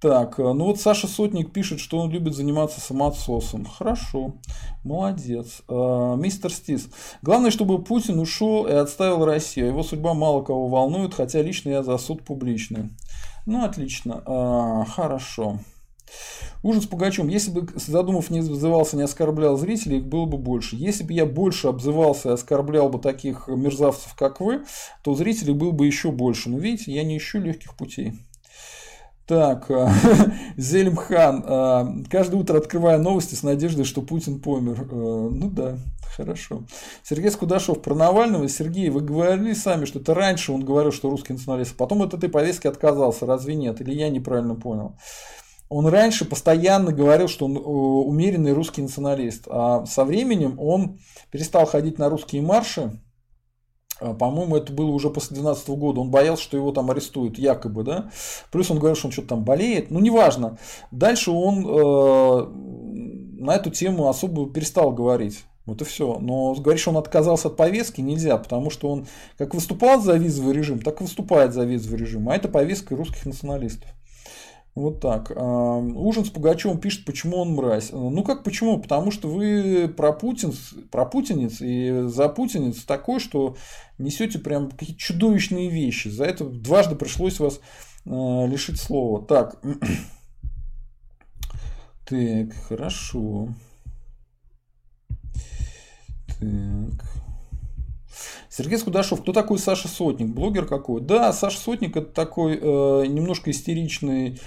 Так, э, ну вот Саша Сотник пишет, что он любит заниматься самоотсосом. Хорошо, молодец. А, мистер Стис. Главное, чтобы Путин ушел и отставил Россию. Его судьба мало кого волнует, хотя лично я за суд публичный. Ну, отлично. А, хорошо. Ужин с Пугачем. Если бы Задумов не вызывался, не оскорблял зрителей, их было бы больше. Если бы я больше обзывался и оскорблял бы таких мерзавцев, как вы, то зрителей было бы еще больше. Но видите, я не ищу легких путей. Так, э, (laughs) Зельмхан. Э, каждое утро открываю новости с надеждой, что Путин помер. Э, ну да, хорошо. Сергей Скудашов про Навального. Сергей, вы говорили сами, что это раньше он говорил, что русский националист, потом от этой повестки отказался. Разве нет? Или я неправильно понял? Он раньше постоянно говорил, что он умеренный русский националист, а со временем он перестал ходить на русские марши, по-моему, это было уже после 2012 года. Он боялся, что его там арестуют, якобы, да. Плюс он говорил, что он что-то там болеет. Ну, неважно. Дальше он э, на эту тему особо перестал говорить. Вот и все. Но говоришь, он отказался от повестки, нельзя, потому что он как выступал за визовый режим, так и выступает за визовый режим. А это повестка русских националистов. Вот так. Ужин с Пугачевым пишет, почему он мразь. Ну как почему? Потому что вы про Путин, про путинец и за путинец такой, что несете прям какие-то чудовищные вещи. За это дважды пришлось вас а, лишить слова. Так. (clears throat) Так, хорошо. Так. Сергей Скудашов, кто такой Саша Сотник? Блогер какой? Да, Саша Сотник это такой э, немножко истеричный,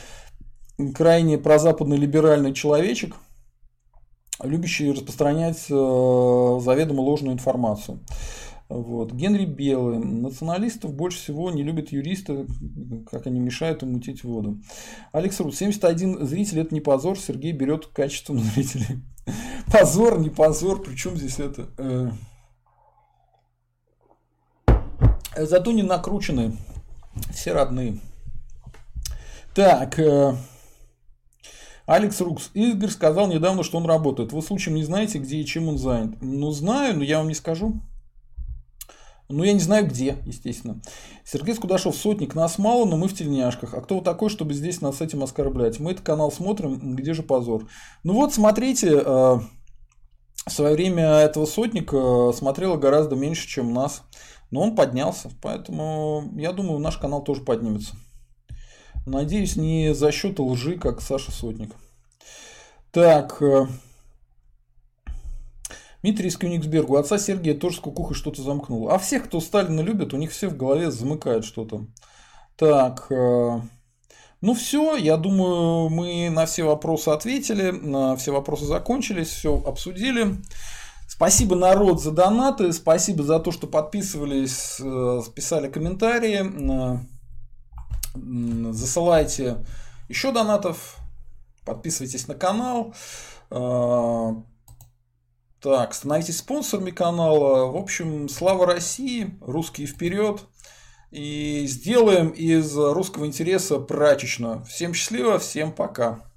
крайне прозападный либеральный человечек, любящий распространять э, заведомо ложную информацию. Вот. Генри Белый. Националистов больше всего не любят юристы, как они мешают им мутить воду. Алекс Рут. 71 зритель это не позор. Сергей берет качественных зрителей. (laughs) Позор, не позор. Причем здесь это... Э, Зато не накручены. Все родные. Так. Э, Алекс Рукс. Игорь сказал недавно, что он работает. Вы случаем не знаете, где и чем он занят? Ну, знаю, но я вам не скажу. Ну, я не знаю где, естественно. Сергей Скудашов, сотник, нас мало, но мы в тельняшках. А кто вы такой, чтобы здесь нас этим оскорблять? Мы этот канал смотрим, где же позор? Ну вот, смотрите, э, в свое время этого сотника смотрело гораздо меньше, чем нас. Но он поднялся, поэтому я думаю, наш канал тоже поднимется. Надеюсь, не за счет лжи, как Саша Сотник. Так. Э, Дмитрий из Кёнигсберга. Отца Сергея тоже с кукухой что-то замкнул. А всех, кто Сталина любит, у них все в голове замыкает что-то. Так. Э, ну все, я думаю, мы на все вопросы ответили, на все вопросы закончились, все обсудили. Спасибо, народ, за донаты. Спасибо за то, что подписывались, э, писали комментарии. Засылайте еще донатов. Подписывайтесь на канал. Э, так, становитесь спонсорами канала. В общем, слава России, русские вперед. И сделаем из русского интереса прачечную. Всем счастливо, всем пока.